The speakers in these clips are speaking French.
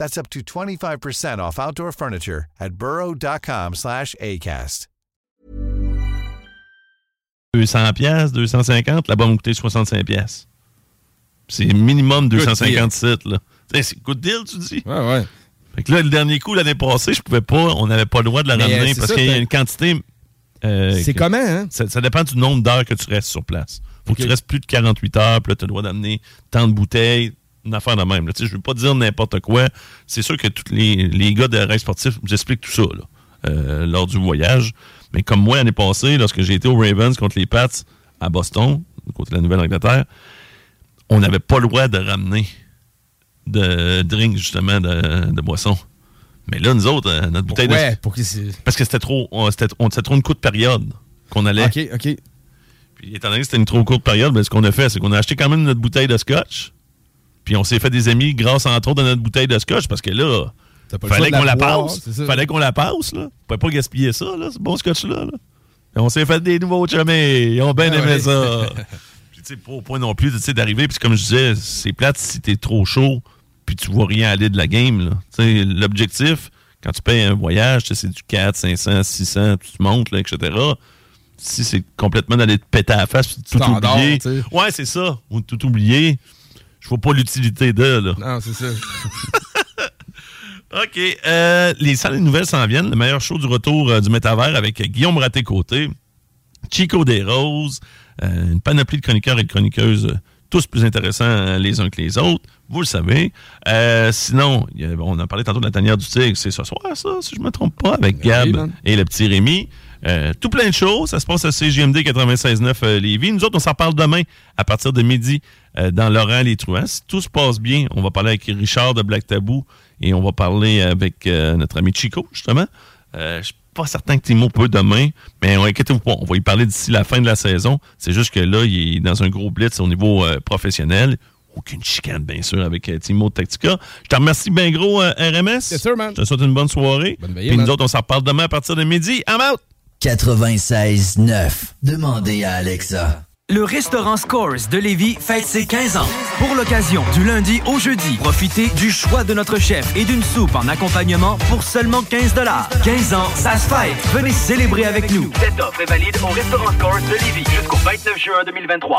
That's up to 25% off outdoor furniture at burrow.com slash ACAST. 200 pièces, 250, là-bas m'a coûté 65 pièces. C'est minimum 250 sites là. C'est good deal, tu dis? Ouais ouais. Fait que là, le dernier coup, l'année passée, je pouvais pas, on n'avait pas le droit de la Mais, ramener parce qu'il y a une quantité. euh, C'est comment, hein? Ça, ça dépend du nombre d'heures que tu restes sur place. Faut que tu restes plus de 48 heures, puis là, tu as le droit d'amener tant de bouteilles, une affaire de même. là. Je veux pas dire n'importe quoi. C'est sûr que tous les, les gars de rêve sportif vous expliquent tout ça là, euh, lors du voyage. Mais comme moi, l'année passée, lorsque j'ai été aux Ravens contre les Pats à Boston, du côté de la Nouvelle-Angleterre, on n'avait pas le droit de ramener de drink, justement, de, de boisson. Mais là, nous autres, euh, notre bouteille de... Ouais, pour que c'est? Parce que c'était trop, on- c'était on- c'était trop une courte période qu'on allait. OK, OK. Puis étant donné que c'était une trop courte période, ben, ce qu'on a fait, c'est qu'on a acheté quand même notre bouteille de scotch. Puis on s'est fait des amis grâce entre autres à notre bouteille de scotch parce que là, fallait qu'on la, passe. Fallait qu'on la passe, là. On pouvait pas gaspiller ça, là, ce bon scotch-là. là. Et on s'est fait des nouveaux chumés. Ils ont bien Ah aimé ouais. ça. puis tu sais, pas au point non plus d'arriver. Puis comme je disais, c'est plate si t'es trop chaud puis tu vois rien aller de la game. là. Tu sais, L'objectif, quand tu payes un voyage, tu sais, c'est du 4, 500, 600, puis tu montes, là, etc. Si c'est complètement d'aller te péter à la face puis de tout oublier. Ouais, c'est ça. Ou tout oublier. Je vois pas l'utilité de, là. Non, c'est ça. OK. euh, les salles des nouvelles s'en viennent. Le meilleur show du retour euh, du métavers avec Guillaume Raté-Côté, Chico Desroses, euh, une panoplie de chroniqueurs et de chroniqueuses, tous plus intéressants les uns que les autres. Vous le savez. Sinon, a- on a parlé tantôt de la tanière du tigre. C'est ce soir, ça, si je me trompe pas, avec Gab et le petit Rémi. Tout plein de choses. Ça se passe à CGMD 96.9 euh, Lévis. Nous autres, on s'en parle demain à partir de midi euh, dans Laurent Les Truands. Si tout se passe bien, on va parler avec Richard de Black Tabou et on va parler avec euh, notre ami Chico, justement. Euh, je suis pas certain que Timo peut demain, mais on inquiétez-vous pas. On va y parler d'ici la fin de la saison. C'est juste que là, il est dans un gros blitz au niveau euh, professionnel. Aucune chicane, bien sûr, avec euh, Timo de Tactica. Je te remercie bien gros, euh, RMS. Yes, sir, man. Je te souhaite une bonne soirée. Bonne Puis nous autres, on s'en reparle demain à partir de midi. I'm out! 96.9. Demandez à Alexa. Le restaurant Scores de Lévis fête ses 15 ans. Pour l'occasion, du lundi au jeudi, profitez du choix de notre chef et d'une soupe en accompagnement pour seulement 15 15 ans, ça se fête. Venez célébrer avec nous. Cette offre est valide au restaurant Scores de Lévis jusqu'au 29 juin 2023.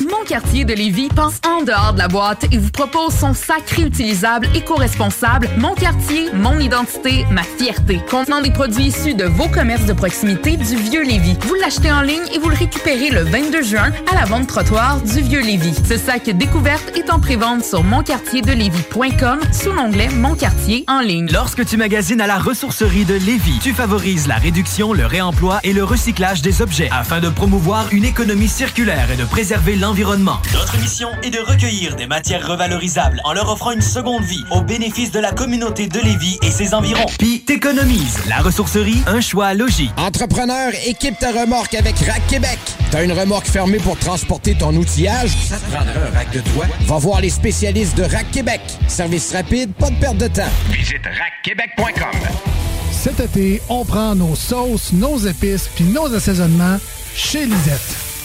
Mon quartier de Lévis pense en dehors de la boîte et vous propose son sac réutilisable éco-responsable Mon quartier, mon identité, ma fierté. Contenant des produits issus de vos commerces de proximité du Vieux Lévis. Vous l'achetez en ligne et vous le récupérez le 22 juin à la vente trottoir du Vieux Lévis. Ce sac découverte est en prévente sur monquartierdelévis.com sous l'onglet Mon quartier en ligne. Lorsque tu magasines à la ressourcerie de Lévis, tu favorises la réduction, le réemploi et le recyclage des objets afin de promouvoir une économie circulaire et de préserver l'environnement. Notre mission est de recueillir des matières revalorisables en leur offrant une seconde vie au bénéfice de la communauté de Lévis et ses environs. Puis t'économises. La ressourcerie, un choix logique. Entrepreneur, équipe ta remorque avec Rack Québec. T'as une remorque fermée pour transporter ton outillage? Ça te prendra un rack de toi? Va voir les spécialistes de Rack Québec. Service rapide, pas de perte de temps. Visite rackquebec.com. Cet été, on prend nos sauces, nos épices puis nos assaisonnements chez Lisette.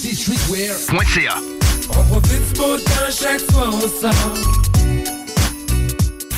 qcstreetwear.ca. On profite du beau temps, chaque fois on sort.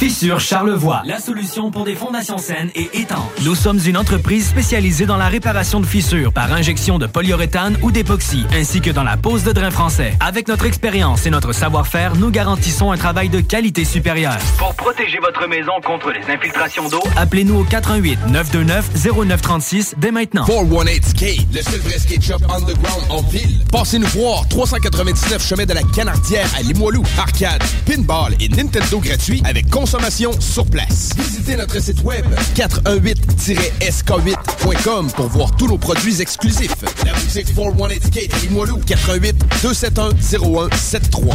Fissure Charlevoix, la solution pour des fondations saines et étanches. Nous sommes une entreprise spécialisée dans la réparation de fissures par injection de polyuréthane ou d'époxy, ainsi que dans la pose de drain français. Avec notre expérience et notre savoir-faire, nous garantissons un travail de qualité supérieure. Pour protéger votre maison contre les infiltrations d'eau, Appelez-nous au 88 929 0936 dès maintenant. 418 Skate, le seul vrai skate shop underground en ville. Passez-nous voir, 399 chemin de la Canardière à Limoilou. Arcade, pinball et Nintendo gratuit avec consommation sur place. Visitez notre site web 418-sk8.com pour voir tous nos produits exclusifs. La boutique 418 Skate Limoilou, 418 271 0173.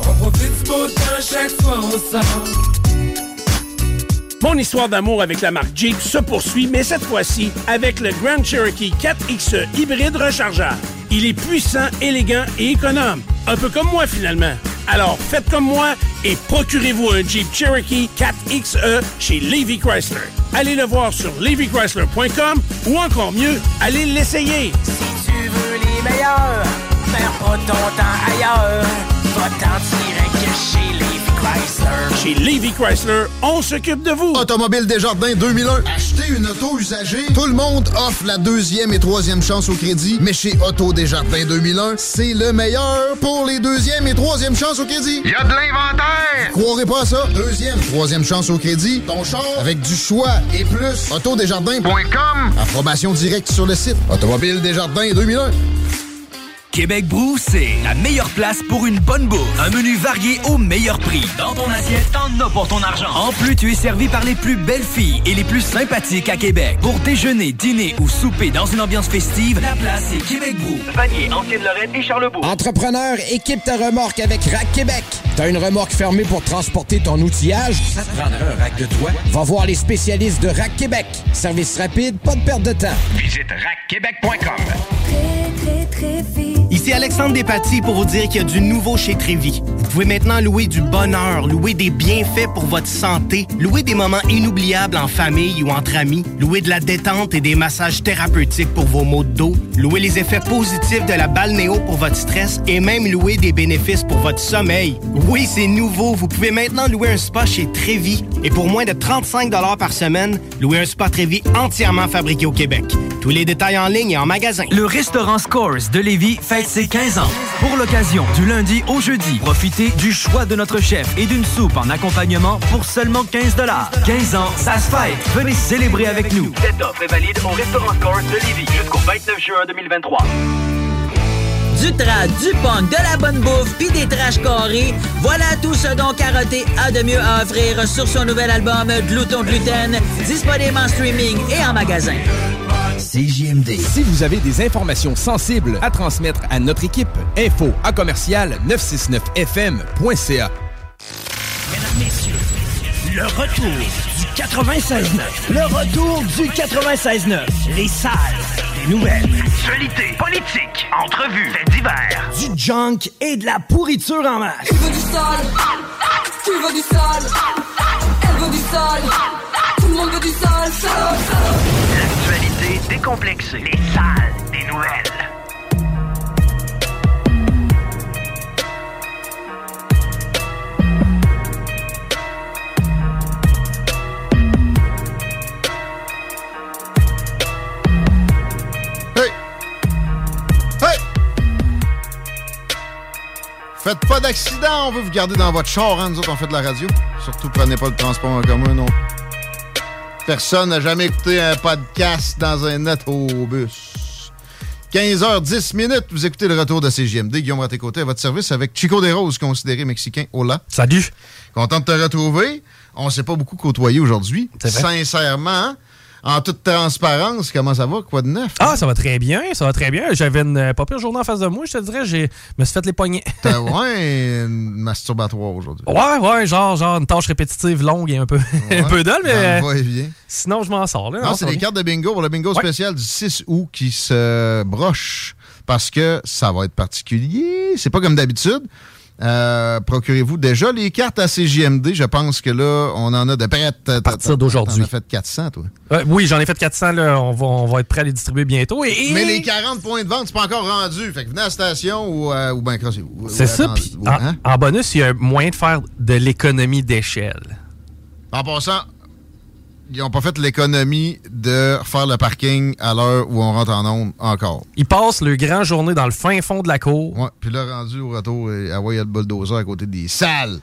On profite du beau temps, chaque fois on sort. Mon histoire d'amour avec la marque Jeep se poursuit, mais cette fois-ci avec le Grand Cherokee 4XE hybride rechargeable. Il est puissant, élégant et économe. Un peu comme moi finalement. Alors faites comme moi et procurez-vous un Jeep Cherokee 4XE chez Levy Chrysler. Allez le voir sur levychrysler.com ou encore mieux, allez l'essayer. Si tu veux les meilleurs, perds pas ton temps ailleurs. Chez Levi Chrysler. Chez Levy Chrysler, on s'occupe de vous. Automobile Desjardins 2001. Acheter une auto usagée. Tout le monde offre la deuxième et troisième chance au crédit. Mais chez Auto Desjardins 2001, c'est le meilleur pour les deuxième et troisième chances au crédit. Il y a de l'inventaire! Croirez pas à ça? Deuxième, troisième chance au crédit. Ton char avec du choix et plus. Autodesjardins.com. Approbation directe sur le site. Automobile Desjardins 2001. Québec Brou, c'est la meilleure place pour une bonne bouffe. Un menu varié au meilleur prix. Dans ton assiette, t'en as pour ton argent. En plus, tu es servi par les plus belles filles et les plus sympathiques à Québec. Pour déjeuner, dîner ou souper dans une ambiance festive, la place est Québec Brou. Vanier, Ancienne-Lorraine et Charlebourg. Entrepreneur, équipe ta remorque avec Rack Québec. T'as une remorque fermée pour transporter ton outillage? Ça te prendra un rack de toi? Va voir les spécialistes de Rack Québec. Service rapide, pas de perte de temps. Visite rackquebec.com. Ici Alexandre Despatie pour vous dire qu'il y a du nouveau chez Trévi. Vous Vous pouvez maintenant louer du bonheur, louer des bienfaits pour votre santé, louer des moments inoubliables en famille ou entre amis, louer de la détente et des massages thérapeutiques pour vos maux de dos, louer les effets positifs de la balnéo pour votre stress et même louer des bénéfices pour votre sommeil. Oui, c'est nouveau. Vous pouvez maintenant louer un spa chez Trévi et pour moins de 35 par semaine, louer un spa Trévi entièrement fabriqué au Québec. Tous les détails en ligne et en magasin. Le restaurant Scores de Lévis fête ses 15 ans. Pour l'occasion, du lundi au jeudi, profitez du choix de notre chef et d'une soupe en accompagnement pour seulement 15 15 ans, ça se fête. Venez célébrer avec nous. Cette offre est valide au restaurant Scores de Lévis jusqu'au 29 juin 2023. Du trad, du punk, de la bonne bouffe, puis des trash carrés, voilà tout ce dont Carotté a de mieux à offrir sur son nouvel album Glouton Gluten, disponible en streaming et en magasin. CJMD. Si vous avez des informations sensibles à transmettre à notre équipe, info à commercial 969fm.ca. Mesdames, Messieurs, le retour du 96.9. Le retour du 96.9. Les salles nouvelles. Actualité, politique, entrevues, faits divers. Du junk et de la pourriture en masse. Tu veux du sale Tu veux du sale Elle veut du sale Tout le monde veut du sale, sale, sale. L'actualité décomplexée. Les salles des nouvelles. Faites pas d'accident, on veut vous garder dans votre char, hein, nous autres on fait de la radio. Surtout prenez pas le transport en commun, non. Personne n'a jamais écouté un podcast dans un autobus. 15h10 minutes, vous écoutez le retour de CGMD. Guillaume Raté-Côté à votre service avec Chico des Roses, considéré mexicain. Hola. Salut. Content de te retrouver. On s'est pas beaucoup côtoyé aujourd'hui. Sincèrement, hein? En toute transparence, comment ça va? Quoi de neuf? Ah, ça va très bien, ça va très bien. J'avais une euh, pas pire journée en face de moi, je te dirais. Je me suis fait les poignets. T'as ouais, une masturbatoire aujourd'hui. Ouais, ouais, genre, genre une tâche répétitive longue et un peu, un peu dull, mais euh, va-et-vient. sinon je m'en sors. Là, Non, c'est bien. cartes de bingo pour le bingo Ouais. spécial du 6 août qui se broche parce que ça va être particulier. C'est pas comme d'habitude. Euh, Procurez-vous déjà les cartes à CJMD. Je pense que là, on en a de prêtes. À partir d'aujourd'hui. On a fait 400, toi. Euh, oui, j'en ai fait 400, là. On va, on va être prêt à les distribuer bientôt. Et, Mais les 40 points de vente, c'est pas encore rendu. Fait que venez à la station ou, euh, ou ben crossez-vous. C'est Ou ça. attendez- puis ou- en, hein? en bonus, il y a un moyen de faire de l'économie d'échelle. En passant, ils n'ont pas fait l'économie de faire le parking à l'heure où on rentre en onde encore. Ils passent le grand journée dans le fin fond de la cour. Ouais, puis là, rendu au retour, euh, y a le bulldozer à côté des salles.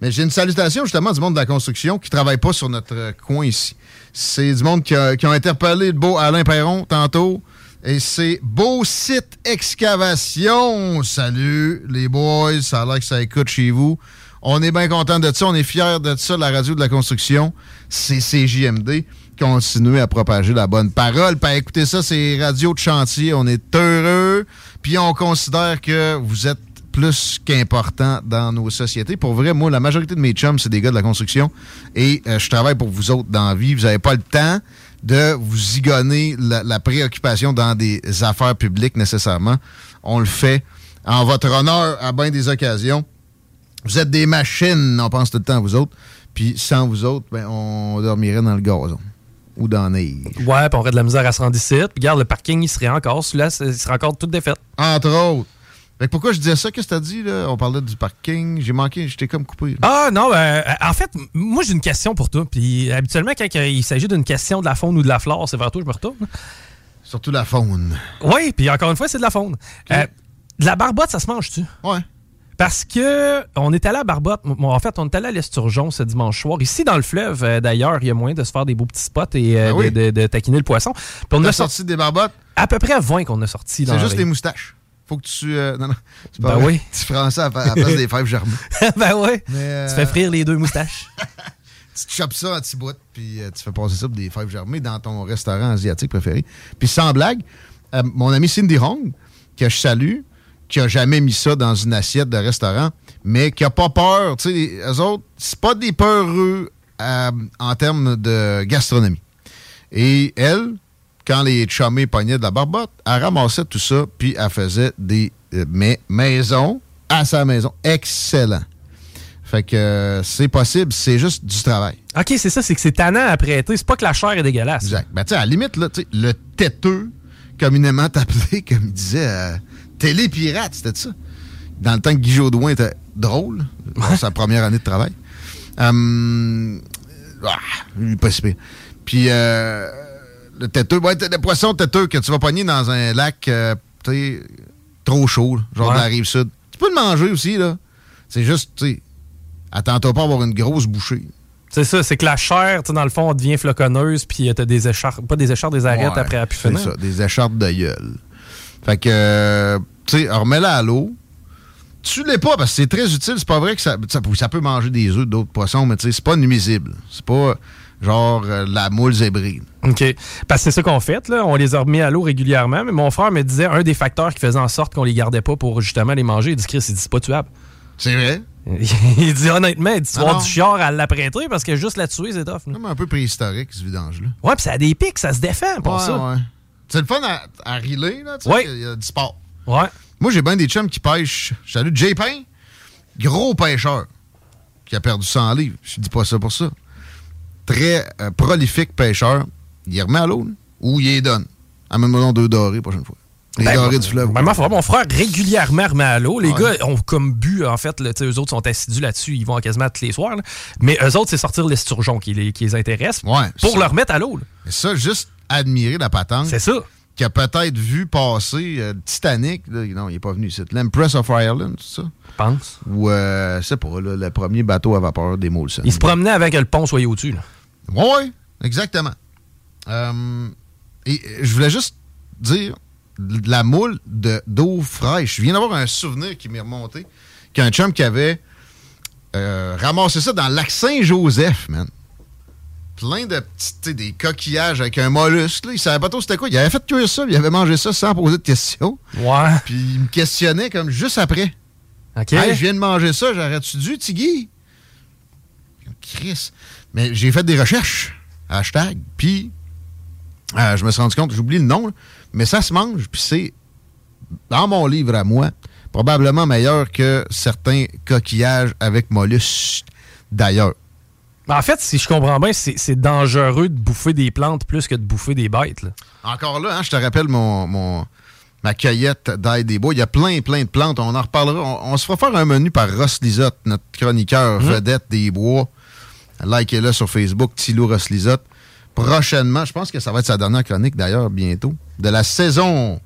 Mais j'ai une salutation justement du monde de la construction qui travaille pas sur notre euh, coin ici. C'est du monde qui a, qui a interpellé le beau Alain Perron tantôt. Et c'est Beau Site Excavation. Salut les boys, ça a l'air que ça écoute chez vous. On est bien content de ça, on est fiers de ça, la radio de la construction. C'est CJMD. Continuez à propager la bonne parole. Puis à écouter ça, c'est radio de chantier. On est heureux. Puis on considère que vous êtes plus qu'important dans nos sociétés. Pour vrai, moi, la majorité de mes chums, c'est des gars de la construction. Et euh, je travaille pour vous autres dans la vie. Vous n'avez pas le temps de vous zigonner la, la préoccupation dans des affaires publiques nécessairement. On le fait en votre honneur à bien des occasions. Vous êtes des machines, on pense tout le temps à vous autres. Puis sans vous autres, ben, on dormirait dans le gazon ou dans la neige. Ouais, puis on aurait de la misère à se rendre ici. Puis regarde, le parking, il serait encore. Celui-là, il serait encore tout défait. Entre autres. Fait que pourquoi je disais ça? Qu'est-ce que t'as dit, là? On parlait du parking. J'ai manqué, j'étais comme coupé. là. Ah non, ben, en fait, moi j'ai une question pour toi. Puis habituellement, quand euh, il s'agit d'une question de la faune ou de la flore, c'est vers toi que je me retourne. Surtout la faune. Oui, puis encore une fois, c'est de la faune. Euh, de la barbotte, ça se mange-tu? Ouais. Parce que on est allé à Barbotte. En fait, on est allé à l'Esturgeon ce dimanche soir. Ici, dans le fleuve, euh, d'ailleurs, il y a moyen de se faire des beaux petits spots et euh, Ben oui. de, de- de taquiner le poisson. Puis on a sorti des barbottes? À peu près 20 qu'on a sorti. C'est juste les moustaches. Faut que tu. euh, non, non. Pas Ben oui. Tu prends ça à à la place des fèves germées. ben. Mais, euh, Tu fais frire les deux moustaches. tu te chopes ça en petits bouts, puis euh, tu fais passer ça pour des fèves germées dans ton restaurant asiatique préféré. Puis sans blague, mon ami Cindy Hong, que je salue, qui a jamais mis ça dans une assiette de restaurant, mais qui a pas peur. Tu sais, les- eux autres, c'est pas des peureux euh, en termes de gastronomie. Et elle, quand les chummés pognaient de la barbotte, elle ramassait tout ça, puis elle faisait des euh, mets maison à sa maison. Excellent. Fait que euh, c'est possible, c'est juste du travail. OK, c'est ça, c'est que c'est tannant à prêter. C'est pas que la chair est dégueulasse. Exact. Ben, tu sais, à la limite, là, le têteux, communément appelé, comme il disait, euh, télépirate, c'était ça? Dans le temps que Guy Jodoin était drôle, dans sa première année de travail. Hum, ah, lui, pas si pire. Puis, euh, le têteux, ouais, t'as des poissons têteux que tu vas pogner dans un lac, euh, tu trop chaud, là, genre Ouais. de la rive sud. Tu peux le manger aussi, là. C'est juste, tu sais, attends-toi pas à avoir une grosse bouchée. C'est ça, c'est que la chair, dans le fond, devient floconneuse, puis euh, t'as des écharpes, pas des écharpes, des arêtes Ouais, après à pu C'est ça, des écharpes de gueule. Fait que, euh, tu sais, remets-la à l'eau. Tu l'es pas parce que c'est très utile. C'est pas vrai que ça, ça, ça peut manger des œufs d'autres poissons, mais tu sais, c'est pas nuisible. C'est pas genre euh, la moule zébrée. OK. Parce que c'est ça qu'on fait, là. On les a remis à l'eau régulièrement. Mais mon frère me disait un des facteurs qui faisait en sorte qu'on les gardait pas pour justement les manger. Il dit, Chris, il dit, c'est pas tuable. C'est vrai? il dit, honnêtement, il dit, tu Ah du chiard à l'apprêter parce que juste la tuer, c'est tough. Comme un peu préhistorique, ce vidange-là. Ouais, puis ça a des pics, ça se défend pour Ouais, ça. ouais. C'est le fun à, à reeler, là, tu sais, Ouais. il y a du sport. Ouais. Moi, j'ai bien des chums qui pêchent. Salut, Jay Payne, gros pêcheur, qui a perdu 100 livres. Je dis pas ça pour ça. Très euh, prolifique pêcheur. Il remet à l'eau, ou il les donne. Amène-moi deux dorés la prochaine fois. Les Ben, dorés du fleuve. ben, mon, frère, mon frère régulièrement remet à l'eau. Les Ouais. gars ont comme bu, en fait, sais, eux autres sont assidus là-dessus, ils vont quasiment tous les soirs. là. Mais eux autres, c'est sortir l'esturgeon qui les, qui les intéresse pour ça. le remettre à l'eau. Mais ça, juste admirer la patente. C'est ça. Qui a peut-être vu passer euh, le Titanic. là, non, il n'est pas venu ici. L'Empress of Ireland, c'est ça? Je pense. Ou, euh, sais pas, là, le premier bateau à vapeur des Molson. Il se promenait avec le pont soit au-dessus. Oui, exactement. Euh, et euh, je voulais juste dire de la moule de- d'eau fraîche. Je viens d'avoir un souvenir qui m'est remonté qu'un chum qui avait euh, ramassé ça dans le lac Saint-Joseph, man. Plein de sais, des coquillages avec un mollusque. Là. Il savait pas trop c'était quoi. Il avait fait cuire ça, il avait mangé ça sans poser de questions. Ouais. Puis il me questionnait comme juste après. OK. Hey, je viens de manger ça, j'aurais-tu dû, Tiggy? Chris. Mais j'ai fait des recherches, hashtag, puis euh, je me suis rendu compte, j'oublie le nom, là, mais ça se mange, puis c'est, dans mon livre à moi, probablement meilleur que certains coquillages avec mollusques d'ailleurs. Mais en fait, si je comprends bien, c'est dangereux de bouffer des plantes plus que de bouffer des bêtes. là. Encore là, hein, je te rappelle mon, mon- ma cueillette d'ail des bois. Il y a plein, plein de plantes. On en reparlera. On, on se fera faire un menu par Ross Lisotte, notre chroniqueur vedette des bois. Likez-le sur Facebook, Thilo Ross Lisotte. Prochainement, je pense que ça va être sa dernière chronique d'ailleurs, bientôt, de la saison.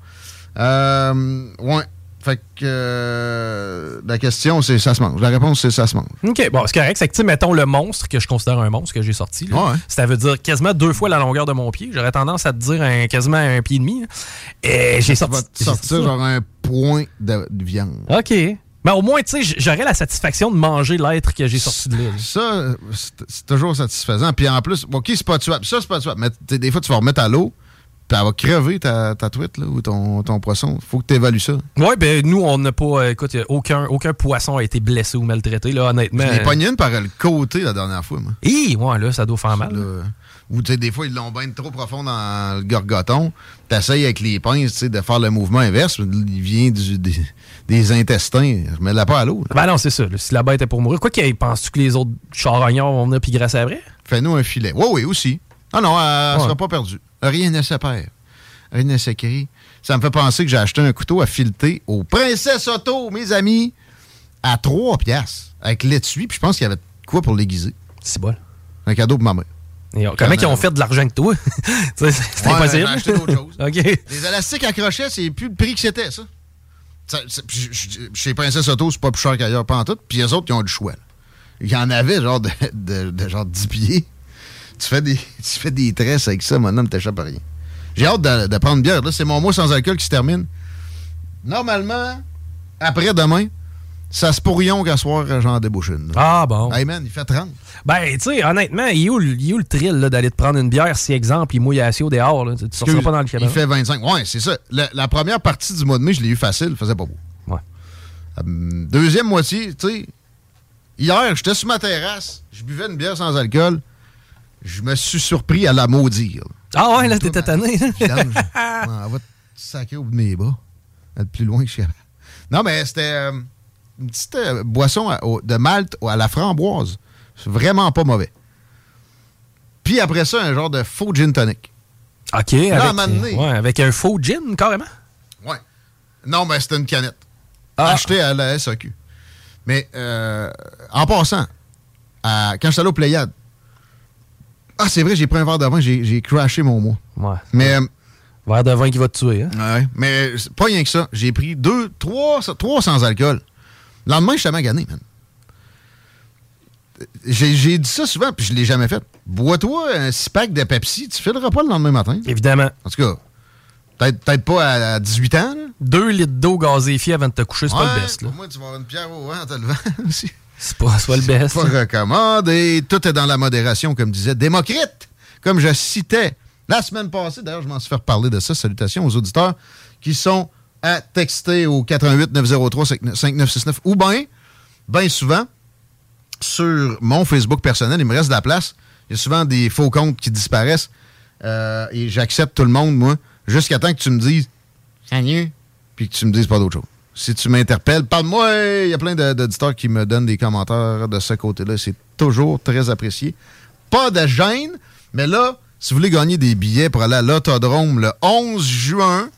Euh, ouais. Fait que euh, la question, c'est ça se mange. La réponse, c'est ça se mange. OK, bon, c'est correct. C'est que, tu mettons le monstre que je considère un monstre que j'ai sorti. là, Ouais. Ça veut dire quasiment deux fois la longueur de mon pied. J'aurais tendance à te dire un, quasiment un pied et demi. là. Et j'ai sorti. sortir genre un point de, de viande. OK. Mais au moins, tu sais, j'aurais la satisfaction de manger l'être que j'ai sorti de là. Ça, c'est toujours satisfaisant. Puis en plus, OK, c'est pas tuable. Ça, c'est pas tuable. Mais des fois, tu vas remettre à l'eau, puis elle va crever ta, ta truite là, ou ton, ton poisson. faut que tu évalues ça. Ouais, ben nous, on n'a pas. euh, écoute, aucun, aucun poisson a été blessé ou maltraité, là, honnêtement. Je l'ai pogné une par le côté la dernière fois, moi. Hi, ouais, là, ça doit faire mal. Ou tu sais, des fois, ils l'ont bien trop profond dans le gorgoton. T'essayes avec les pinces, tu sais, de faire le mouvement inverse. Il vient du- des, des intestins. Je mets la pas à l'eau. Ben non, c'est ça. là. Si la bête est pour mourir, quoi qu'il penses-tu que les autres charognards vont venir puis grasser après? Fais-nous un filet. Oui, oui, aussi. Ah non, elle ne Ouais. sera pas perdue. Rien ne se perd. Rien ne s'écrit. Ça me fait penser que j'ai acheté un couteau à fileter au Princesse Auto, mes amis, à 3 piastres, avec l'étui, puis je pense qu'il y avait quoi pour l'aiguiser. C'est bon. Un cadeau pour ma mère. Et on- comment ils ont fait de l'argent que toi? C'est Ouais, impossible. J'ai acheté d'autres choses. Les élastiques à crochet, c'est plus le prix que c'était, ça. Chez Princesse Auto, c'est pas plus cher qu'ailleurs, pas en tout. Puis les autres, ils ont du choix. là. Il y en avait, genre, de, de- de genre 10 pieds. Tu fais des, tu fais des tresses avec ça, mon homme, t'échappes à rien. J'ai hâte de, de prendre une bière. Là, c'est mon mois sans alcool qui se termine. Normalement, après-demain, ça se pourrion qu'à soir, j'en débouche une. Ah bon. Hey man, il fait 30. Ben, tu sais, honnêtement, il est où, le- il est où le thrill d'aller te prendre une bière si, exemple, il mouille assez au dehors? Là, tu tu sortiras pas dans le Il cabaret. fait 25. Ouais, c'est ça. La, la première partie du mois de mai, je l'ai eu facile, il faisait pas beau. Ouais. Euh, deuxième moitié, tu sais, hier, j'étais sur ma terrasse, je buvais une bière sans alcool, je me suis surpris à la maudire. Ah ouais, là, t'étais tanné. Ouais, elle va te sacrer au bout de mes bas. Être plus loin que je suis. Non, mais c'était. euh, une petite euh, boisson à- au- de malt à la framboise. C'est vraiment pas mauvais. Puis après ça, un genre de faux gin tonic. OK, Là, avec, à un moment donné- ouais, avec un faux gin, carrément? Ouais. Non, mais c'était une canette. Ah. Achetée à la SAQ. Mais euh, en passant, à- quand j'étais allé au Pléiade, ah, c'est vrai, j'ai pris un verre de vin, j'ai crashé mon mois. Ouais. Mais. euh, verre de vin qui va te tuer, hein? Ouais. Mais pas rien que ça. J'ai pris deux, trois, trois sans alcool. Le lendemain, je suis magané, man. J'ai j'ai dit ça souvent, puis je l'ai jamais fait. Bois-toi un six pack de Pepsi, tu fileras pas le lendemain matin. Évidemment. En tout cas, peut-être peut pas à, à 18 ans. Là. Deux litres d'eau gazéifiée avant de te coucher, c'est pas le best. Là. Pour moi, tu vas avoir une pierre au vent en te levant aussi. C'est pas, pas le best. Pas recommandé. Tout est dans la modération, comme disait Démocrite, comme je citais la semaine passée. D'ailleurs, je m'en suis fait reparler de ça. Salutations aux auditeurs qui sont à texter au 88 903 5969 ou bien, bien souvent, sur mon Facebook personnel, il me reste de la place. Il y a souvent des faux comptes qui disparaissent. Euh, et j'accepte tout le monde, moi, jusqu'à temps que tu me dises Salut, puis que tu me dises pas d'autre chose. Si tu m'interpelles, parle-moi. Il y a plein d'auditeurs qui me donnent des commentaires de ce côté-là. C'est toujours très apprécié. Pas de gêne, mais là, si vous voulez gagner des billets pour aller à l'autodrome le 11 juin,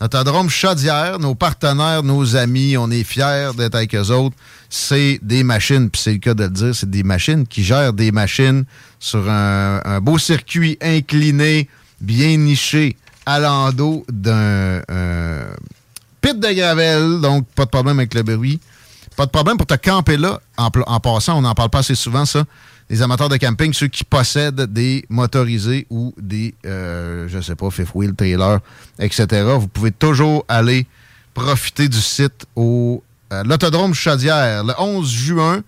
l'autodrome Chaudière, nos partenaires, nos amis, on est fiers d'être avec eux autres. C'est des machines, puis c'est le cas de le dire, c'est des machines qui gèrent des machines sur un, un beau circuit incliné, bien niché, à l'endos d'un un pit de gravel, donc pas de problème avec le bruit. Pas de problème pour te camper là. En, passant, on n'en parle pas assez souvent, ça. Les amateurs de camping, ceux qui possèdent des motorisés ou des, euh, je sais pas, fifth wheel, trailer, etc., vous pouvez toujours aller profiter du site au euh, l'Autodrome Chaudière le 11 juin.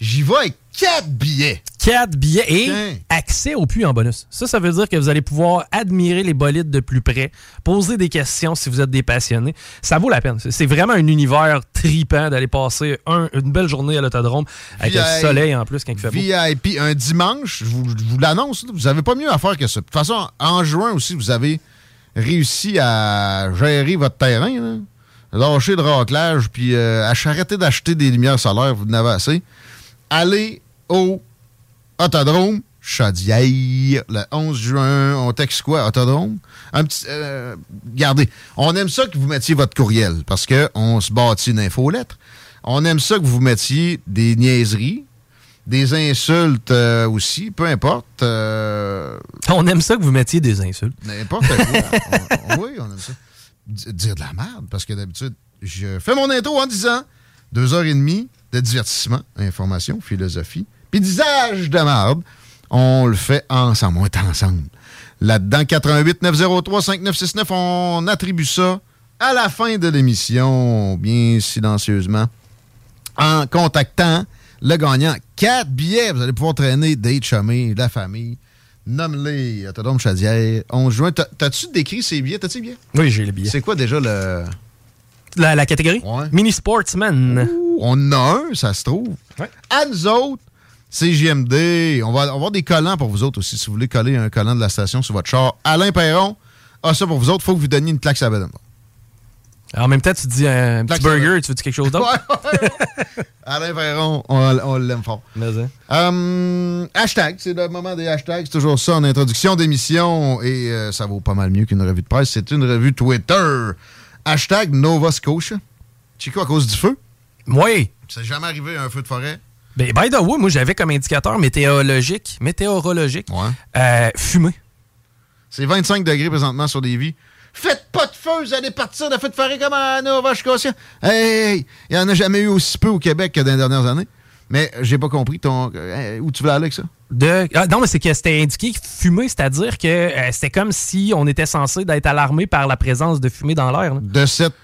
J'y vais avec quatre billets. 4 billets et accès au puits en bonus. Ça, ça veut dire que vous allez pouvoir admirer les bolides de plus près, poser des questions si vous êtes des passionnés. Ça vaut la peine. C'est- vraiment un univers tripant d'aller passer un- une belle journée à l'autodrome avec le VIP. soleil en plus quand il fait beau. VIP un dimanche, je vous, l'annonce, vous n'avez pas mieux à faire que ça. De toute façon, en juin aussi, vous avez réussi à gérer votre terrain. là. Lâcher le raclage, puis euh, arrêter d'acheter des lumières solaires, vous en avez assez. Allez au Autodrome Chaudière le 11 juin. On texte quoi, Autodrome? Un petit. euh, regardez, on aime ça que vous mettiez votre courriel parce qu'on se bâtit une infolettre. On aime ça que vous mettiez des niaiseries, des insultes euh, aussi, peu importe. euh, On aime ça que vous mettiez des insultes. N'importe quoi. On- on- oui, on aime ça. D- dire de la merde, parce que d'habitude, je fais mon intro en disant deux heures et demie de divertissement, information, philosophie, puis d'usage de merde. On le fait ensemble, on est ensemble. Là-dedans, 88 903 5969, on attribue ça à la fin de l'émission, bien silencieusement, en contactant le gagnant. Quatre billets, vous allez pouvoir traîner des chumés, la famille. Nomme-les, Autodrome Chaudière, 11 juin. T'as- T'as-tu décrit ces billets? T'as-tu les billets? Oui, j'ai les billets. C'est quoi déjà le. La, la catégorie? Mini Sportsman. On en a un, ça se trouve. À nous autres, CGMD, on va, on va avoir des collants pour vous autres aussi. Si vous voulez coller un collant de la station sur votre char, Alain Perron a ça pour vous autres. faut que vous donniez une claque sur la bedaine. En même temps, tu te dis un petit burger, tu veux dire quelque chose d'autre? Alain Perron, on, on l'aime fort. Euh, hashtag, c'est le moment des hashtags. C'est toujours ça en introduction d'émission et euh, ça vaut pas mal mieux qu'une revue de presse. C'est une revue Twitter. Hashtag Nova Scotia. Tu quoi, à cause du feu? Oui. C'est jamais arrivé un feu de forêt? Ben, by the way, moi, j'avais comme indicateur météorologique, météorologique, euh, fumée. C'est 25 degrés présentement sur des vies. Faites pas de feu, vous allez partir de feu de forêt comme à Nova Scotia. Hey, il y en a jamais eu aussi peu au Québec que dans les dernières années. Mais j'ai pas compris ton. euh, où tu veux aller avec ça? De... Ah, non, mais c'est que c'était indiqué fumée, c'est-à-dire que euh, c'était comme si on était censé d'être alarmé par la présence de fumée dans l'air. De cette.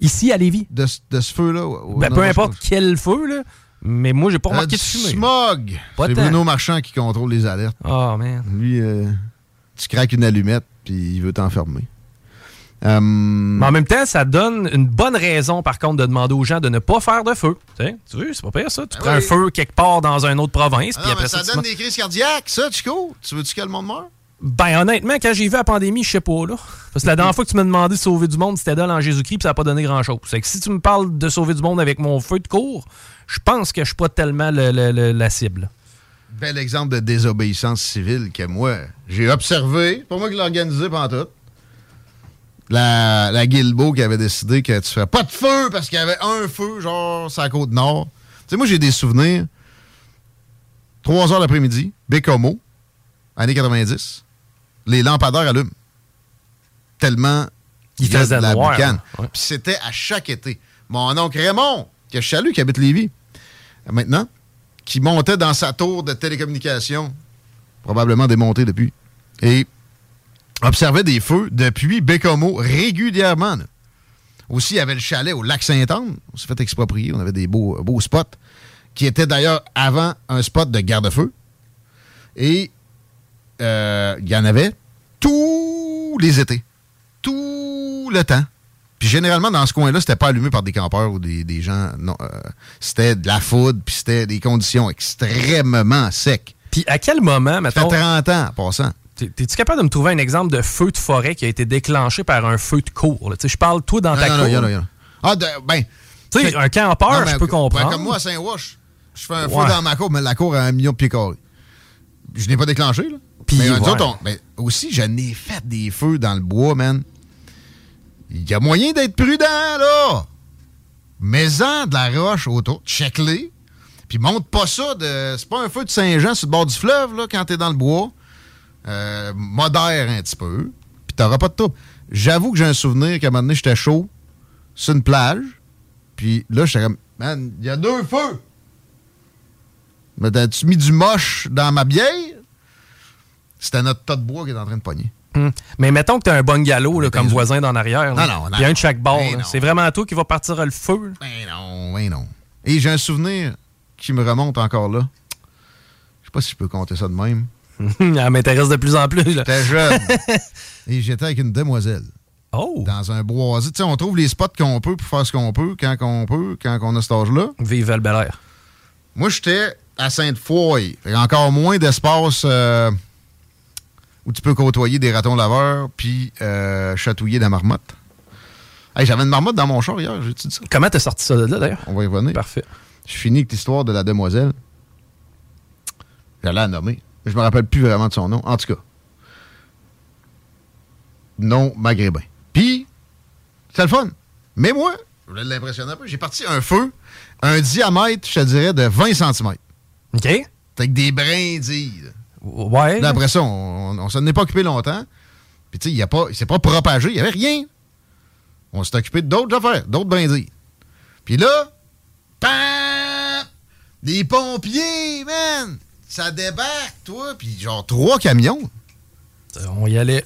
Ici, à Lévis. De, de ce feu-là? Ben, peu importe quel feu, là. Mais moi, j'ai pas Euh, remarqué de fumée. smog. C'est. Bruno Marchand qui contrôle les alertes. Oh, man. Lui, euh, tu craques une allumette, puis il veut t'enfermer. Euh, Mais en même temps, ça donne une bonne raison, par contre, de demander aux gens de ne pas faire de feu. Tu veux, c'est pas pire, ça. Tu Ben prends un feu quelque part dans une autre province, Ah puis après ça, donne des crises cardiaques, ça, Chico. Tu veux-tu que le monde meure? Ben, honnêtement, quand j'ai vu la pandémie, je sais pas, là. Parce que la dernière fois que tu m'as demandé de sauver du monde, c'était dans en Jésus-Christ, puis ça n'a pas donné grand-chose. C'est que si tu me parles de sauver du monde avec mon feu de cours, je pense que je suis pas tellement le- le- le- la cible. Bel exemple de désobéissance civile que moi, j'ai observé. Pas moi qui l'ai organisé pendant tout. La, la qui avait décidé que tu ferais pas de feu parce qu'il y avait un feu, genre, sur la côte nord. Tu sais, moi, j'ai des souvenirs. 3 heures l'après-midi, Bécomo, années 90, les lampadaires allument. Tellement Il faisait de la noir, boucane. hein. Ouais. Puis c'était à chaque été. Mon oncle Raymond, que je salue, qui habite Lévis, maintenant, qui montait dans sa tour de télécommunication, probablement démontée depuis, et observait des feux depuis Bécomo régulièrement. là. Aussi, il y avait le chalet au lac Saint-Anne. On s'est fait exproprier. On avait des beaux, beaux spots, qui étaient d'ailleurs avant un spot de garde-feu. Et euh, il y en avait tous les étés. Tout le temps. Puis généralement, dans ce coin-là, c'était pas allumé par des campeurs ou des, des gens. Non, euh, c'était de la foudre, puis c'était des conditions extrêmement secs. Puis à quel moment, Ça mettons... fait 30 ans en passant. T'es- T'es-tu capable de me trouver un exemple de feu de forêt qui a été déclenché par un feu de cour? Je parle, toi, dans Non, ta non, cour. non. Ah, de- ben. Tu sais, un campeur, je peux ben, comprendre. comme moi à Saint-Wash, je fais un feu dans ma cour, mais la cour a un million de pieds carrés. Je n'ai pas déclenché, là. Puis, mais on- ben, aussi, je n'ai fait des feux dans le bois, man. Il y a moyen d'être prudent, là. Mets-en de la roche autour, check-les. Puis monte pas ça de. C'est pas un feu de Saint-Jean sur le bord du fleuve, là, quand t'es dans le bois. Euh, modère un petit peu. Puis t'auras pas de trouble. J'avoue que j'ai un souvenir qu'à un moment donné, j'étais chaud sur une plage. Puis là, j'étais comme, man, il y a deux feux. Mais t'as-tu mis du moche dans ma bière? C'était notre tas de bois qui est en train de pogner. Hum. Mais mettons que t'as un bungalow là, comme voisin d'en arrière. là. Non, non, non, Puis un de chaque bord. C'est vraiment toi qui va partir le feu. Ben non, ben non. Et j'ai un souvenir qui me remonte encore là. Je sais pas si je peux compter ça de même. Elle m'intéresse de plus en plus. J'étais jeune. Et j'étais avec une demoiselle. Oh! Dans un boisé. Tu sais, on trouve les spots qu'on peut pour faire ce qu'on peut, quand qu'on peut, quand on a cet âge-là. Vive le Bel Air. Moi, j'étais à Sainte-Foy. Encore moins d'espace euh, où tu peux côtoyer des ratons laveurs puis euh, chatouiller la marmotte. Hey, J'avais une marmotte dans mon char hier, j'ai-tu dit ça? Comment t'as sorti ça de là, d'ailleurs? On va y revenir. Parfait. Je finis avec l'histoire de la demoiselle. J'allais la nommer. Je me rappelle plus vraiment de son nom. En tout cas. Non maghrébin. Puis, c'était le fun. Mais moi, je voulais l'impressionner un peu. J'ai parti un feu, un diamètre, je te dirais, de 20 cm. OK. Avec des brindilles. Ouais. Là, après ça, on, on, s'en est pas occupé longtemps. Puis, tu sais, il a pas- s'est pas propagé. Il y avait rien. On s'est occupé d'autres affaires, d'autres brindilles. Puis là, pam! Des pompiers, man! Ça débarque, toi. Puis genre trois camions. On y allait.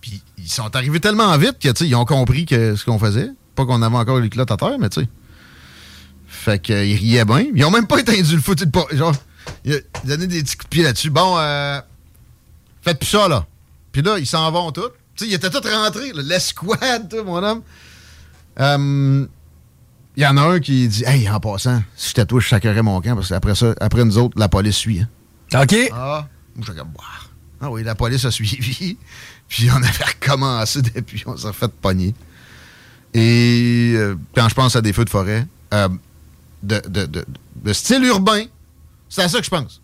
Puis ils sont arrivés tellement vite que, tu sais, ils ont compris que ce qu'on faisait. Pas qu'on avait encore les clottes à terre, mais tu sais. Fait qu'ils riaient bien. Ils ont même pas éteint le feu. tu sais, pas- Genre, donné des petits coups de pied là-dessus. Bon, euh, faites plus ça, là. Puis là, ils s'en vont tous. Tu sais, ils étaient tous rentrés, l'escouade, toi, mon homme. Euh, Il y en a un qui dit Hey, en passant, si j'étais toi, je sacrerais mon camp parce qu'après ça, après nous autres, la police suit. hein. OK. Ah. Ah oui, la police a suivi. Puis on avait recommencé depuis, on s'est fait pogner. Et euh, quand je pense à des feux de forêt, euh, de, de- de- de style urbain, c'est à ça que je pense.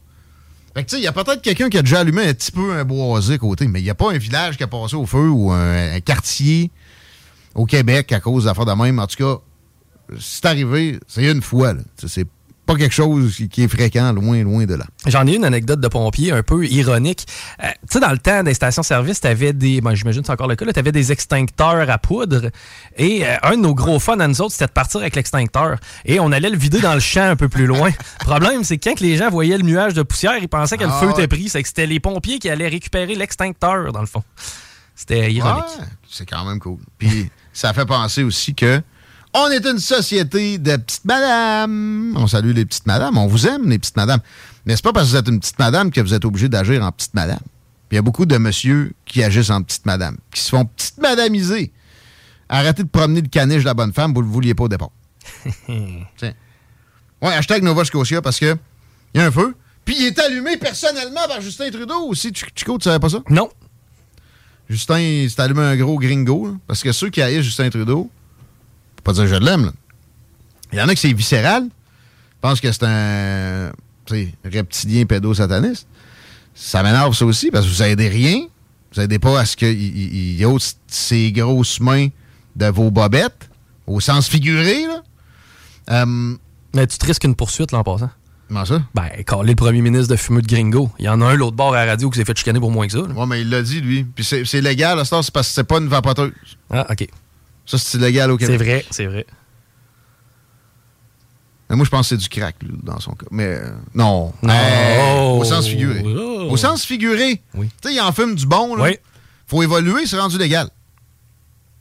Fait que tu sais, il y a peut-être quelqu'un qui a déjà allumé un petit peu un boisé côté, mais il n'y a pas un village qui a passé au feu ou un, quartier au Québec à cause d'affaires de même. En tout cas, c'est arrivé, c'est une fois. C'est pas quelque chose qui, est fréquent, loin, loin de là. J'en ai une anecdote de pompier un peu ironique. Euh, tu sais, dans le temps des stations-service, tu avais des. Ben, J'imagine c'est encore le cas, tu avais des extincteurs à poudre. Et euh, un de nos gros fun à nous autres, c'était de partir avec l'extincteur. Et on allait le vider dans le champ un peu plus loin. Le problème, c'est que quand les gens voyaient le nuage de poussière, ils pensaient que le Ah feu était pris. C'est que c'était les pompiers qui allaient récupérer l'extincteur, dans le fond. C'était ironique. Ouais, c'est quand même cool. Puis ça fait penser aussi que on est une société de petites madames. On salue les petites madames. On vous aime, les petites madames. Mais c'est pas parce que vous êtes une petite madame que vous êtes obligé d'agir en petite madame. Il y a beaucoup de messieurs qui agissent en petite madame, qui se font petite madamiser. Arrêtez de promener le caniche de la bonne femme, vous le vouliez pas au départ. Tiens. Ouais, hashtag Nova Scotia parce que il y a un feu, Puis il est allumé personnellement par Justin Trudeau aussi. Ch- Chico, tu savais pas ça? Non. Justin, il s'est allumé un gros gringo. là, parce que ceux qui haïssent Justin Trudeau, pas dire je l'aime, là. Il y en a qui c'est viscéral. Je pense que c'est un reptilien pédosataniste. Ça m'énerve ça aussi parce que vous aidez rien. Vous aidez pas à ce qu'il il, il ôte ses grosses mains de vos bobettes, au sens figuré. Là. Euh, Mais tu te risques une poursuite, là, en passant. Comment ça? Ben, caler le premier ministre de fumeux de gringo. Il y en a un, l'autre bord à la radio, qui s'est fait chicaner pour moins que ça. là. Ouais, mais il l'a dit, lui. Puis c'est légal, à ce c'est parce que c'est pas une vapoteuse. Ah, OK. Ça, c'est illégal au Québec. C'est vrai, c'est vrai. Mais moi, je pense que c'est du crack, lui, dans son cas. Mais euh, non. Non. Hey, au Oh. sens figuré. Oh. Au sens figuré. Oui. Tu sais, il en fume du bon, là. Oui. Faut évoluer, c'est rendu légal.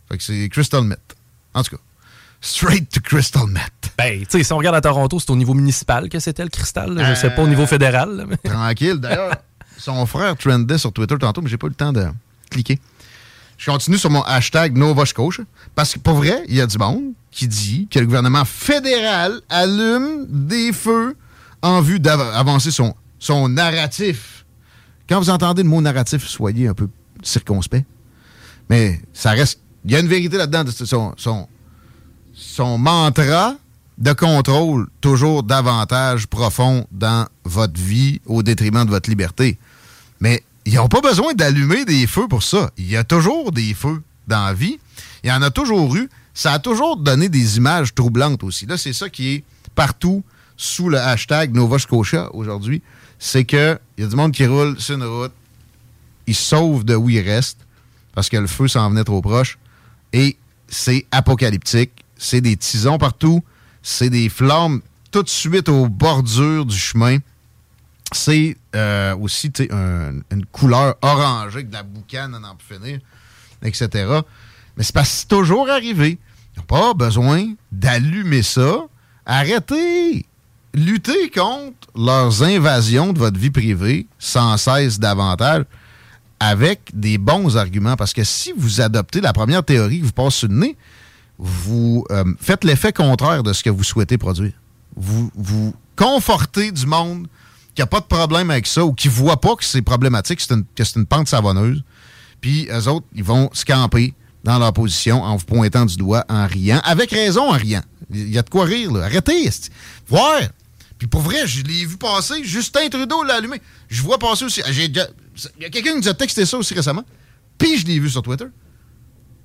Fait que c'est Crystal Meth. En tout cas, straight to Crystal Meth. Ben, tu sais, si on regarde à Toronto, c'est au niveau municipal que c'était le cristal. là. Je sais pas au niveau fédéral. là, mais- Tranquille. D'ailleurs, son frère trendait sur Twitter tantôt, mais j'ai pas eu le temps de cliquer. Je continue sur mon hashtag Nova Scotia. Parce que pour vrai, il y a du monde qui dit que le gouvernement fédéral allume des feux en vue d'avancer son, son narratif. Quand vous entendez le mot narratif, soyez un peu circonspect. Mais ça reste. Il y a une vérité là-dedans. de Son, son, son mantra de contrôle toujours davantage profond dans votre vie au détriment de votre liberté. Mais ils n'ont pas besoin d'allumer des feux pour ça. Il y a toujours des feux dans la vie. Il y en a toujours eu. Ça a toujours donné des images troublantes aussi. Là, c'est ça qui est partout sous le hashtag Nova Scotia aujourd'hui. C'est qu'il y a du monde qui roule sur une route. Ils sauvent de où ils restent parce que le feu s'en venait trop proche. Et c'est apocalyptique. C'est des tisons partout. C'est des flammes tout de suite aux bordures du chemin. C'est euh, aussi une couleur orangée de la boucane à n'en plus finir, etc. Mais c'est parce que toujours arrivé. Ils n'ont pas besoin d'allumer ça. Arrêtez! Luttez contre leurs invasions de votre vie privée sans cesse davantage avec des bons arguments. Parce que si vous adoptez la première théorie que vous passez sur le nez, vous euh, faites l'effet contraire de ce que vous souhaitez produire. Vous, vous confortez du monde qui n'a pas de problème avec ça ou qui ne voit pas que c'est problématique, que c'est une pente savonneuse. Puis eux autres, ils vont se camper dans leur position en vous pointant du doigt, en riant. Avec raison, en riant. Il y a de quoi rire, là. Arrêtez. Voir. Puis pour vrai, je l'ai vu passer. Justin Trudeau l'a allumé. Je vois passer aussi. Il y a quelqu'un qui nous a texté ça aussi récemment. Puis je l'ai vu sur Twitter.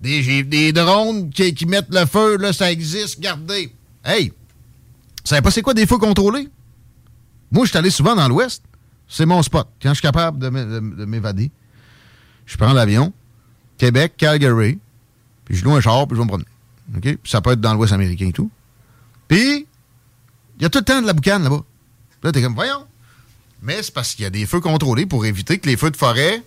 Des, des drones qui, qui mettent le feu, là, ça existe, regardez. Hey, vous savez pas c'est quoi des feux contrôlés? Moi, je suis allé souvent dans l'Ouest. C'est mon spot. Quand je suis capable de m'é- de- de m'évader, je prends l'avion, Québec, Calgary, puis je loue un char, puis je vais me promener. Puis ça peut être dans l'Ouest américain et tout. Puis, il y a tout le temps de la boucane là-bas. Là, t'es comme, voyons. Mais c'est parce qu'il y a des feux contrôlés pour éviter que les feux de forêt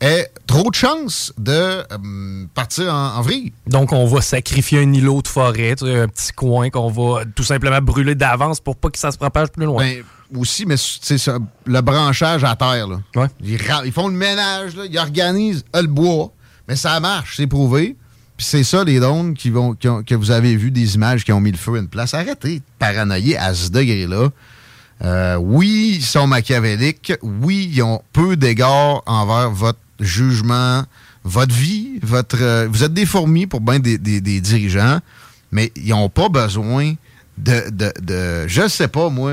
aient trop de chances de euh, partir en, en vrille. Donc, on va sacrifier un îlot de forêt, tu sais, un petit coin qu'on va tout simplement brûler d'avance pour pas que ça se propage plus loin. Ben, aussi, mais c'est ça, le branchage à terre. Là. Ils, font le ménage, là, ils organisent euh, le bois, mais ça marche, c'est prouvé. Puis c'est ça, les drones qui vont, qui ont- que vous avez vu des images qui ont mis le feu à une place. Arrêtez de paranoïer à ce degré-là. Euh, oui, ils sont machiavéliques. Oui, ils ont peu d'égards envers votre jugement, votre vie. votre. euh, vous êtes des fourmis pour bien des, des- des dirigeants, mais ils n'ont pas besoin de, de, de- Je sais pas, moi,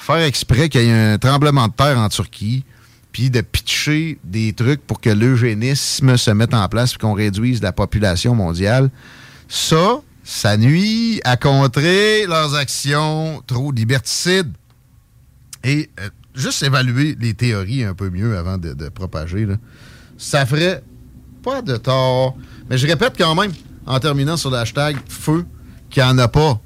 faire exprès qu'il y ait un tremblement de terre en Turquie, puis de pitcher des trucs pour que l'eugénisme se mette en place, puis qu'on réduise la population mondiale. Ça, ça nuit à contrer leurs actions trop liberticides. Et euh, juste évaluer les théories un peu mieux avant de, propager, ça ferait pas de tort. Mais je répète quand même, en terminant sur le hashtag feu, qu'il n'y en a pas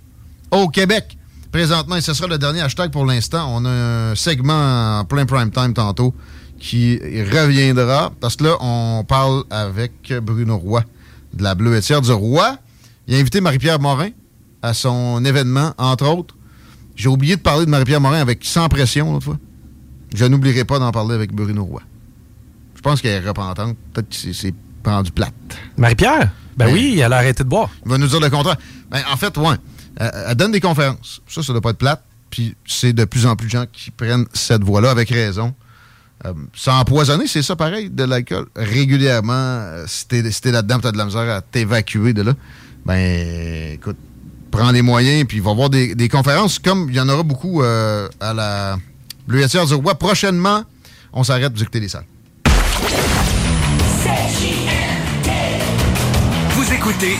au Québec. Présentement, et ce sera le dernier hashtag pour l'instant. On a un segment en plein prime time tantôt qui reviendra. Parce que là, on parle avec Bruno Roy de la Bleuetière du Roi. Il a invité Marie-Pierre Morin à son événement, entre autres. J'ai oublié de parler de Marie-Pierre Morin avec sans pression l'autre fois. Je n'oublierai pas d'en parler avec Bruno Roy. Je pense qu'elle est repentante. Peut-être que c'est- rendu plate. Marie-Pierre? Ben Ben, oui, elle a arrêté de boire. Il va nous dire le contraire. Ben, en fait, ouais. Elle donne des conférences. Ça, ça doit pas être plate. Puis c'est de plus en plus de gens qui prennent cette voie-là avec raison. Euh, S'empoisonner, c'est ça pareil, de l'alcool. Régulièrement, euh, si t'es si là-dedans, t'as de la misère à t'évacuer de là, ben écoute, prends les moyens, puis va voir des, des conférences, comme il y en aura beaucoup euh, à la Bleuetière du Roi. Prochainement, on s'arrête pour écouter les salles. Vous écoutez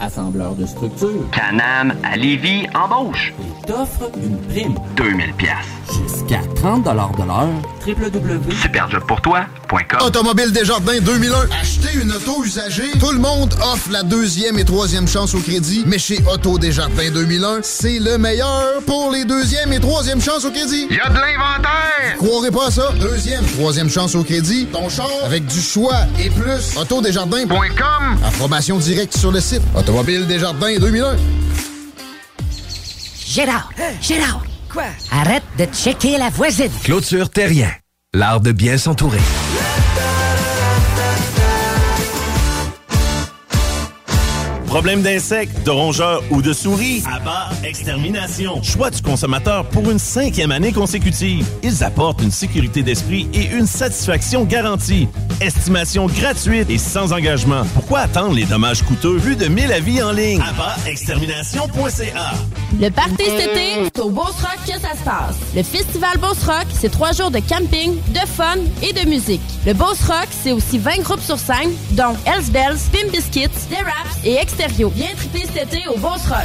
Assembleur de structure. Canam à Lévis embauche. T'offre une prime. 2000 pièces. Jusqu'à 30 de l'heure. www. Superjobpourtoi.com. Automobile Desjardins 2001. Acheter une auto usagée. Tout le monde offre la deuxième et troisième chance au crédit. Mais chez Auto Desjardins 2001, c'est le meilleur pour les deuxième et troisième chances au crédit. Il y a de l'inventaire! Croirez pas à ça. Deuxième, troisième chance au crédit. Ton char avec du choix et plus. Autodesjardins.com. Approbation directe sur le site. Automobile Desjardins 2001. Gérard! Gérard! Quoi? Arrête de checker la voisine! Clôture Terrien. L'art de bien s'entourer. Problème d'insectes, de rongeurs ou de souris? Abba Extermination. Choix du consommateur pour une cinquième année consécutive. Ils apportent une sécurité d'esprit et une satisfaction garantie. Estimation gratuite et sans engagement. Pourquoi attendre les dommages coûteux? Vu de 1000 avis en ligne? Extermination.ca Le party cet été, c'est au Beauce Rock que ça se passe. Le festival Beauce Rock, c'est trois jours de camping, de fun et de musique. Le Beauce Rock, c'est aussi 20 groupes sur scène, dont Hells Bells, Pim Biscuits, The Raps et Extérieur. Viens triper cet été au Beauce Rock.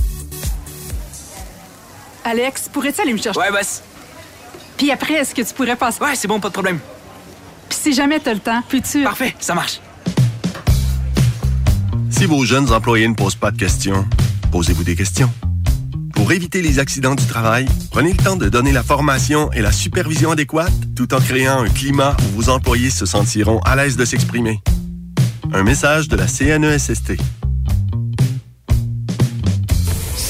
Alex, pourrais-tu aller me chercher? Ouais, boss. Puis après, est-ce que tu pourrais passer? Ouais, c'est bon, pas de problème. Puis si jamais t'as le temps, peux-tu... Parfait, ça marche. Si vos jeunes employés ne posent pas de questions, posez-vous des questions. Pour éviter les accidents du travail, prenez le temps de donner la formation et la supervision adéquate tout en créant un climat où vos employés se sentiront à l'aise de s'exprimer. Un message de la CNESST.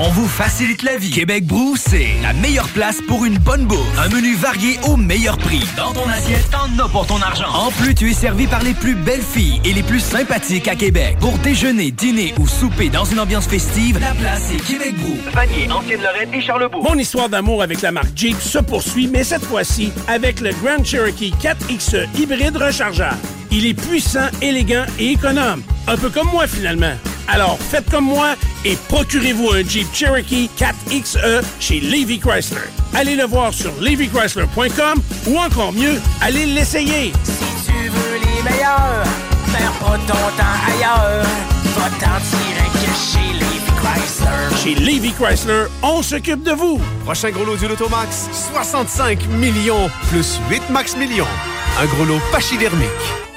on vous facilite la vie. Québec Brou, c'est la meilleure place pour une bonne bouffe. Un menu varié au meilleur prix. Dans ton assiette, t'en as pour ton argent. En plus, tu es servi par les plus belles filles et les plus sympathiques à Québec. Pour déjeuner, dîner ou souper dans une ambiance festive, la place est Québec Brou. Vanier, Ancienne-Lorraine et Charlebourg. Mon histoire d'amour avec la marque Jeep se poursuit, mais cette fois-ci avec le Grand Cherokee 4XE hybride rechargeable. Il est puissant, élégant et économe. Un peu comme moi finalement. Alors faites comme moi et procurez-vous un Jeep Cherokee 4XE chez Levy Chrysler. Allez le voir sur levychrysler.com ou encore mieux, allez l'essayer. Si tu veux les meilleurs, perds pas ton temps ailleurs. Va t'en tirer que chez Levi Chrysler. Chez Levy Chrysler, on s'occupe de vous. Prochain gros lot du Lotomax, 65 millions plus 8 max millions. Un gros lot pachydermique.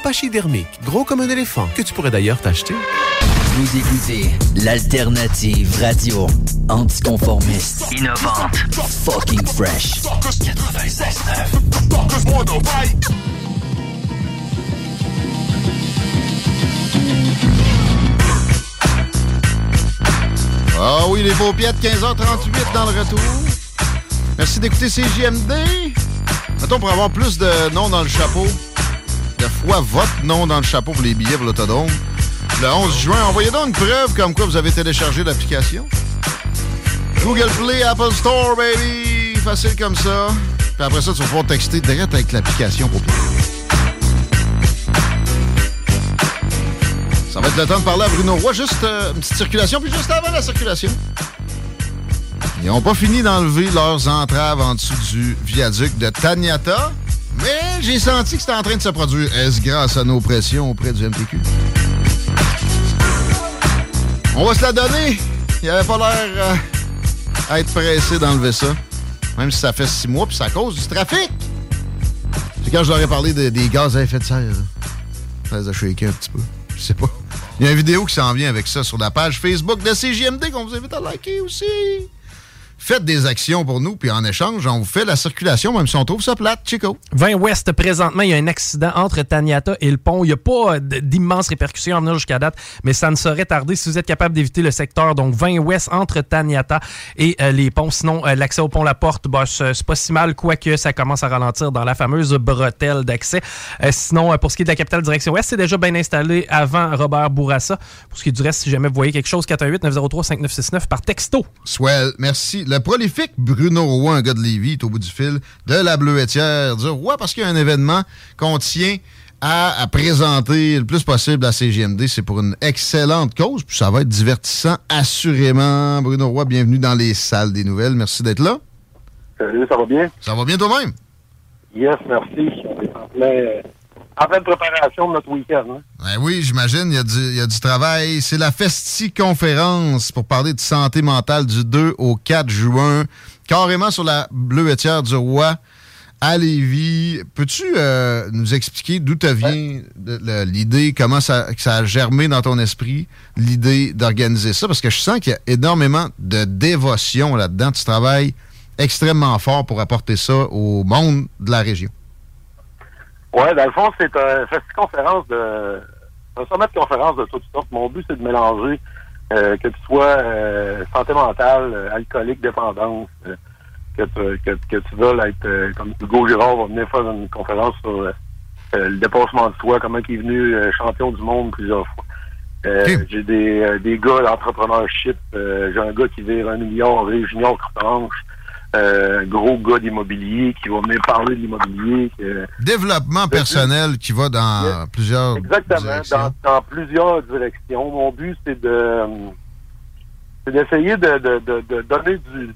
Pachydermique, gros comme un éléphant, que tu pourrais d'ailleurs t'acheter. Vous écoutez l'alternative radio anticonformiste, innovante, fucking fresh. 96.9. Ah oui, les paupiètes, 15h38 dans le retour. Merci d'écouter CJMD. Mettons, pour avoir plus de noms dans le chapeau, de fois votre nom dans le chapeau pour les billets pour l'autodrome, le 11 juin, envoyez donc une preuve comme quoi vous avez téléchargé l'application. Google Play, Apple Store, baby! Facile comme ça. Puis après ça, tu vas pouvoir texter direct avec l'application pour Ça va être le temps de parler à Bruno Roy. Juste euh, une petite circulation, puis juste avant la circulation. Ils n'ont pas fini d'enlever leurs entraves en dessous du viaduc de Taniata, mais j'ai senti que c'était en train de se produire. Est-ce grâce à nos pressions auprès du MTQ? On va se la donner. Il avait pas l'air euh, à être pressé d'enlever ça. Même si ça fait six mois, puis à cause du trafic. C'est quand je leur ai parlé de- des gaz à effet de serre. Ça les a shaké un petit peu. Je sais pas. Il y a une vidéo qui s'en vient avec ça sur la page Facebook de CJMD qu'on vous invite à liker aussi. Faites des actions pour nous, puis en échange, on vous fait la circulation, même si on trouve ça plate, Chico. 20 Ouest, présentement, il y a un accident entre Taniata et le pont. Il n'y a pas euh, d'immenses répercussions à venir jusqu'à date, mais ça ne saurait tarder si vous êtes capable d'éviter le secteur. Donc, 20 Ouest entre Taniata et euh, les ponts. Sinon, euh, l'accès au pont La Porte, bah, c'est pas si mal, quoique ça commence à ralentir dans la fameuse bretelle d'accès. Euh, sinon, pour ce qui est de la capitale direction Ouest, c'est déjà bien installé avant Robert Bourassa. Pour ce qui est du reste, si jamais vous voyez quelque chose, 418-903-5969 par texto. Swell, merci. Le prolifique Bruno Roy, un gars de Lévis, est au bout du fil de la bleuetière du Roi parce qu'il y a un événement qu'on tient à, à présenter le plus possible à CGMD. C'est pour une excellente cause, puis ça va être divertissant, assurément. Bruno Roy, bienvenue dans les salles des nouvelles. Merci d'être là. Salut, ça va bien? Ça va bien toi-même? Yes, merci. On est en plein, euh, en pleine préparation de notre week-end. hein. Ben oui, j'imagine, il y, a du- y a du travail. C'est la Festi-conférence pour parler de santé mentale du 2 au 4 juin, carrément sur la bleuetière du roi à Lévis. Peux-tu euh, nous expliquer d'où te vient l'idée, comment ça, ça a germé dans ton esprit, l'idée d'organiser ça? Parce que je sens qu'il y a énormément de dévotion là-dedans. Tu travailles extrêmement fort pour apporter ça au monde de la région. Ouais, dans le fond, c'est un festi-conférence de. un sommet de conférence de toutes sortes. Mon but, c'est de mélanger euh, que tu sois euh, santé mentale, euh, alcoolique, dépendance, euh, que, tu, que, que tu veuilles être euh, comme Hugo Girard va venir faire une conférence sur euh, le dépassement de soi, comment il est venu euh, champion du monde plusieurs fois. Euh, J'ai des, euh, des gars d'entrepreneurship. euh, J'ai un gars qui vire un milliard, Ray Junior Coutanche, euh, gros gars d'immobilier qui va venir parler de l'immobilier. que- Développement personnel qui va dans plusieurs Exactement, directions. dans, dans plusieurs directions. Mon but, c'est de c'est d'essayer de, de, de, de donner du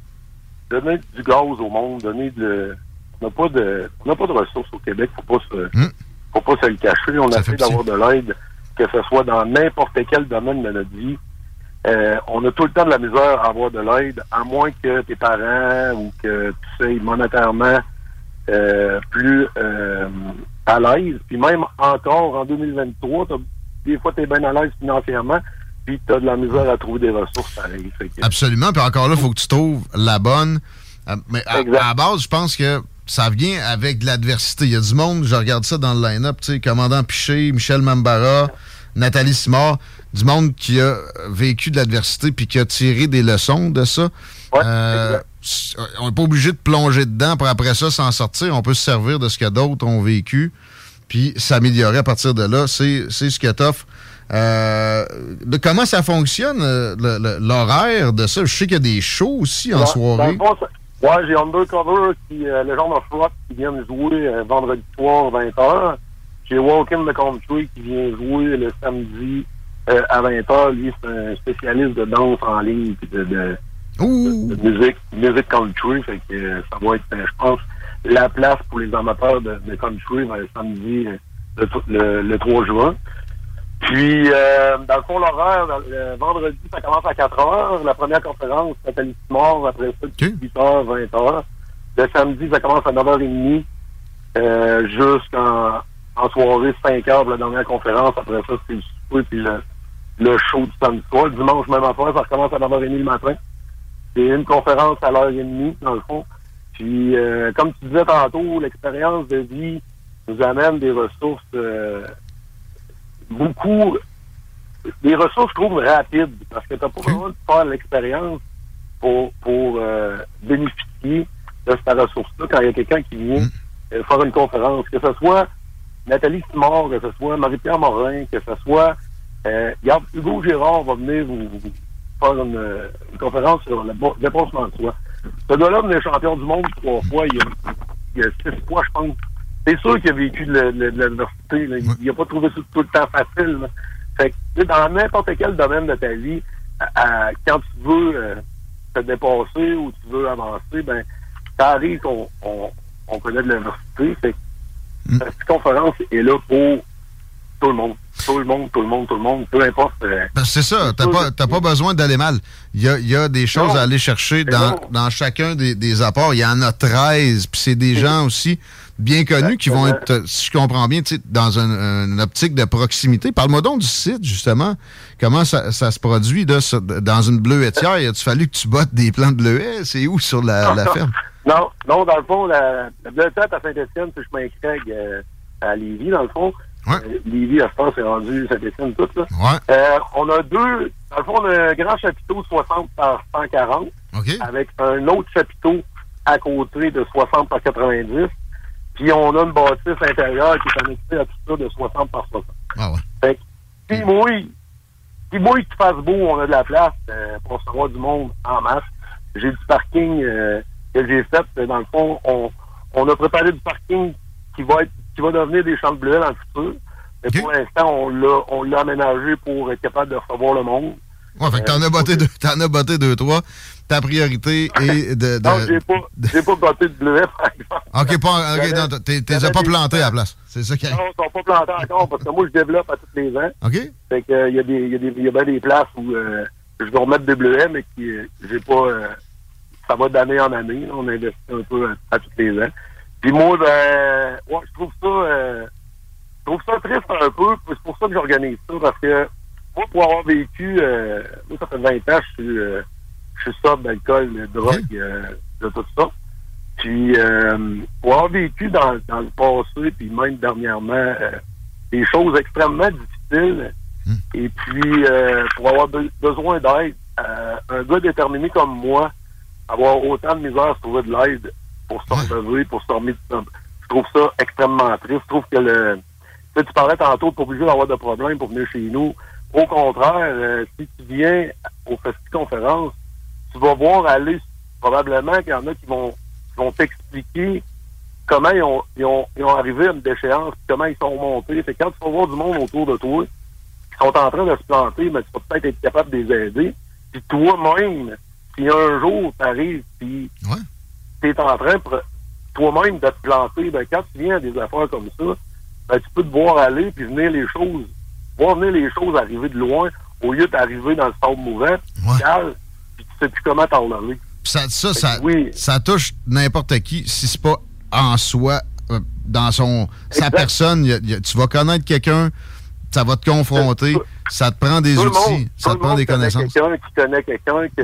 donner du gaz au monde, donner de on n'a pas de on n'a pas de ressources au Québec, faut pas se faut pas se le cacher. On essaie d'avoir de l'aide, que ce soit dans n'importe quel domaine de notre vie. Euh, on a tout le temps de la misère à avoir de l'aide, à moins que tes parents ou que tu sais monétairement euh, plus euh, à l'aise. Puis même encore en 2023, t'as- des fois tu es bien à l'aise financièrement, puis tu as de la misère à trouver des ressources pareilles. Que- Absolument. Puis encore là, il faut que tu trouves la bonne. Mais à, à la base, je pense que ça vient avec de l'adversité. Il y a du monde, je regarde ça dans le line-up, tu sais, Commandant Piché, Michel Mambara, Nathalie Simard, du monde qui a vécu de l'adversité puis qui a tiré des leçons de ça. Euh, s- on n'est pas obligé de plonger dedans pour après ça s'en sortir. On peut se servir de ce que d'autres ont vécu puis s'améliorer à partir de là. C'est c'est ce que t'offre. Euh, de comment ça fonctionne, euh, l'horaire de ça? Je sais qu'il y a des shows aussi en Ouais, soirée. fond, Ouais, j'ai Undercover, qui, euh, le genre de rock qui vient jouer euh, vendredi soir 20h. J'ai Walk in the Country qui vient jouer le samedi euh, à 20h. Lui, c'est un spécialiste de danse en ligne puis de, de, de- de musique, musique country. Fait que euh, ça va être, euh, je pense, la place pour les amateurs de, de country euh, samedi le, le, le 3 juin. Puis, euh, dans le fond, l'horaire, le vendredi, ça commence à 4 heures. La première conférence, Nathalie Simard, après ça, 18 h 20 h Le samedi, ça commence à 9h30 euh, jusqu'en en soirée, 5 heures pour la dernière conférence. Après ça, c'est le souper puis le, le show du samedi soir. Dimanche, même affaire, ça recommence à 9h30 le matin. C'est une conférence à l'heure et demie, dans le fond. Puis, euh, comme tu disais tantôt, l'expérience de vie nous amène des ressources euh, beaucoup des ressources, je trouve, rapides, parce que tu n'as pas besoin de faire l'expérience pour, pour euh, bénéficier de cette ressource-là quand il y a quelqu'un qui vient euh, faire une conférence, que ce soit Nathalie Simard, que ce soit Marie-Pierre Morin, que ce soit euh, regarde, Hugo Girard va venir vous, vous faire une, une conférence sur le dépassement de soi. Ce gars-là venait champion du monde trois fois, il y a, il y a six fois, je pense. C'est sûr qu'il a vécu de la- de la- de l'adversité. là. Il n'a pas trouvé ça tout le temps facile. là. Fait que, dans n'importe quel domaine de ta vie, à- à- quand tu veux euh, te dépasser ou tu veux avancer, ben, ça arrive qu'on on, on connaît de l'adversité. Fait que cette conférence est là pour tout le monde. Tout le monde, tout le monde, tout le monde, peu importe. euh, Ben, c'est ça, t'as pas, t'as pas besoin d'aller mal. Il y a, y a des choses Non. à aller chercher dans, dans chacun des, des apports. Il y en a 13, puis c'est des gens aussi bien connus qui vont être, si je comprends bien, dans un- une optique de proximité. Parle-moi donc du site, justement. Comment ça, ça se produit là, sur- dans une bleuetière? Il a-tu fallu que tu bottes des plants de bleuets? C'est où sur la, la ferme? Non, non, dans le fond, la, la bibliothèque à Saint-Étienne, c'est chemin Craig euh, à Lévis, dans le fond. Euh, Lévis, à ce temps, c'est rendu Saint-Étienne tout, là. Euh, on a deux, dans le fond, on a un grand chapiteau 60 par 140, avec un autre chapiteau à côté de 60 par 90, puis on a une bâtisse intérieure qui est connectée à tout ça de 60 par 60. Ah ouais. Fait que, si mouille, si mouille qu'il fasse beau, on a de la place euh, pour recevoir du monde en masse. J'ai du parking euh, que j'ai fait. euh, Dans le fond, on, on a préparé du parking qui va être qui va devenir des champs de bleuets dans le futur. Mais pour l'instant, on l'a on l'a aménagé pour être capable de recevoir le monde. Ouais, fait que t'en as botté deux, t'en as botté deux, trois. Ta priorité est de. de- Non, j'ai pas, j'ai pas botté de bleuets, par exemple. OK, pas, ok, non, t'es- t'es as pas planté à la place. C'est ça qui arrive. Non, ils sont pas plantés encore parce que moi, je développe à tous les ans. OK? Fait que, euh, il y a des, il y a des, il y a bien des places où euh, je vais remettre des bleuets, mais qui, euh, j'ai pas, euh, ça va d'année en année. là. on investit un peu à, à tous les ans. Puis moi, ben, ouais, je trouve ça, euh, je trouve ça triste un peu. C'est pour ça que j'organise ça parce que moi, pour avoir vécu, euh, moi, ça fait 20 ans, je suis, euh, je suis sobre d'alcool, de drogue, euh, de tout ça. Puis, euh, pour avoir vécu dans, dans le passé, puis même dernièrement, euh, des choses extrêmement difficiles, et puis euh, pour avoir be- besoin d'aide, euh, un gars déterminé comme moi, avoir autant de misère à se trouver de l'aide pour se relever, pour se remettre, je trouve ça extrêmement triste. Je trouve que le, tu sais, tu parlais tantôt de pas obligé d'avoir de problème pour venir chez nous. Au contraire, euh, si tu viens au Festi Conférence, tu vas voir aller probablement qu'il y en a qui vont, qui vont t'expliquer comment ils ont, ils, ont, ils ont arrivé à une déchéance, comment ils sont montés. Que quand tu vas voir du monde autour de toi qui sont en train de se planter, mais tu vas peut-être être capable de les aider. Puis toi-même, si un jour tu arrives, puis tu es en train toi-même de te planter, ben, quand tu viens à des affaires comme ça, ben, tu peux te voir aller puis venir les choses, voir venir les choses arriver de loin au lieu d'arriver dans le sable mouvant, calme, puis tu sais plus comment t'en. Puis Ça, ça, ça, ça touche n'importe qui si c'est pas en soi, euh, dans son sa personne. y a- y a- tu vas connaître quelqu'un, ça va te confronter, ça te prend des Tout outils, monde- ça te prend des connaissances. Quelqu'un qui connaît quelqu'un que.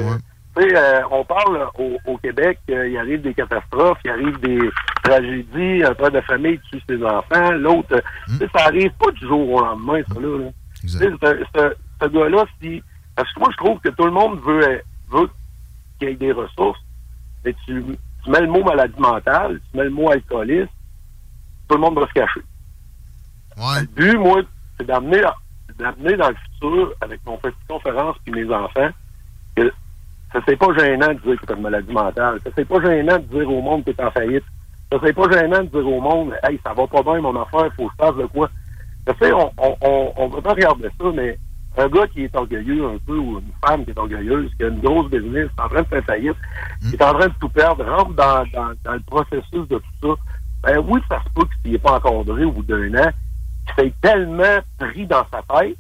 Euh, on parle au, au Québec, euh, il arrive des catastrophes, il arrive des tragédies, un père de famille tue ses enfants, l'autre. euh, Hmm. Ça arrive pas du jour au lendemain, ça là. là. Ce, ce- ce gars-là, si. Parce que moi, je trouve que tout le monde veut, veut qu'il y ait des ressources, mais tu, tu mets le mot maladie mentale, tu mets le mot alcoolisme, tout le monde va se cacher. Le but, moi, c'est d'amener d'amener dans le futur, avec mon petite conférence puis mes enfants, que ça c'est pas gênant de dire que tu as une maladie mentale. Ça c'est pas gênant de dire au monde que tu es en faillite. Ça c'est pas gênant de dire au monde Hey, ça va pas bien mon affaire, faut que je fasse de quoi. Tu sais, on, on, on, on peut pas regarder ça, mais un gars qui est orgueilleux un peu, ou une femme qui est orgueilleuse, qui a une grosse business, qui est en train de faire faillite, qui est en train de tout perdre, rentre dans, dans, dans le processus de tout ça, ben oui, ça se peut qu'il n'est pas encadré au bout d'un an, qu'il s'est tellement pris dans sa tête,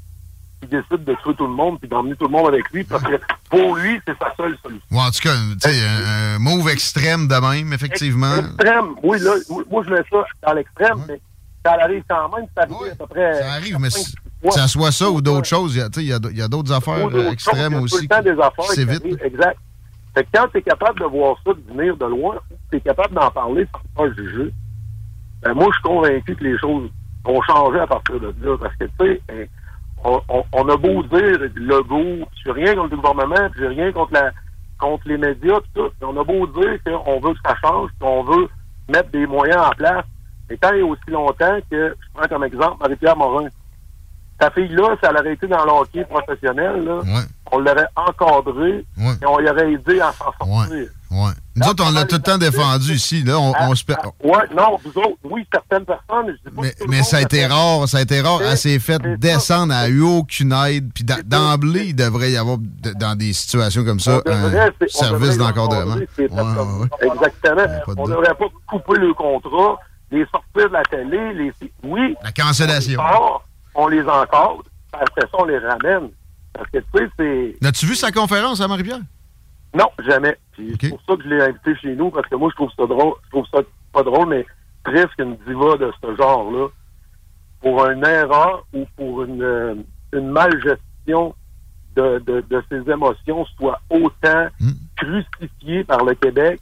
qu'il décide de tuer tout le monde puis d'emmener tout le monde avec lui, parce que pour lui, c'est sa seule solution. En tout cas, tu sais, un, un move extrême de même, effectivement. Extrême. Oui, là, moi, je mets ça dans l'extrême, mais ça arrive quand même, ça arrive à peu près. Ça arrive, mais que ça soit ça ou d'autres choses, il y a- d'autres affaires extrêmes choses, il y a aussi. Tout le temps des affaires C'est qui vite. arrivent, Exact. Fait que quand tu es capable de voir ça, de venir de loin, tu es capable d'en parler sans faire juger, ben moi, je suis convaincu que les choses vont changer à partir de là. Parce que, tu sais, on, a beau dire le go, je suis rien contre le gouvernement, puis rien contre la contre les médias, tout, on a beau dire qu'on veut que ça change, qu'on veut mettre des moyens en place, mais tant et aussi longtemps que, je prends comme exemple Marie-Pierre Morin, ta fille-là, si elle aurait été dans le hockey professionnel, là, on l'aurait encadré et on lui aurait aidé à s'en sortir. Ouais. Nous autres, on l'a tout le temps défendu ici. Là, on, on se per- Ouais, non, vous autres, oui, certaines personnes, je dis pas Mais, monde ça a été rare, ça a été rare. Elle s'est fait descendre, elle a eu aucune aide. Puis d'emblée, il devrait y avoir, dans des situations comme ça, devrait, un service d'encadrement. Ouais, ouais. Exactement. On doute. devrait pas couper le contrat, les sortir de la télé, les. Oui. La cancellation. On on les encadre, après ça, on les ramène. Parce que, tu sais, c'est. As-tu vu sa conférence à Marie-Pierre? Non, jamais. Puis C'est pour ça que je l'ai invité chez nous, parce que moi, je trouve ça drôle. Je trouve ça pas drôle, mais triste qu'une diva de ce genre-là, pour une erreur ou pour une, euh, une malgestion de, de, de ses émotions, soit autant Hmm. crucifiée par le Québec.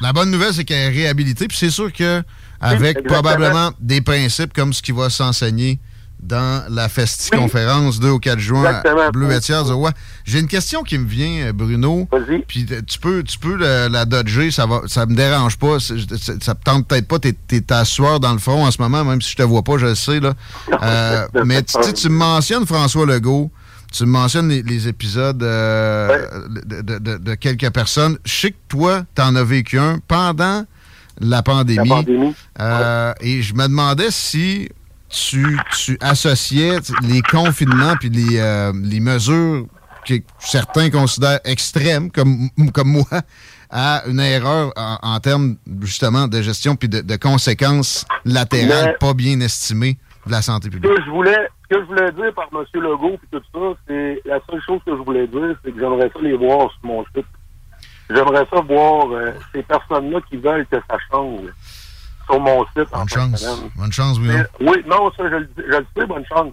La bonne nouvelle, c'est qu'elle est réhabilitée. Puis c'est sûr que avec exactement. probablement des principes comme ce qui va s'enseigner dans la Festi-conférence 2 au 4 juin Exactement. à Bleuetière du Roi. J'ai une question qui me vient, euh, Bruno. Puis euh, tu peux, tu peux la, la dodger, ça va, ça me dérange pas. Ça te tente peut-être pas, t'es, t'es ta sueur dans le front en ce moment, même si je te vois pas, je le sais. Là. Euh, mais tu tu mentionnes François Legault. Tu me mentionnes les, les épisodes euh, de, de- de- de quelques personnes. Je sais que toi, tu en as vécu un pendant la pandémie. La pandémie. Euh, Et je me demandais si tu, tu associais les confinements puis les, euh, les mesures que certains considèrent extrêmes, comme, comme moi, à une erreur en, en termes justement de gestion puis de, de conséquences latérales Mais- pas bien estimées de la santé Ce publique. que je voulais, ce que je voulais dire par M. Legault et tout ça, c'est la seule chose que je voulais dire, c'est que j'aimerais ça les voir sur mon site. J'aimerais ça voir euh, ces personnes-là qui veulent que ça change sur mon site en Bonne de chance. Bonne chance. Mais- oui, non, ça, je, le dis- je le sais, bonne chance.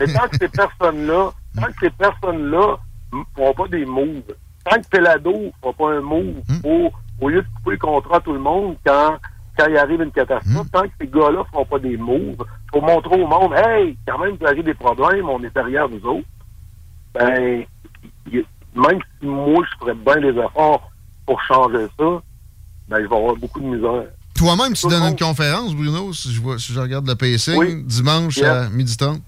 Mais tant que ces personnes-là, tant que ces personnes-là ne feront pas des moves, tant que Pelado ne fera pas un move pour, au lieu de couper le contrat à tout le monde quand, quand il arrive une catastrophe, tant que ces gars-là ne feront pas des moves pour montrer au monde, hey, quand même, il arrive des problèmes, on est derrière nous autres, ben, même si moi, je ferais bien des efforts pour changer ça, ben, je vais avoir beaucoup de misère. Toi-même, tu donnes une conférence, Bruno, si je, vois, si je regarde le pacing, Oui. dimanche Yes. à 12h30.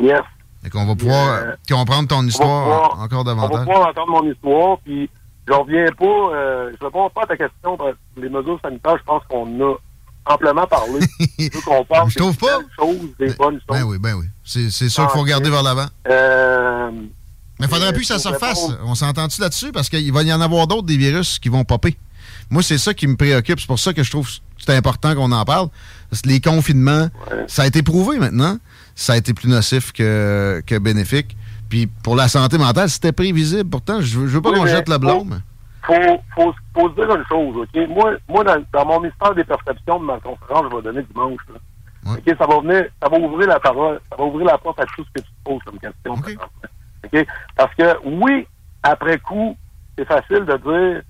Yes. Et qu'on va pouvoir Euh, euh, comprendre ton histoire pouvoir- encore On va davantage. pouvoir entendre mon histoire, puis je reviens pas, euh, je réponds pas à ta question, parce que les mesures sanitaires, je pense qu'on a amplement parlé. je veux qu'on parle Je trouve des choses, des bonnes choses. Ben oui, ben oui. C'est sûr qu'il faut regarder vers l'avant. Euh, Mais il faudrait euh, plus que ça se refasse. répondre- On s'entend-tu là-dessus? Parce qu'il va y en avoir d'autres, des virus, qui vont popper. Moi, c'est ça qui me préoccupe. C'est pour ça que je trouve que c'est important qu'on en parle. Parce que les confinements, ça a été prouvé maintenant. Ça a été plus nocif que, que bénéfique. Puis pour la santé mentale, c'était prévisible. Pourtant, je veux, je veux pas Oui, qu'on jette le blâme. faut, faut, faut se dire une chose, OK? Moi, moi dans, dans mon mystère des perceptions de ma conférence, je vais donner dimanche, là. OK? Ça va venir, ça va ouvrir la parole, ça va ouvrir la porte à tout ce que tu poses comme question. Parce que, oui, après coup, c'est facile de dire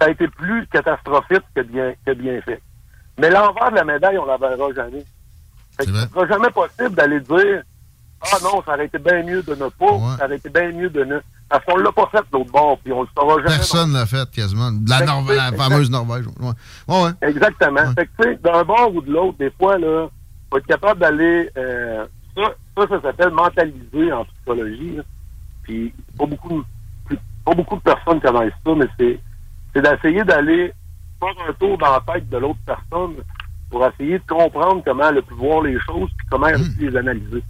ça a été plus catastrophique que bien, que bien fait. Mais l'envers de la médaille, on la verra jamais. Ce sera jamais possible d'aller dire Ah non, ça aurait été bien mieux de ne pas, ça aurait été bien mieux de ne. Parce qu'on l'a pas fait de l'autre bord, puis on le saura jamais. Personne l'a fait quasiment. La, la fameuse Norvège. Ouais. Exactement. Fait que, d'un bord ou de l'autre, des fois, là, faut être capable d'aller. euh, ça, ça, ça s'appelle mentaliser en psychologie. là. Puis, pas beaucoup, de- pas beaucoup de personnes connaissent ça, mais c'est, c'est d'essayer d'aller faire un tour dans la tête de l'autre personne pour essayer de comprendre comment elle a pu voir les choses puis comment elle a pu les analyser.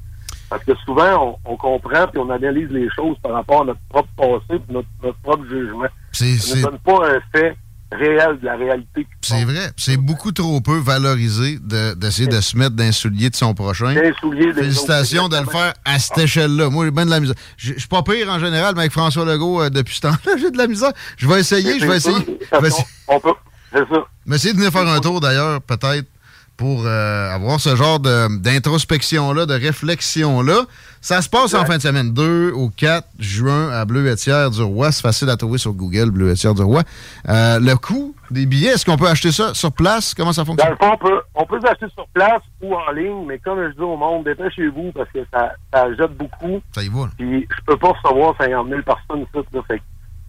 Parce que souvent, on, on comprend puis on analyse les choses par rapport à notre propre passé puis notre, notre propre jugement. Ça ne donne pas un fait réel de la réalité. C'est vrai. C'est beaucoup trop peu valorisé de- d'essayer de, se mettre dans les souliers de son prochain. Souliers des Félicitations de le faire à cette échelle-là. Moi, j'ai bien de la misère. Je suis pas pire en général, mais avec François Legault, euh, depuis ce temps-là, j'ai de la misère. Je vais essayer, je vais essayer. On peut. C'est ça. je vais essayer de venir faire un tour d'ailleurs, peut-être, pour euh, avoir ce genre d'introspection-là, de réflexion-là. Ça se passe en fin de semaine, 2 au 4 juin à Bleuetière-du-Roi. C'est facile à trouver sur Google, Bleuetière-du-Roi. Euh, le coût des billets, est-ce qu'on peut acheter ça sur place? Comment ça Dans fonctionne? le fond, on peut, on peut l'acheter sur place ou en ligne, mais comme je dis au monde, dépêchez-vous parce que ça, ça jette beaucoup. Ça y va. là. Puis je peux pas recevoir 50 000 personnes ici. Là, fait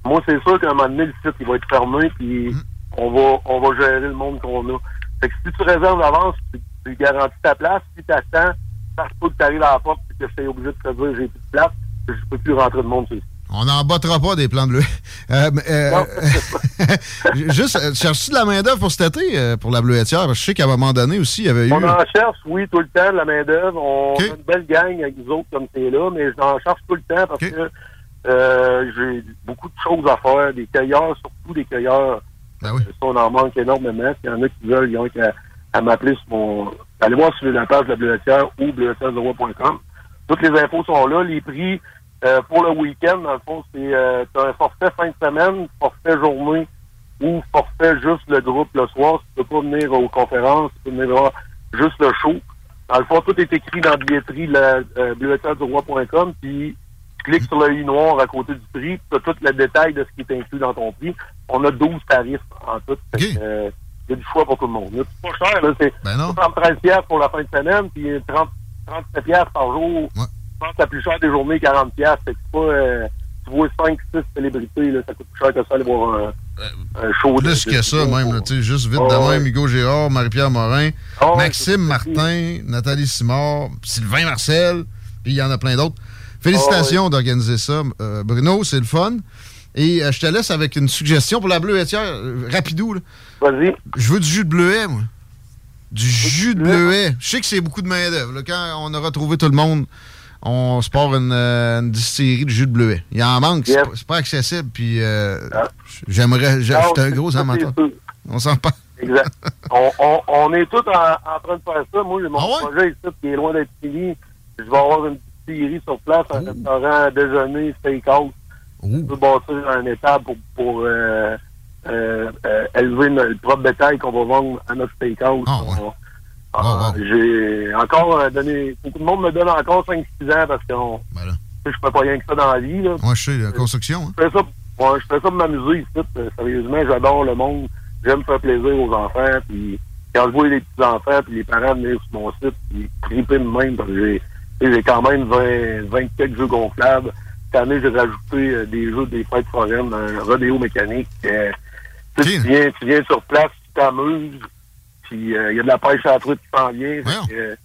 moi, c'est sûr qu'à un moment donné, le site il va être fermé, puis Mm. on va on va gérer le monde qu'on a. Fait que si tu réserves d'avance, tu, tu garantis ta place. Si tu attends, ça se peut que tu arrives à la porte et que je sois obligé de te dire j'ai plus de place, que je peux plus rentrer de monde site. On n'en battra pas des plans bleus. Euh, euh, juste, euh, cherches-tu de la main-d'œuvre pour cet été, euh, pour la bleuetière? Parce que je sais qu'à un moment donné aussi, il y avait eu. On en cherche, oui, tout le temps, de la main-d'œuvre. On a une belle gang avec nous autres comme c'est là, mais j'en cherche tout le temps parce que euh, j'ai beaucoup de choses à faire. Des cueilleurs, surtout des cueilleurs. Ben. Ça, on en manque énormément. S'il y en a qui veulent, ils ont qu'à à m'appeler sur mon. Allez voir sur la page de la bleuetière ou bleuetière.com. Toutes les infos sont là. Les prix euh, pour le week-end, dans le fond, c'est euh, t'as un forfait fin de semaine, forfait journée ou forfait juste le groupe le soir. Tu peux pas venir aux conférences, tu peux venir voir juste le show. Dans le fond, tout est écrit dans la billetterie la euh, puis tu cliques sur le i noir à côté du prix, tu as tout le détail de ce qui est inclus dans ton prix. On a 12 tarifs en tout. Euh, il y a du choix pour tout le monde. C'est pas cher, là. C'est Ben non. 13 piastres pour la fin de semaine, puis 30, 37 piastres par jour. Je pense que la plus chère des journées, 40 piastres. Fait que c'est pas... euh, tu vois 5, 6 célébrités, là, ça coûte plus cher que ça aller voir un, un show. de- Plus de- que ça, même. sais, juste vite de ouais. même, Hugo Gérard, Marie-Pierre Morin, Ah, ouais, Maxime Martin, Nathalie Simard, Sylvain Marcel, puis il y en a plein d'autres. Félicitations d'organiser ça, euh, Bruno, c'est le fun. Et euh, je te laisse avec une suggestion pour la bleuetière, euh, rapidou. là. Vas-y. Je veux du jus de bleuet, moi. Du jus de bleuet? Je sais que c'est beaucoup de main-d'œuvre. Quand on aura trouvé tout le monde, on se part une, euh, une distillerie de jus de bleuet. Il en manque, c'est pas- c'est pas accessible. Puis euh, j'aimerais. j'ai- Non, J'étais un c'est- gros amateur. On s'en parle. Exact. on, on, on est tous en, en train de faire ça. Moi, mon Ah projet ici qui est loin d'être fini. Je vais avoir une sur place, un restaurant, déjeuner, steakhouse. Je veux bâtir un étable pour, pour euh, euh, euh, élever no- le propre bétail qu'on va vendre à notre steakhouse. On- Ah, J'ai encore donné... Beaucoup de monde me donne encore 5-6 ans parce que on- je fais pas rien que ça dans la vie. Là. Moi, je sais, la construction. hein. Je fais ça, ouais, je fais ça pour m'amuser ici. Sérieusement, j'adore le monde. J'aime faire plaisir aux enfants. Puis quand je vois les petits-enfants puis les parents venir sur mon site, puis triper de même, parce que j'ai j'ai quand même 20, 20 quelques jeux gonflables. Cette année, j'ai rajouté euh, des jeux des fêtes foraines, un rodéo mécanique. Euh, tu viens, tu viens sur place, tu t'amuses. Puis euh, il y a de la pêche à la truite qui s'en vient. Euh,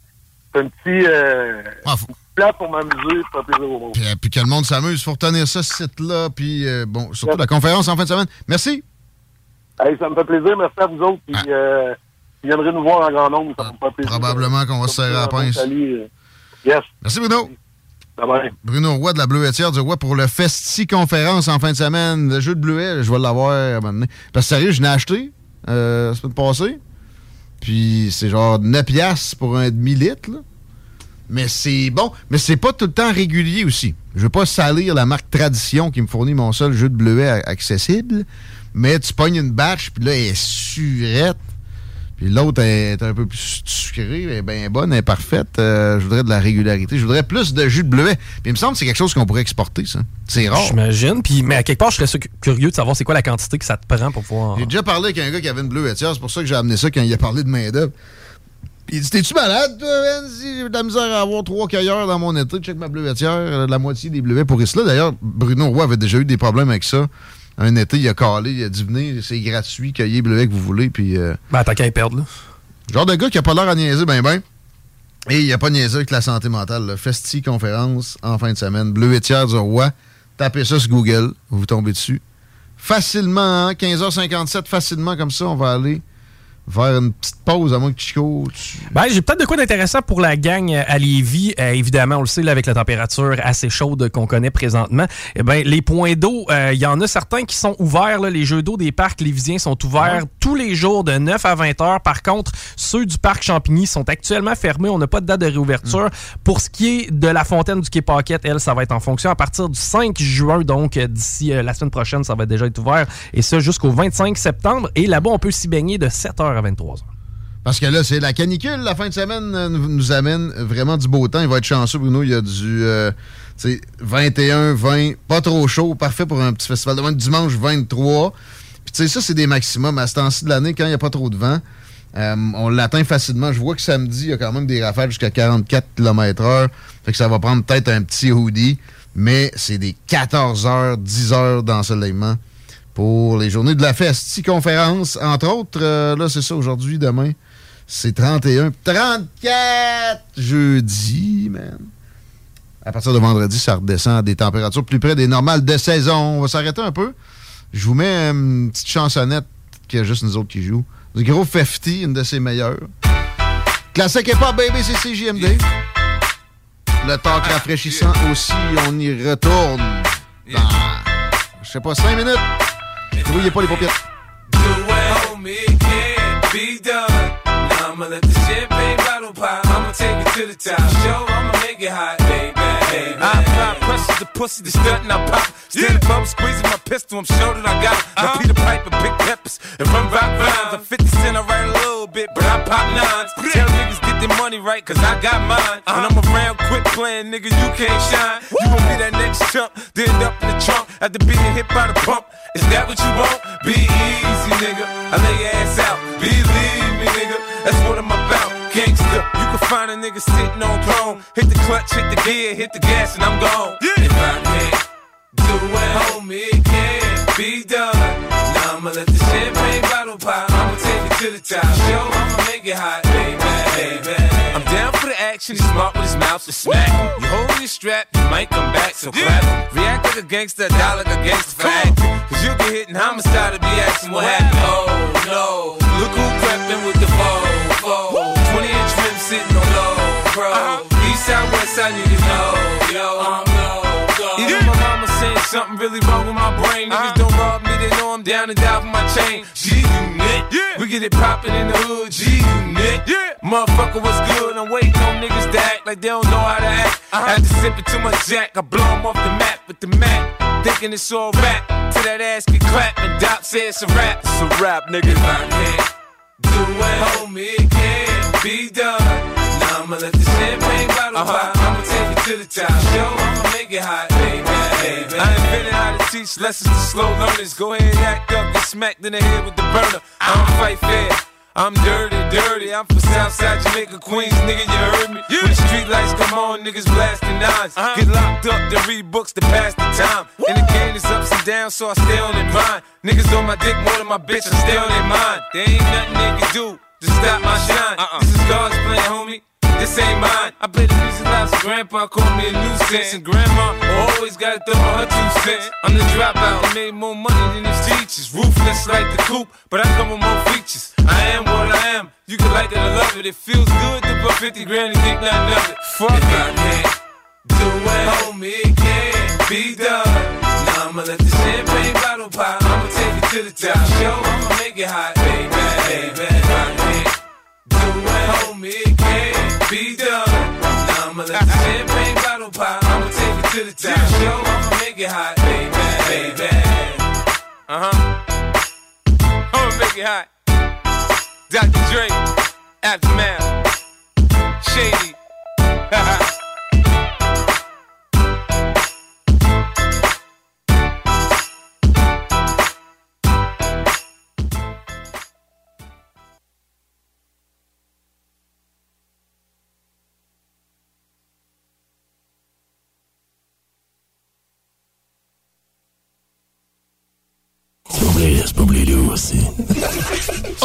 C'est un petit... Euh, plat pour m'amuser, faire plaisir au monde. Puis, euh, puis que le monde s'amuse. faut retenir ça, ce site-là. Puis, euh, bon, surtout la conférence en fin de semaine. Merci. Hey, ça me fait plaisir. Merci à vous autres. Puis, euh, vous viendrez nous voir en grand nombre. Ça me fait plaisir. Probablement qu'on va se serrer la pince. Salut. Yes. Merci, Bruno. Bye-bye. Bruno Roy de la Bleuetière du Roi pour le Festi Conférence en fin de semaine. Le jeu de bleuet, je vais l'avoir à un moment donné. Parce que sérieux, je l'ai acheté euh, la semaine passée. Puis c'est genre 9 piastres pour un demi-litre. là. Mais c'est bon. Mais c'est pas tout le temps régulier aussi. Je veux pas salir la marque Tradition qui me fournit mon seul jeu de bleuet accessible. Mais tu pognes une batch, puis là, elle est surette. Puis l'autre est un peu plus sucrée, elle est bien bonne, elle est parfaite. Euh, je voudrais de la régularité. Je voudrais plus de jus de bleuet. Puis il me semble que c'est quelque chose qu'on pourrait exporter, ça. C'est rare. J'imagine. Puis, mais à quelque part, je serais curieux de savoir c'est quoi la quantité que ça te prend pour pouvoir. J'ai déjà parlé avec un gars qui avait une bleuetière, c'est pour ça que j'ai amené ça quand il a parlé de main-d'œuvre. Il dit T'es-tu malade, toi? Si j'ai de la misère à avoir trois cueilleurs dans mon été, check ma bleuetière, euh, la moitié des bleuets pour là. D'ailleurs, Bruno Roy avait déjà eu des problèmes avec ça. Un été, il a calé, il a dit Venez, c'est gratuit, cueillez les bleuets que vous voulez. Puis. Euh, ben, t'as qu'à y perdre, là. Genre de gars qui a pas l'air à niaiser, ben ben. Et il a pas niaisé avec la santé mentale. là. Festi conférence en fin de semaine. Bleuetière du Roi. Tapez ça sur Google, vous tombez dessus. Facilement, hein, 15h57, facilement comme ça, on va aller vers une petite pause à moins que Chico. tu- Ben, j'ai peut-être de quoi d'intéressant pour la gang euh, à Lévis. Euh, évidemment, on le sait, là, avec la température assez chaude qu'on connaît présentement. Eh ben, les points d'eau, euh, il y en a certains qui sont ouverts. là. Les jeux d'eau des parcs lévisiens sont ouverts tous les jours de 9 à 20 heures. Par contre, ceux du parc Champigny sont actuellement fermés. On n'a pas de date de réouverture. Pour ce qui est de la fontaine du Quai Paquette, elle, ça va être en fonction à partir du 5 juin. Donc, d'ici euh, la semaine prochaine, ça va déjà être ouvert. Et ça jusqu'au 25 septembre. Et là-bas, on peut s'y baigner de 7h à 23h. Parce que là, c'est la canicule. La fin de semaine euh, nous, amène vraiment du beau temps. Il va être chanceux, Bruno. Il y a du euh, tu sais, 21, 20, pas trop chaud. Parfait pour un petit festival de vin. Dimanche 23. Puis tu sais, ça, c'est des maximums. À ce temps-ci de l'année, quand il n'y a pas trop de vent, euh, on l'atteint facilement. Je vois que samedi, il y a quand même des rafales jusqu'à 44 km/h. Fait que ça va prendre peut-être un petit hoodie. Mais c'est des 14 heures, 10 heures d'ensoleillement pour les journées de la Festi-conférence. Entre autres, euh, là, c'est ça, aujourd'hui, demain, c'est 31. 34 jeudi, man. À partir de vendredi, ça redescend à des températures plus près des normales de saison. On va s'arrêter un peu. Je vous mets une petite chansonnette qu'il y a juste nous autres qui jouent. Du gros Fefty, une de ses meilleures. Classique et pas baby, c'est CJMD. Le talk rafraîchissant aussi, on y retourne dans, je sais pas, 5 minutes. Brouillez pas les paupières. Do it, homie, it can't be done. Now I'ma let the champagne bottle pop. I'ma take it to the top. Show, I'ma make it hot, baby. baby. Apply pussy, the stunt and I pop. Stand above, squeezing my pistol, I'm sure that I got it. Now uh-huh. Peter Piper, big peppers, and run rock rhymes. I'm 50 cent, I write a little bit, but I pop nines. Tell niggas get their money right, cause I got mine. When uh-huh. I'm around, quit playing, nigga, you can't shine. You gon' be that next chump, then up in the trunk after being hit by the pump. Is that what you want? Be easy, nigga. I lay your ass out. Believe me, nigga. That's what I'm about. Gangsta, you can find a nigga sitting on throne. Hit the clutch, hit the gear, hit the gas, and I'm gone. If I can't do it, homie, it can't be done. Now I'ma let the champagne bottle pop. I'ma take it to the top. Show, I'ma make it hot, baby, baby. I'm down for the action, he's smart with his mouth to smack. You hold your strap, you might come back, so clap. React like a gangster, die like a gangster for acting. Cause you get hit and homicide to be asking what happened. Oh no, look who crept in with the foe, 20 low, bro. Uh-huh. East side, west side, niggas know, yo, I'm low, go. Even my mama saying something really wrong with my brain. Niggas uh-huh. don't rob me, they know I'm down and die for my chain. G unit, We get it poppin' in the hood, G unit. Motherfucker, what's good? I'm waiting on niggas to act like they don't know how to act. Uh-huh. I had to sip it too much jack, I blow 'em off the map with the Mac. Thinking it's all rap, till that ass get clapped and Doc said it's a rap. It's a rap, nigga. If I can't do it, homie, it can't be done. I'ma let the champagne bottle pop. I'ma take it to the top. Show, I'ma make it hot, baby, baby. I invented how to teach lessons to slow learners. Go ahead, and act up, get smacked in the head with the burner. I don't fight fair. I'm dirty, dirty. I'm from Southside Jamaica, Queens, nigga. You heard me? When the street lights come on, niggas blasting 9s uh-huh. Get locked up, then read books to pass the time. And the game is ups and downs, so I stay on their mind. Niggas on my dick more than my bitch, I stay on their mind. There ain't nothing they can do to stop my shine. Uh-uh. This is God's plan, homie. This ain't mine. I the music loud, so grandpa called me a nuisance. And grandma always gotta throw her two cents. I'm the dropout, I made more money than his teachers. Ruthless like the coop, but I come with more features. I am what I am. You can like it or love it. It feels good to put 50 grand and think nothing of it. Fuck If it. I can't do it, homie, it can't be done. Now I'ma let the champagne bottle pop. I'ma take it to the top. Show, I'ma make it hot, baby, baby. If I can't do it, homie, it can't be done. Now I'ma let the champagne bottle pop. I'ma take it to the top. Show, I'ma make it hot, baby, baby. Uh huh. I'ma make it hot. Dr. Dre, Aftermath, Shady.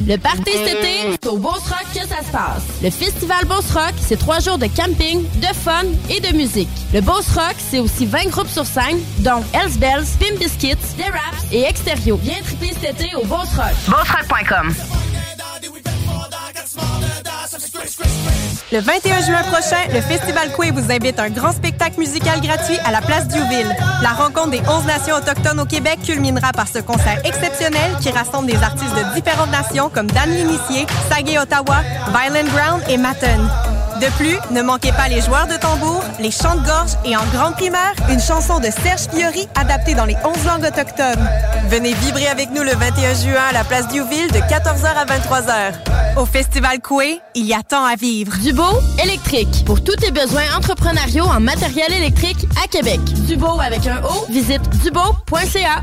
Le party cet été, c'est au Beauce Rock que ça se passe. Le Festival Beauce Rock, c'est trois jours de camping, de fun et de musique. Le Beauce Rock, c'est aussi 20 groupes sur scène, dont Hells Bells, Pim Biscuits, The Raps et Extérieur. Viens triper cet été au Beauce Rock. BossRock.com. Le 21 juin prochain, le Festival Coué vous invite à un grand spectacle musical gratuit à la place Diouville. La rencontre des 11 nations autochtones au Québec culminera par ce concert exceptionnel qui rassemble des artistes de différentes nations comme Dan L'Initié, Sagé Ottawa, Violent Ground et Matten. De plus, ne manquez pas les joueurs de tambour, les chants de gorge et en grande primaire, une chanson de Serge Fiori adaptée dans les 11 langues autochtones. Venez vibrer avec nous le 21 juin à la place Diouville de 14h à 23h. Au Festival Coué, il y a tant à vivre. Dubo électrique. Pour tous tes besoins entrepreneuriaux en matériel électrique à Québec. Dubo avec un O, visite dubo.ca.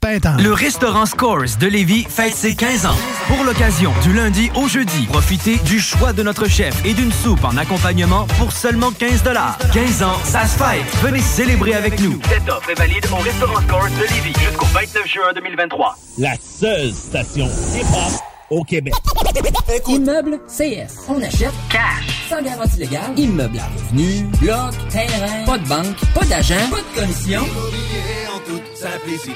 Pintan. Le restaurant Scores de Lévis fête ses 15 ans. Pour l'occasion, du lundi au jeudi, profitez du choix de notre chef et d'une soupe en accompagnement pour seulement 15 15 ans, ça se fête. Venez célébrer avec nous. Cette offre est valide au restaurant Scores de Lévis jusqu'au 29 juin 2023. La seule station hip-hop au Québec. Immeuble CS. On achète cash. Sans garantie légale. Immeuble à revenu. Bloc. Terrain. Pas de banque. Pas d'agent. Pas de commission.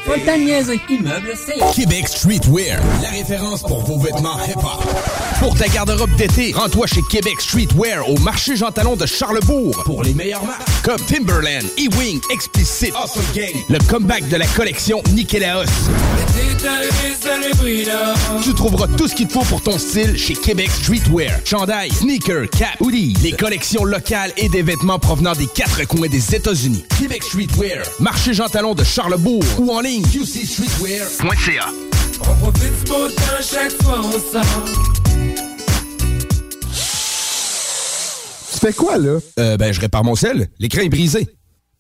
Pas le temps de niaiser. Immeuble CS. Québec Streetwear, la référence pour vos vêtements hip-hop. Pour ta garde-robe d'été, rends-toi chez Québec Streetwear au marché Jean Talon de Charlebourg pour les meilleures marques comme Timberland, E-Wing, Explicit, Awesome Gang, le comeback de la collection Nikélaos. Tu trouveras tout ce qu'il te faut pour ton style chez Québec Streetwear. Chandail, sneakers, cap, hoodies, les collections locales et des vêtements provenant des quatre coins des États-Unis. Québec Streetwear, marché Jean Talon de Charlebourg ou en ligne qcstreetwear.ca. On profite du beau temps chaque fois on sort. Tu fais quoi, là? Euh, ben, je répare mon sel. L'écran est brisé.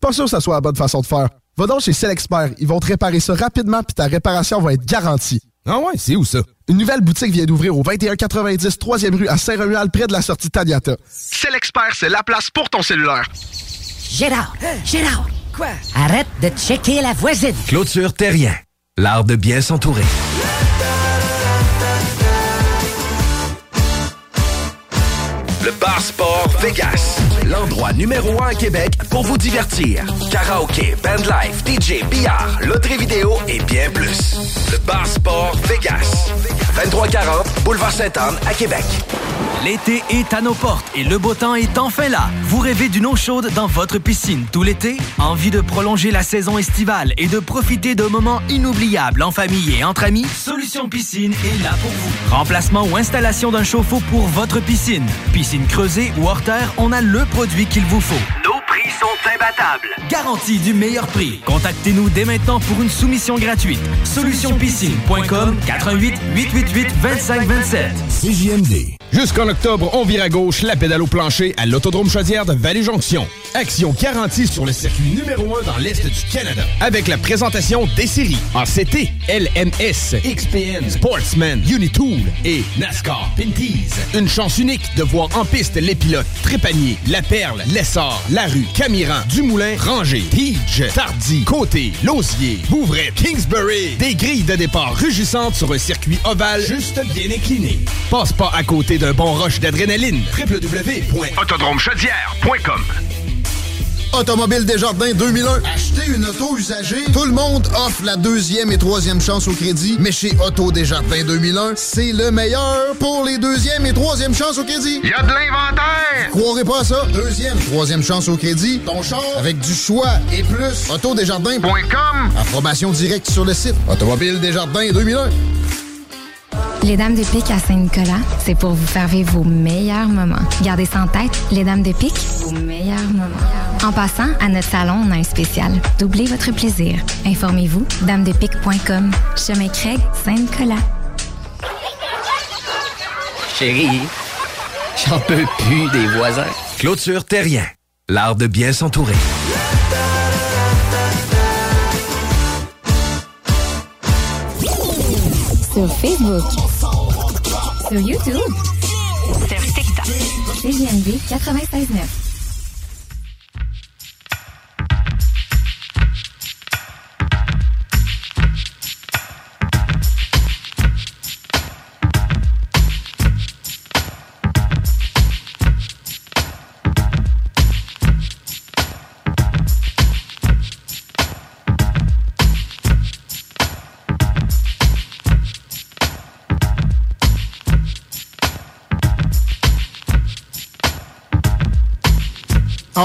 Pas sûr que ça soit la bonne façon de faire. Va donc chez Selexpert. Ils vont te réparer ça rapidement puis ta réparation va être garantie. Ah ouais, c'est où ça? Une nouvelle boutique vient d'ouvrir au 2190 3e rue à Saint-Romuald près de la sortie Taniata. Selexpert, c'est la place pour ton cellulaire. Gérard, Gérard. Quoi? Arrête de checker la voisine. Clôture Terrien. L'art de bien s'entourer. Le Bar Sport Vegas. L'endroit numéro un à Québec pour vous divertir. Karaoke, bandlife, DJ, billard, loterie vidéo et bien plus. Le Bar Sport Vegas. 2340 Boulevard Sainte-Anne à Québec. L'été est à nos portes et le beau temps est enfin là. Vous rêvez d'une eau chaude dans votre piscine tout l'été? Envie de prolonger la saison estivale et de profiter de moments inoubliables en famille et entre amis? Solution Piscine est là pour vous. Remplacement ou installation d'un chauffe-eau pour votre piscine. Piscine creusée ou hors terre, on a le produit qu'il vous faut. Prix sont imbattables. Garantie du meilleur prix. Contactez-nous dès maintenant pour une soumission gratuite. Solutionpiscine.com 88 888 2527. CJMD. Jusqu'en octobre, on vire à gauche la pédale au plancher à l'Autodrome Chaudière de Vallée-Jonction. Action garantie sur le circuit numéro 1 dans l'Est du Canada. Avec la présentation des séries en CT, LMS, XPN, Sportsman, Unitool et NASCAR Pinties. Une chance unique de voir en piste les pilotes Trépanier, La Perle, Lessard, Larue, Camiran, Dumoulin, Ranger, Tige, Tardy, Côté, Lausier, Bouvray, Kingsbury. Des grilles de départ rugissantes sur un circuit ovale juste bien incliné. Passe pas à côté d'un bon rush d'adrénaline. www.autodromechaudière.com Automobile Desjardins 2001. Acheter une auto usagée. Tout le monde offre la deuxième et troisième chance au crédit. Mais chez Auto Desjardins 2001, c'est le meilleur pour les deuxième et troisième chances au crédit. Il y a de l'inventaire. Croirez pas à ça? Deuxième, troisième chance au crédit. Ton char avec du choix et plus. Autodesjardins.com. Approbation directe sur le site. Automobile Desjardins 2001. Les Dames de Pique à Saint-Nicolas, c'est pour vous faire vivre vos meilleurs moments. Gardez ça en tête, les Dames de Pique, vos meilleurs moments. En passant, à notre salon, on a un spécial. Doublez votre plaisir. Informez-vous, damedepique.com. Chemin Craig, Saint-Nicolas. Chérie, j'en peux plus des voisins. Clôture Terrien, l'art de bien s'entourer. Sur Facebook. Sur YouTube. Sur TikTok. CGMD 96.9.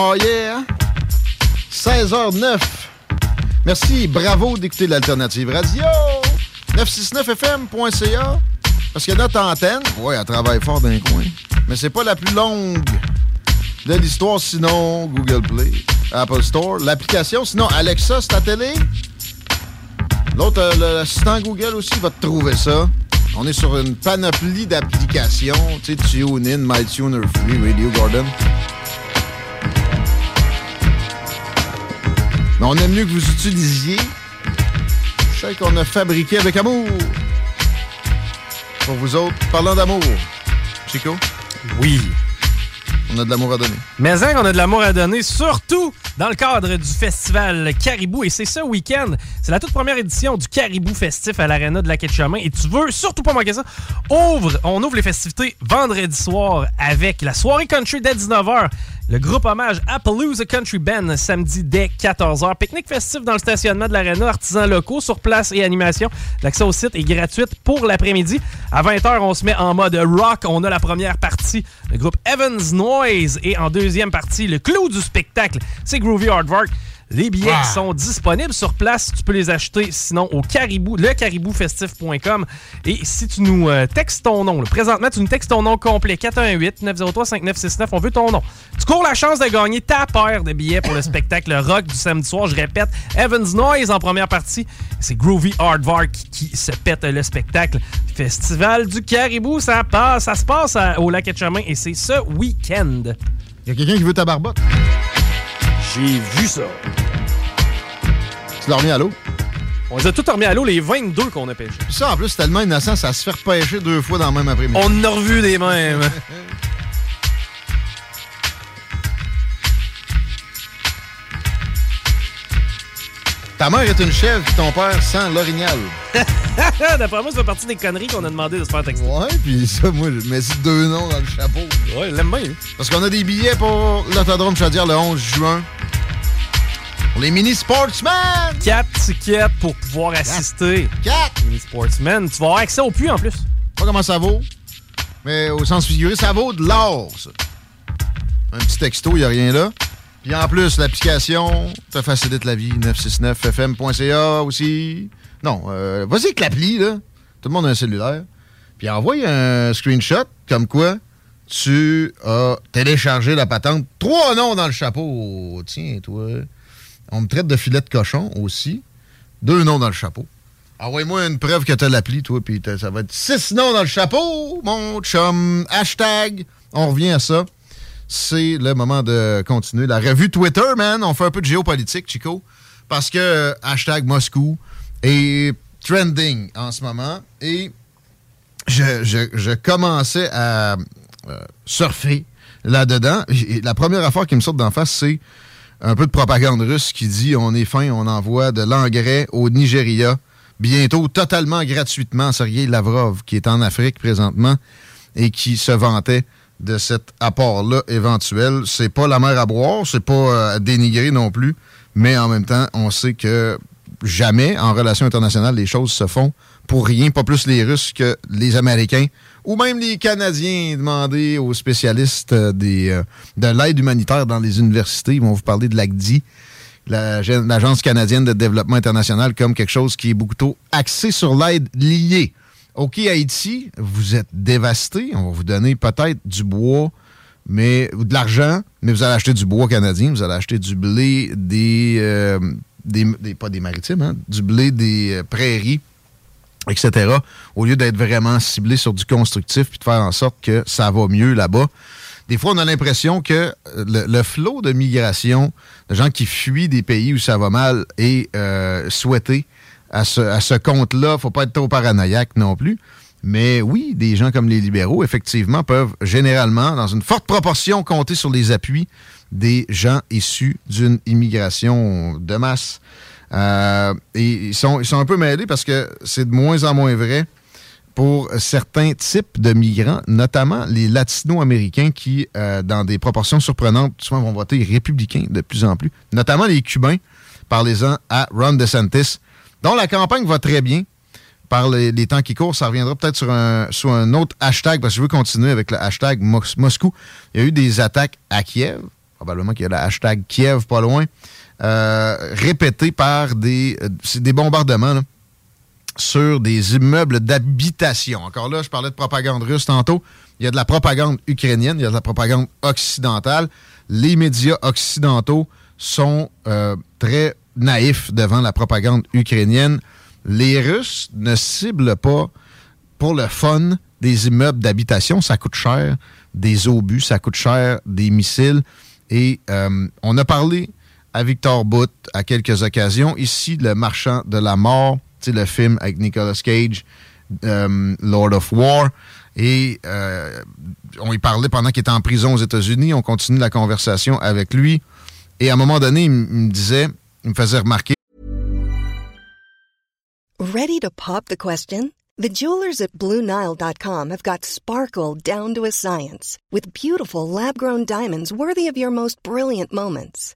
Oh yeah! 16h09. Merci, bravo d'écouter l'Alternative Radio. 969fm.ca. Parce que notre antenne, ouais, elle travaille fort d'un coin. Mais c'est pas la plus longue de l'histoire, sinon Google Play, Apple Store. L'application, sinon Alexa, c'est ta télé. L'autre, euh, l'assistant Google aussi va te trouver ça. On est sur une panoplie d'applications. Tu sais, TuneIn, MyTuner Free, Radio Garden. Mais on aime mieux que vous utilisiez celle qu'on a fabriquée avec amour. Pour vous autres, parlant d'amour. Chico? Oui. On a de l'amour à donner. Mais hein, on a de l'amour à donner, surtout dans le cadre du festival Caribou. Et c'est ce week-end. C'est la toute première édition du Caribou Festif à l'Arena de la Quai de Chemin. Et tu veux surtout pas manquer ça. Ouvre, on ouvre les festivités vendredi soir avec la soirée country dès 19h. Le groupe hommage Appaloosa Country Band samedi dès 14h. Pique-nique festif dans le stationnement de l'Arena, artisans locaux sur place et animation. L'accès au site est gratuit pour l'après-midi. À 20h, on se met en mode rock. On a la première partie, le groupe Evans Noise. Et en deuxième partie, le clou du spectacle, c'est Groovy Hardwork. Les billets Ah. sont disponibles sur place. Tu peux les acheter sinon au caribou, lecariboufestif.com. Et si tu nous euh, textes ton nom, là, présentement, tu nous textes ton nom complet 418-903-5969. On veut ton nom. Tu cours la chance de gagner ta paire de billets pour le spectacle rock du samedi soir. Je répète, Evans Noise en première partie. C'est Groovy Hardvark qui se pète le spectacle. Festival du Caribou, ça, passe, ça se passe à- au lac de Chemin et c'est ce week-end. Il y a quelqu'un qui veut ta barbotte? J'ai vu ça. Tu l'as remis à l'eau? On les a tous remis à l'eau, les 22 qu'on a pêchés. Puis ça, en plus, c'est tellement innocent, ça se fait repêcher deux fois dans le même après-midi. On en a revu des mêmes. Ta mère est une chèvre, puis ton père sent l'orignal. D'après moi, ça fait partie des conneries qu'on a demandé de se faire texter. Ouais, puis ça, moi, je mets deux noms dans le chapeau. Ouais, il l'aime bien. Parce qu'on a des billets pour l'Autodrome Chaudière le 11 juin. Pour les mini sportsmen! Quatre tickets pour pouvoir assister. Quatre! Mini Sportsman. Tu vas avoir accès au puits en plus. Pas comment ça vaut, mais au sens figuré, ça vaut de l'or, ça. Un petit texto, il n'y a rien là. Puis en plus, l'application te facilite la vie. 969fm.ca aussi. Non, euh, vas-y avec l'appli, là. Tout le monde a un cellulaire. Puis envoie un screenshot comme quoi tu as téléchargé la patente. Trois noms dans le chapeau. Tiens, toi. On me traite de filet de cochon aussi. Deux noms dans le chapeau. Envoie-moi une preuve que tu as l'appli, toi, puis t'as- ça va être six noms dans le chapeau, mon chum. Hashtag, on revient à ça. C'est le moment de continuer. La revue Twitter, man, on fait un peu de géopolitique, Chico, parce que euh, hashtag Moscou est trending en ce moment. Et je, commençais à euh, surfer là-dedans. La première affaire qui me saute d'en face, c'est un peu de propagande russe qui dit on est fin, on envoie de l'engrais au Nigeria bientôt totalement gratuitement. Sergei Lavrov, qui est en Afrique présentement et qui se vantait de cet apport-là éventuel. C'est pas la mer à boire, c'est pas euh, à dénigrer non plus, mais en même temps, on sait que jamais en relation internationale les choses se font pour rien, pas plus les Russes que les Américains ou même les Canadiens demander aux spécialistes euh, euh, de l'aide humanitaire dans les universités. Ils vont vous parler de l'ACDI, la- l'Agence canadienne de développement international, comme quelque chose qui est beaucoup trop axé sur l'aide liée OK, Haïti, vous êtes dévasté. On va vous donner peut-être du bois, mais ou de l'argent, mais vous allez acheter du bois canadien, vous allez acheter du blé des, euh, des, pas des maritimes, hein, du blé des prairies, etc. Au lieu d'être vraiment ciblé sur du constructif puis de faire en sorte que ça va mieux là-bas. Des fois, on a l'impression que euh, le, le flot de migration, de gens qui fuient des pays où ça va mal, est euh, souhaité à ce, à ce compte-là. faut pas être trop paranoïaque non plus. Mais oui, des gens comme les libéraux, effectivement, peuvent généralement, dans une forte proportion, compter sur les appuis des gens issus d'une immigration de masse. Euh, ils sont, un peu mêlés parce que c'est de moins en moins vrai pour certains types de migrants, notamment les latino-américains qui, euh, dans des proportions surprenantes, souvent vont voter républicains de plus en plus, notamment les Cubains. Parlez-en à Ron DeSantis, dont la campagne va très bien par les, temps qui courent. Ça reviendra peut-être sur un, autre hashtag, parce que je veux continuer avec le hashtag Mos- Moscou. Il y a eu des attaques à Kiev, probablement qu'il y a le hashtag Kiev pas loin, euh, répétées par des, euh, des bombardements, sur des immeubles d'habitation. Encore là, je parlais de propagande russe tantôt. Il y a de la propagande ukrainienne, il y a de la propagande occidentale. Les médias occidentaux sont euh, très naïfs devant la propagande ukrainienne. Les Russes ne ciblent pas pour le fun des immeubles d'habitation. Ça coûte cher. Des obus, ça coûte cher. Des missiles. Et euh, on a parlé à Victor Bout à quelques occasions. Ici, Le Marchand de la Mort, le film avec Nicolas Cage, euh, Lord of War. Et euh, on y parlait pendant qu'il était en prison aux États-Unis. On continue la conversation avec lui. Et à un moment donné, il me disait, il me faisait remarquer Ready to pop the question? The jewelers at BlueNile.com have got sparkle down to a science with beautiful lab grown diamonds worthy of your most brilliant moments.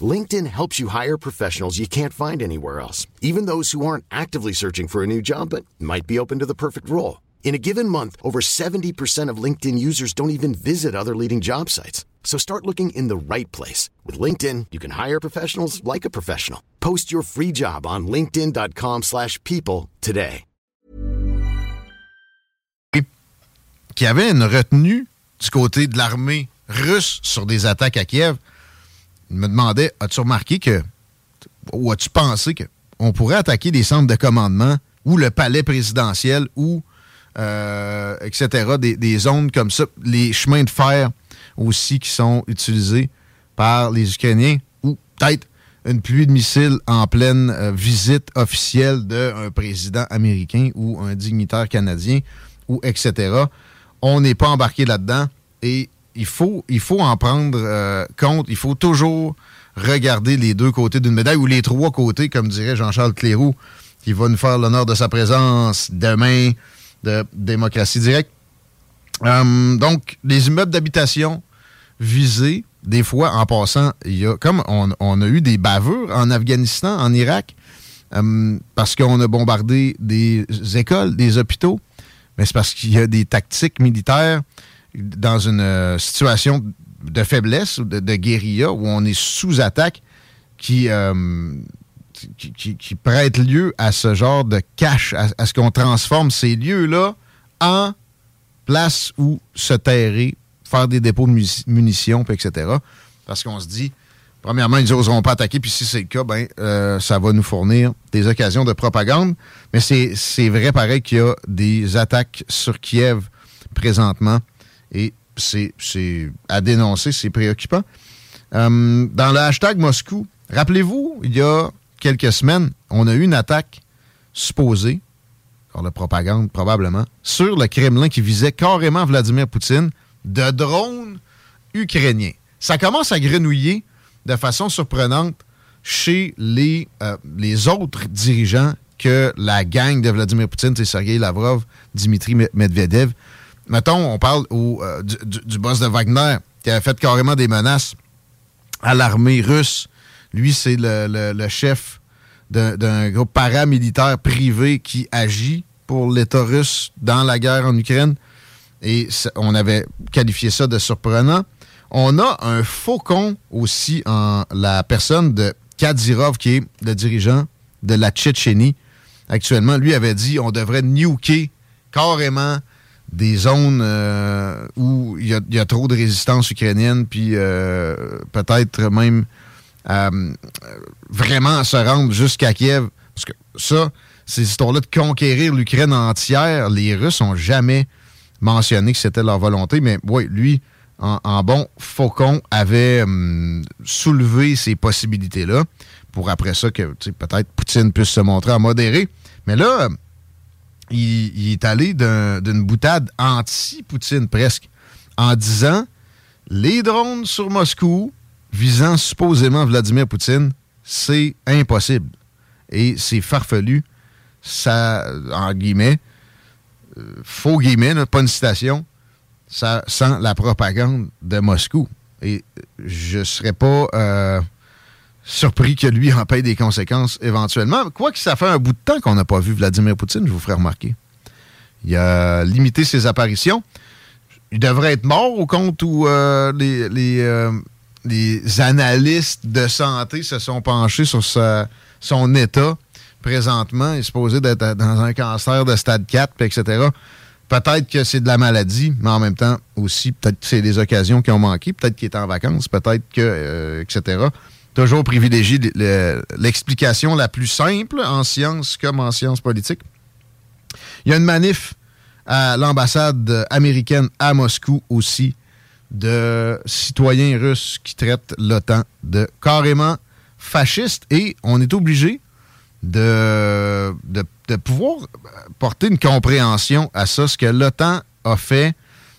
LinkedIn helps you hire professionals you can't find anywhere else, even those who aren't actively searching for a new job but might be open to the perfect role. In a given month, over 70% of LinkedIn users don't even visit other leading job sites. So start looking in the right place. With LinkedIn, you can hire professionals like a professional. Post your free job on linkedin.com/people slash people today. qu'il y avait une retenue du côté de l'armée russe sur des attaques à Kiev. Il me demandait As-tu remarqué que, ou as-tu pensé que on pourrait attaquer des centres de commandement ou le palais présidentiel ou, euh, etc., des, des zones comme ça, les chemins de fer aussi qui sont utilisés par les Ukrainiens ou peut-être une pluie de missiles en pleine euh, visite officielle d'un président américain ou un dignitaire canadien ou etc. On n'est pas embarqué là-dedans et il faut, en prendre euh, compte. Il faut toujours regarder les deux côtés d'une médaille ou les trois côtés, comme dirait Jean-Charles Cléroux, qui va nous faire l'honneur de sa présence demain de Démocratie Directe. Euh, donc, les immeubles d'habitation visés, des fois, en passant, y a comme on, on a eu des bavures en Afghanistan, en Irak, euh, parce qu'on a bombardé des écoles, des hôpitaux, mais c'est parce qu'il y a des tactiques militaires dans une euh, situation de faiblesse de, de guérilla où on est sous attaque qui, euh, qui, prête lieu à ce genre de cache, à, ce qu'on transforme ces lieux-là en place où se terrer, faire des dépôts de munitions, etc. Parce qu'on se dit, premièrement, ils n'oseront pas attaquer, puis si c'est le cas, ben, euh, ça va nous fournir des occasions de propagande. Mais c'est vrai, pareil, qu'il y a des attaques sur Kiev présentement, et c'est à dénoncer, c'est préoccupant. Euh, dans le hashtag Moscou, rappelez-vous, il y a quelques semaines, on a eu une attaque supposée, par la propagande probablement, sur le Kremlin qui visait carrément Vladimir Poutine de drones ukrainiens. Ça commence à grenouiller de façon surprenante chez les, euh, les autres dirigeants que la gang de Vladimir Poutine, c'est Sergei Lavrov, Dimitri Medvedev. Mettons, on parle euh, du, boss de Wagner, qui avait fait carrément des menaces à l'armée russe. Lui, c'est le, chef d'un groupe paramilitaire privé qui agit pour l'État russe dans la guerre en Ukraine. Et on avait qualifié ça de surprenant. On a un faucon aussi en la personne de Kadyrov, qui est le dirigeant de la Tchétchénie actuellement. Lui avait dit on devrait nuker carrément des zones euh, où il y, y a trop de résistance ukrainienne, puis euh, peut-être même euh, vraiment se rendre jusqu'à Kiev. Parce que ça, ces histoires-là de conquérir l'Ukraine entière, les Russes n'ont jamais mentionné que c'était leur volonté, mais oui, lui, en, en bon faucon, avait hum, soulevé ces possibilités-là pour après ça que peut-être Poutine puisse se montrer en modéré. Mais là, il, est allé d'un- d'une boutade anti-Poutine presque, en disant les drones sur Moscou visant supposément Vladimir Poutine, c'est impossible. Et c'est farfelu. Ça, en guillemets, euh, faux guillemets, pas une citation, ça sent la propagande de Moscou. Et je serais pas euh, surpris que lui en paye des conséquences éventuellement. Quoique ça fait un bout de temps qu'on n'a pas vu Vladimir Poutine, je vous ferai remarquer. Il a limité ses apparitions. Il devrait être mort au compte où euh, les, les, euh, les analystes de santé se sont penchés sur son état présentement. Il est supposé d'être dans un cancer de stade 4, puis etc. Peut-être que c'est de la maladie, mais en même temps aussi, peut-être que c'est des occasions qui ont manqué, peut-être qu'il est en vacances, peut-être que, euh, etc. Toujours le- l'explication la plus simple en sciences comme en sciences politiques. Il y a une manif à l'ambassade américaine à Moscou aussi de citoyens russes qui traitent l'OTAN de carrément fasciste et on est obligé de, de, de pouvoir porter une compréhension à ça. Ce que l'OTAN a fait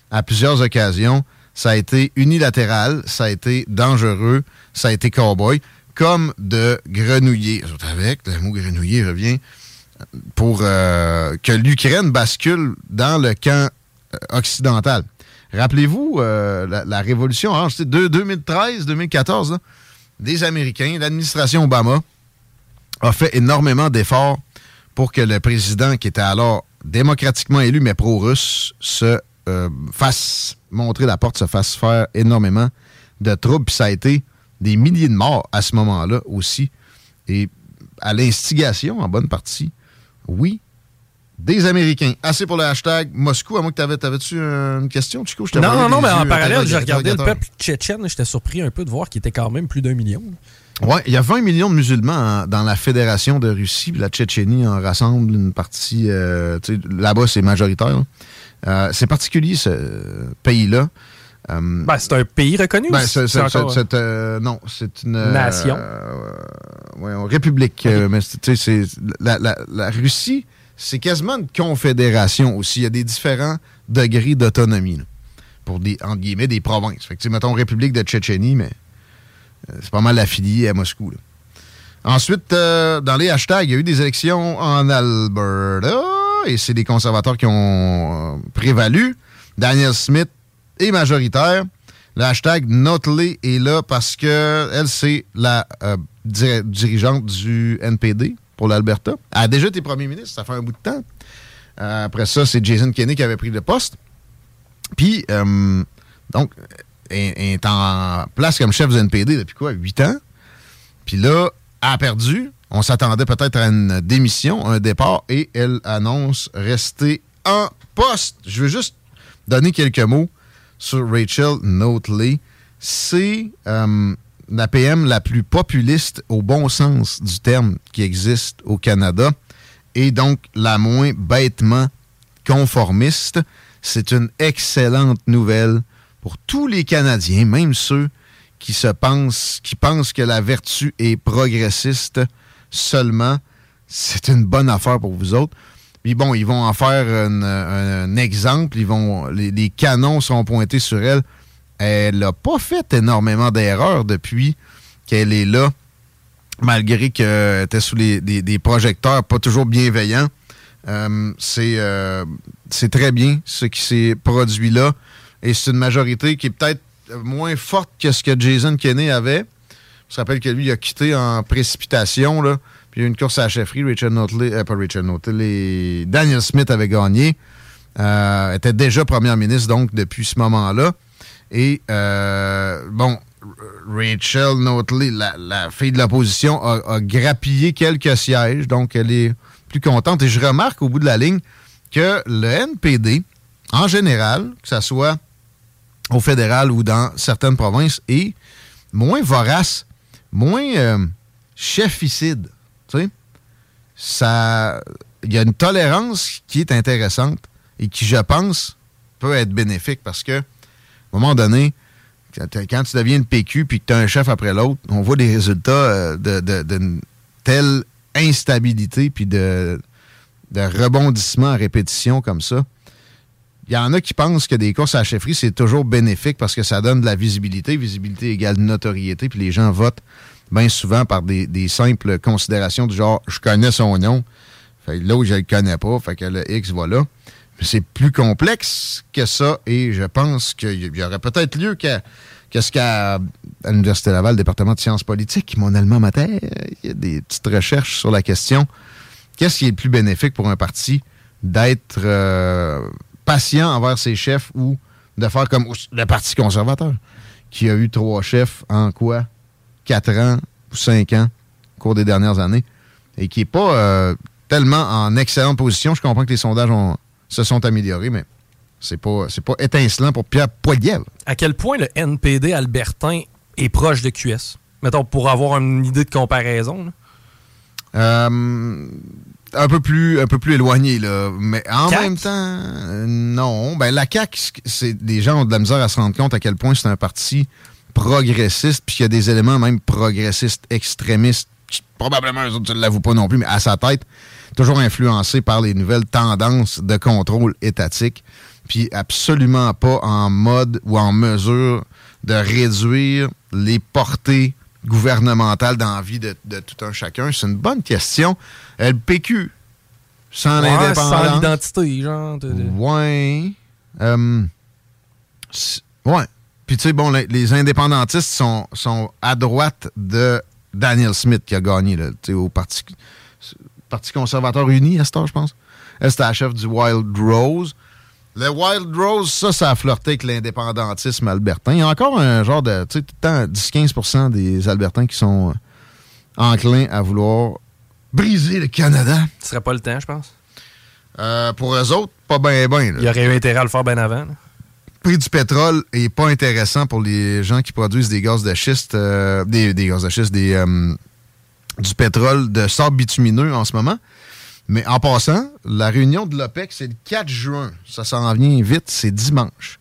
à plusieurs occasions, ça a été unilatéral, ça a été dangereux, ça a été cowboy, comme de grenouiller. Avec, le mot grenouiller revient pour euh, que l'Ukraine bascule dans le camp euh, occidental. Rappelez-vous euh, la, révolution orange, c'était 2013-2014, des Américains, l'administration Obama a fait énormément d'efforts pour que le président qui était alors démocratiquement élu, mais pro-russe, se euh, fasse montrer la porte, se fasse faire énormément de troubles. Puis ça a été des milliers de morts à ce moment-là aussi. Et à l'instigation, en bonne partie, oui, des Américains. Assez pour le hashtag Moscou. À moins que t'avais, t'avais-tu une question, Chico? Je Non, non, non, mais en yeux parallèle, j'ai regardé le peuple tchétchène. J'étais surpris un peu de voir qu'il était quand même plus d'un million. Oui, il y a 20 millions de musulmans en- dans la Fédération de Russie. puis La Tchétchénie en rassemble une partie. euh, Là-bas, c'est majoritaire. là. Euh, c'est particulier, ce pays-là. Euh, Ben, c'est un pays reconnu ben, c'est- euh, non, c'est une. euh, Nation. euh, ouais, république. euh, mais c'est- la, la- la Russie, c'est quasiment une confédération aussi. Il y a des différents degrés d'autonomie là, pour des, entre guillemets, des provinces. Fait que, mettons, République de Tchétchénie, mais euh, c'est pas mal affilié à Moscou. là. Ensuite, euh, dans les hashtags, il y a eu des élections en Alberta et c'est les conservateurs qui ont euh, prévalu. Daniel Smith est majoritaire. Le hashtag Notley est là parce que elle, c'est la euh, diri- dirigeante du NPD pour l'Alberta. Elle a déjà été premier ministre, ça fait un bout de temps. Euh, après ça, c'est Jason Kenney qui avait pris le poste. Puis, donc, elle est en place comme chef du NPD depuis quoi? Huit ans? Puis là, elle a perdu. On s'attendait peut-être à une démission, un départ, et elle annonce rester en poste. Je veux juste donner quelques mots sur Rachel Notley. C'est euh, la PM la plus populiste au bon sens du terme qui existe au Canada et donc la moins bêtement conformiste. C'est une excellente nouvelle pour tous les Canadiens, même ceux qui se pensent, qui pensent que la vertu est progressiste seulement. C'est une bonne affaire pour vous autres. Puis bon, ils vont en faire un, exemple. Ils les, canons sont pointés sur elle. Elle n'a pas fait énormément d'erreurs depuis qu'elle est là malgré qu'elle était sous les, des, projecteurs pas toujours bienveillants. Euh, euh, c'est très bien ce qui s'est produit là. Et c'est une majorité qui est peut-être moins forte que ce que Jason Kenney avait. Je rappelle que lui, il a quitté en précipitation. Là. Puis il y a eu une course à la chefferie. Richard Notley, euh, pas Richard Notley, Daniel Smith avait gagné. Euh, était déjà premier ministre, donc, depuis ce moment-là. Et, euh, bon, Rachel Notley, la, fille de l'opposition, a grappillé quelques sièges. Donc, elle est plus contente. Et je remarque au bout de la ligne que le NPD, en général, que ce soit au fédéral ou dans certaines provinces, est moins vorace, moins euh, cheficide. Il y a une tolérance qui est intéressante et qui, je pense, peut être bénéfique parce que, à un moment donné, quand, tu deviens une PQ puis que tu as un chef après l'autre, on voit des résultats euh, de, de, d'une telle instabilité puis de, de rebondissement à répétition comme ça. Il y en a qui pensent que des courses à la chefferie, c'est toujours bénéfique parce que ça donne de la visibilité. Visibilité égale notoriété, puis les gens votent bien souvent par des, simples considérations du genre je connais son nom, fait l'autre je le connais pas, fait que le X voilà. Mais c'est plus complexe que ça et je pense qu'il y aurait peut-être lieu qu'à qu'est-ce qu'à l'Université Laval, département de sciences politiques, mon allemand matin, il y a des petites recherches sur la question. Qu'est-ce qui est le plus bénéfique pour un parti d'être euh, patient envers ses chefs ou de faire comme le Parti conservateur, qui a eu trois chefs en quoi? Quatre ans ou cinq ans au cours des dernières années et qui n'est pas euh, tellement en excellente position. Je comprends que les sondages ont- se sont améliorés, mais c'est pas, c'est pas étincelant pour Pierre Poilievre. À quel point le NPD albertain est proche de QS? Mettons, pour avoir une idée de comparaison. Euh, un peu plus un peu plus éloigné là. Mais en même temps euh, non. Ben la CAQ c'est des gens ont de la misère à se rendre compte à quel point c'est un parti progressiste puis qu'il y a des éléments même progressistes extrémistes qui, probablement eux autres ne l'avouent pas non plus mais à sa tête toujours influencé par les nouvelles tendances de contrôle étatique puis absolument pas en mode ou en mesure de réduire les portées gouvernementales dans la vie de, de tout un chacun? C'est une bonne question. Euh, Le PQ, sans Ouais, l'indépendance. Sans l'identité, genre. de- de- Ouais. Euh, ouais. Puis tu sais, bon, les, les indépendantistes sont, sont à droite de Daniel Smith qui a gagné là, tu sais, au Parti, Parti conservateur uni à cette heure, je pense. Elle, c'était la chef du Wild Rose. Le Wild Rose, ça, ça a flirté avec l'indépendantisme albertain. Il y a encore un genre de, tu sais, tout le temps 10-15% des Albertains qui sont euh, enclins à vouloir briser le Canada. Ce serait pas le temps, je pense. Euh, pour eux autres, pas bien, bien. Il y aurait eu intérêt à le faire bien avant. là. Le prix du pétrole est pas intéressant pour les gens qui produisent des gaz de schiste, euh, des, des gaz de schiste, des, euh, du pétrole de sable bitumineux en ce moment. Mais en passant, la réunion de l'OPEC, c'est le 4 juin. Ça s'en vient vite, c'est dimanche.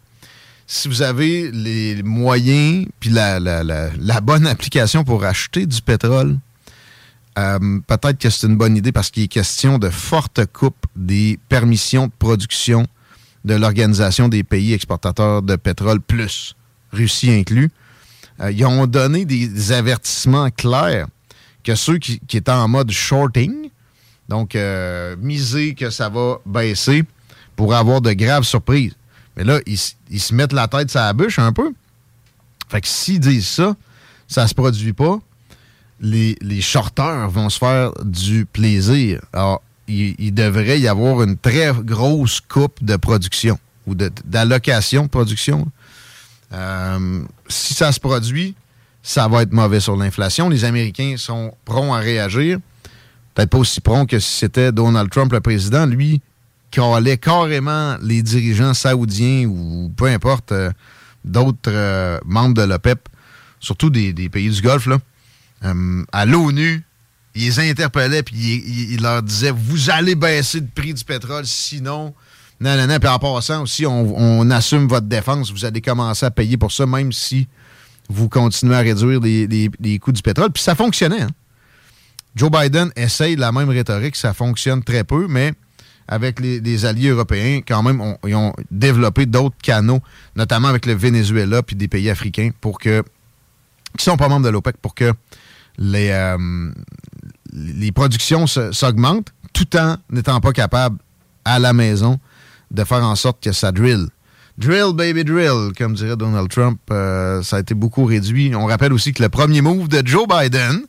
Si vous avez les moyens puis la, la- la- bonne application pour acheter du pétrole, euh, peut-être que c'est une bonne idée parce qu'il est question de forte coupe des permissions de production de l'Organisation des pays exportateurs de pétrole plus, Russie inclus. Euh, ils ont donné des avertissements clairs que ceux qui, qui étaient en mode shorting, donc euh, miser que ça va baisser, pour avoir de graves surprises. Mais là, ils, se mettent la tête sur la bûche un peu. Fait que s'ils disent ça, ça se produit pas, les, les shorteurs vont se faire du plaisir. Alors, il, devrait y avoir une très grosse coupe de production ou d'allocation de, production. Euh, si ça se produit, ça va être mauvais sur l'inflation. Les Américains sont prompts à réagir. Peut-être pas aussi prompts que si c'était Donald Trump le président. Lui, calait carrément les dirigeants saoudiens ou peu importe euh, d'autres euh, membres de l'OPEP, surtout des, pays du Golfe, là, euh, à l'ONU, il les interpellait puis il, leur disait Vous allez baisser le prix du pétrole, sinon. Non, non, non. Puis en passant aussi, on, assume votre défense. Vous allez commencer à payer pour ça, même si vous continuez à réduire les, les- les coûts du pétrole. Puis ça fonctionnait. hein. Joe Biden essaye la même rhétorique, ça fonctionne très peu, mais avec les, alliés européens, quand même, ils ont développé d'autres canaux, notamment avec le Venezuela puis des pays africains, pour que qui sont pas membres de l'OPEC, pour que les, euh, productions s'augmentent tout en n'étant pas capable à la maison de faire en sorte que ça drill. Drill, baby, drill, comme dirait Donald Trump, euh, ça a été beaucoup réduit. On rappelle aussi que le premier move de Joe Biden,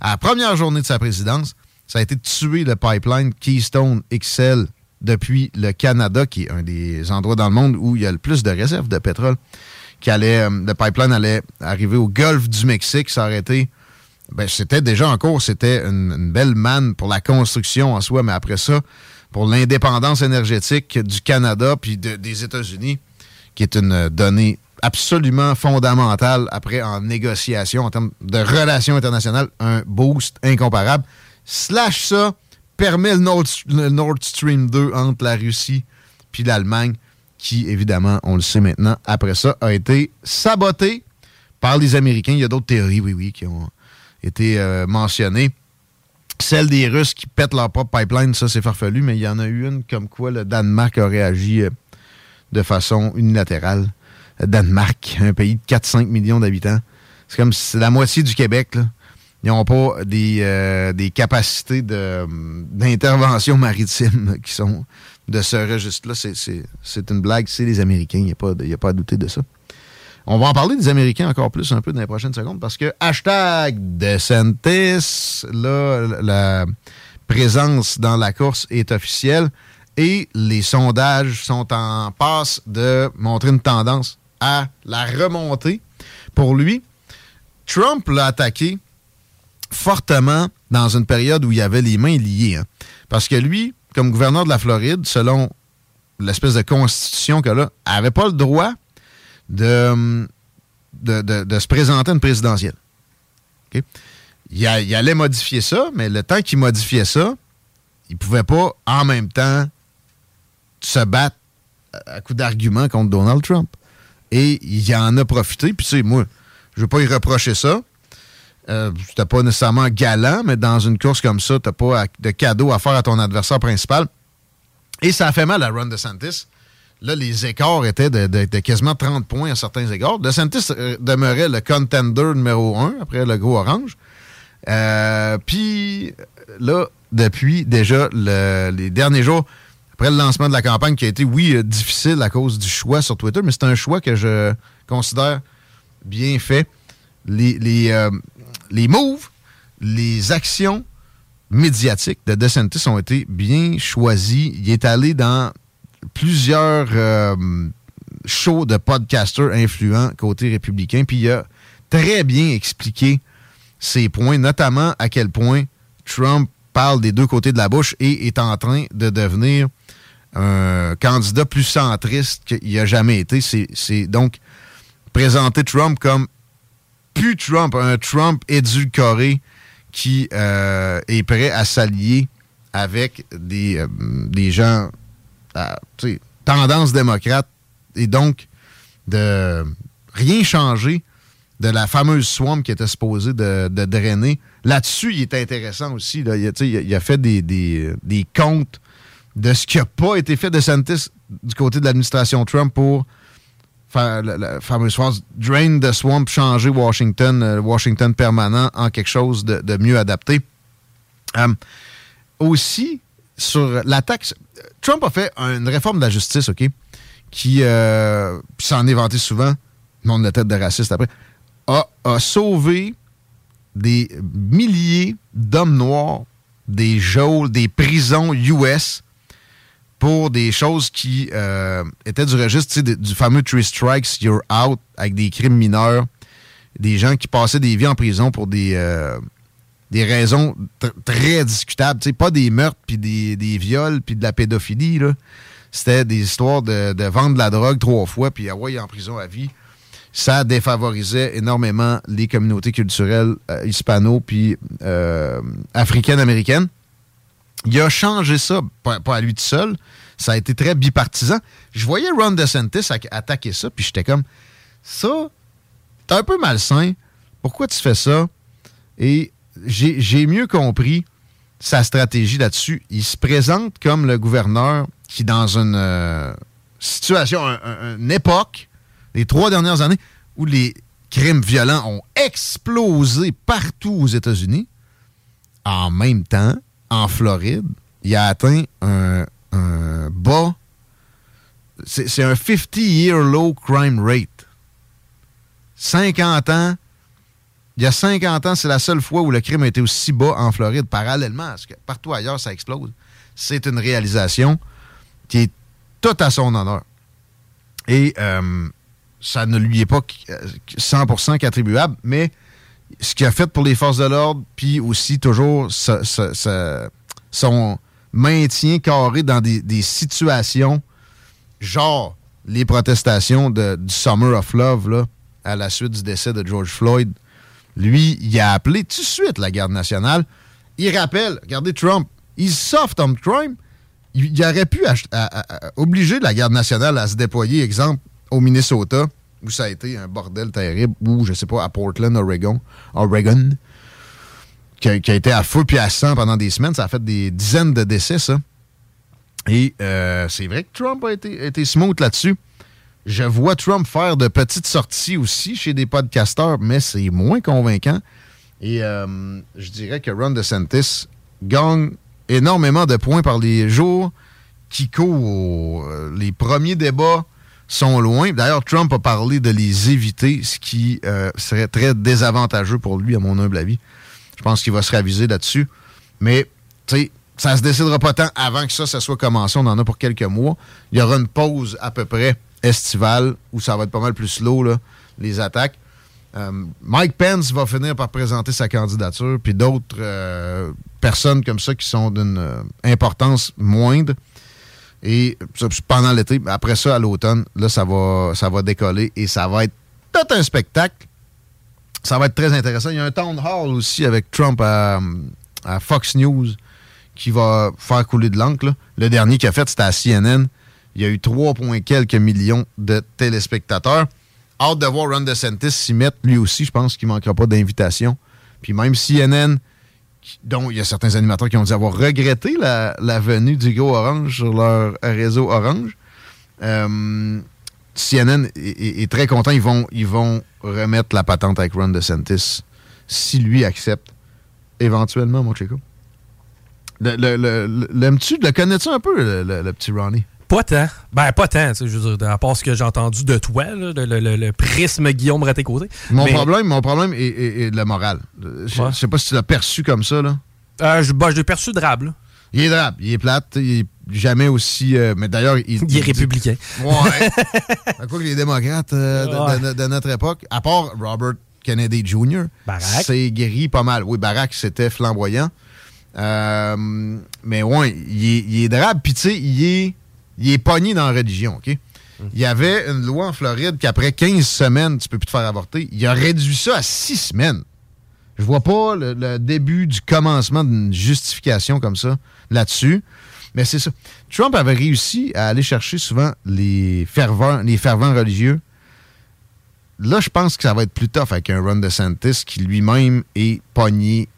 à la première journée de sa présidence, ça a été de tuer le pipeline Keystone XL depuis le Canada, qui est un des endroits dans le monde où il y a le plus de réserves de pétrole. Qui allait, euh, le pipeline allait arriver au golfe du Mexique, s'arrêter. Ben, c'était déjà en cours, c'était une, belle manne pour la construction en soi, mais après ça, pour l'indépendance énergétique du Canada puis de- des États-Unis, qui est une donnée absolument fondamentale après en négociation, en termes de relations internationales, un boost incomparable. Slash ça permet le Nord, le Nord Stream 2 entre la Russie puis l'Allemagne, qui, évidemment, on le sait maintenant, après ça, a été saboté par les Américains. Il y a d'autres théories, oui, oui, qui ont été euh, mentionnées. Celle des Russes qui pètent leur propre pipeline, ça c'est farfelu, mais il y en a eu une comme quoi le Danemark a réagi euh, de façon unilatérale. Danemark, un pays de 4-5 millions d'habitants. C'est comme la moitié du Québec. Ils n'ont pas des, euh, des capacités d'intervention maritime qui sont de ce registre-là. C'est, une blague, c'est les Américains, il n'y a, pas a pas à douter de ça. On va en parler des Américains encore plus un peu dans les prochaines secondes parce que hashtag DeSantis, là, la présence dans la course est officielle et les sondages sont en passe de montrer une tendance à la remontée. Pour lui, Trump l'a attaqué fortement dans une période où il avait les mains liées. hein. Parce que lui, comme gouverneur de la Floride, selon l'espèce de constitution qu'il a, avait pas le droit de, de, de- se présenter à une présidentielle. Il, allait modifier ça, mais le temps qu'il modifiait ça, il pouvait pas en même temps se battre à à coup d'arguments contre Donald Trump. Et il en a profité. Puis, tu sais, moi, je veux pas y reprocher ça. Euh, C'était pas nécessairement galant, mais dans une course comme ça, t'as pas de cadeau à faire à ton adversaire principal. Et ça a fait mal à Ron DeSantis. Là, les écarts étaient de, quasiment 30 points à certains égards. DeSantis euh, demeurait le contender numéro 1 après le gros orange. Euh, Puis là, depuis déjà le- les derniers jours, après le lancement de la campagne qui a été, oui, euh, difficile à cause du choix sur Twitter, mais c'est un choix que je considère bien fait. Les, les, euh, les moves, les actions médiatiques de DeSantis ont été bien choisis. Il est allé dans plusieurs euh, shows de podcasters influents côté républicain, puis il a très bien expliqué ses points, notamment à quel point Trump parle des deux côtés de la bouche et est en train de devenir un candidat plus centriste qu'il a jamais été. C'est donc présenter Trump comme plus Trump, un Trump édulcoré qui euh, est prêt à s'allier avec des, euh, des gens à sais, tendance démocrate et donc de rien changer de la fameuse swamp qui était supposée de, de drainer. Là-dessus, il est intéressant aussi. Là. Il a- il a fait des, des, des comptes de ce qui n'a pas été fait de Santis du côté de l'administration Trump pour faire la, la fameuse phrase Drain the swamp, changer Washington, euh, Washington permanent en quelque chose de, mieux adapté. Euh, aussi, sur l'attaque, Trump a fait une réforme de la justice, OK, qui euh, s'en est vanté souvent, monde de tête de raciste après, a, a sauvé des milliers d'hommes noirs des geôles, des prisons US pour des choses qui euh, étaient du registre du fameux Three Strikes, You're Out, avec des crimes mineurs, des gens qui passaient des vies en prison pour des, euh, des raisons tr- très discutables. Pas des meurtres, puis des, des viols, puis de la pédophilie. C'était des histoires de, de vendre de la drogue trois fois, puis envoyer en prison à vie. Ça défavorisait énormément les communautés culturelles euh, hispano puis africaines-américaines. Il a changé ça, pas, à lui tout seul. Ça a été très bipartisan. Je voyais Ron DeSantis attaquer ça, puis j'étais comme, ça, t'es un peu malsain. Pourquoi tu fais ça? Et j'ai mieux compris sa stratégie là-dessus. Il se présente comme le gouverneur qui, dans une euh, situation, un- un- une époque, les trois dernières années, où les, crimes violents ont explosé partout aux États-Unis. En même temps, en Floride, il a atteint un, bas. C'est un 50-year low crime rate. 50 ans. Il y a 50 ans, c'est la seule fois où le crime a été aussi bas en Floride, parallèlement à ce que partout ailleurs, ça explose. C'est une réalisation qui est tout à son honneur. Et euh, ça ne lui est pas euh, 100% qu'attribuable, mais ce qu'il a fait pour les forces de l'ordre, puis aussi toujours son maintien carré dans des, situations genre les protestations de- du Summer of Love là, à la suite du décès de George Floyd. Lui, il a appelé tout de suite la garde nationale. Il rappelle, regardez Trump, il soft on crime. Il, aurait pu obliger la garde nationale à se déployer, exemple, au Minnesota, où ça a été un bordel terrible, ou, je sais pas, à Portland, Oregon, Oregon qui a, été à feu puis à sang pendant des semaines. Ça a fait des dizaines de décès, ça. Et euh, c'est vrai que Trump a été, a été smooth là-dessus. Je vois Trump faire de petites sorties aussi chez des podcasteurs, mais c'est moins convaincant. Et euh, je dirais que Ron DeSantis gagne énormément de points par les jours qui courent. Euh, Les premiers débats sont loin. D'ailleurs, Trump a parlé de les éviter, ce qui euh, serait très désavantageux pour lui, à mon humble avis. Je pense qu'il va se raviser là-dessus. Mais, tu sais, ça se décidera pas tant avant que ça, ça soit commencé. On en a pour quelques mois. Il y aura une pause à peu près estivale où ça va être pas mal plus slow, là, les attaques. Euh, Mike Pence va finir par présenter sa candidature, puis d'autres euh, personnes comme ça qui sont d'une importance moindre. Et pendant l'été, après ça, à l'automne, là, ça va, ça va décoller et ça va être tout un spectacle. Ça va être très intéressant. Il y a un town hall aussi avec Trump à, à Fox News qui va faire couler de l'encre. Le dernier qu'il a fait, c'était à CNN. Il y a eu 3, points quelques millions de téléspectateurs. Hâte de voir Ron DeSantis s'y mettre lui aussi. Je pense qu'il ne manquera pas d'invitation. Puis même CNN, dont il y a certains animateurs qui ont dit avoir regretté la, venue du gros Orange sur leur réseau Orange. Euh, CNN est, très content. Ils vont, ils remettre la patente avec Ron DeSantis si lui accepte éventuellement, mon Chico. Le, le, le- L'aimes-tu? Connais-tu un peu, le petit Ronnie? Pas tant. Ben, pas tant, je veux dire, à part ce que j'ai entendu de toi, là, le, le- prisme Guillaume à tes côtés. Mon Mais, problème, mon problème est, est- est de la morale. Je Ouais. sais pas si tu l'as perçu comme ça, là. euh, je, ben, je l'ai perçu drabe, là. Il est drabe, il est plate, il est jamais aussi. euh, mais d'ailleurs, il, Il est républicain. Ouais. à quoi que les démocrates euh, de- de, de- de notre époque, à part Robert Kennedy Jr., c'est guéri pas mal. Oui, Barack, c'était flamboyant. Euh, mais ouais, il est, il est drabe, puis tu sais, il est, il est pogné dans la religion, OK? Il y avait une loi en Floride qu'après 15 semaines, tu peux plus te faire avorter. Il a réduit ça à 6 semaines. Je vois pas le, début du commencement d'une justification comme ça là-dessus. Mais c'est ça. Trump avait réussi à aller chercher souvent les fervents, les fervents religieux. Là, je pense que ça va être plus tough avec un Ron DeSantis qui lui-même est pogné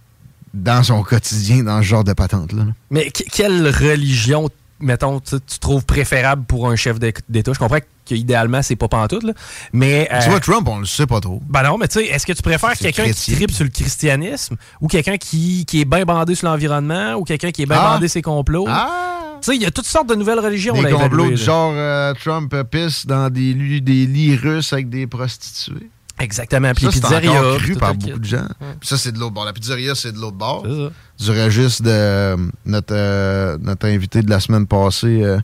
dans son quotidien dans ce genre de patente-là. là. Mais que- quelle religion, mettons, tu tu trouves préférable pour un chef d'É- d'État? Je comprends qu'idéalement, c'est pas pantoute, là. Mais. Tu euh, vois, Trump, on le sait pas trop. Ben non, mais tu sais, est-ce que tu préfères quelqu'un qui tripe sur le christianisme ou quelqu'un qui, qui est bien bandé sur l'environnement ou quelqu'un qui est bien Ah. bandé ses complots? Tu sais, il y a toutes sortes de nouvelles religions. Des complots du genre euh, Trump pisse dans des, des lits russes avec des prostituées. Exactement. Puis ça, les pizzerias, cru par beaucoup de gens. Puis ça, c'est de l'autre bord. La pizzeria, c'est de l'autre bord. Ça. Du registre de euh, notre, euh, notre invité de la semaine passée, euh,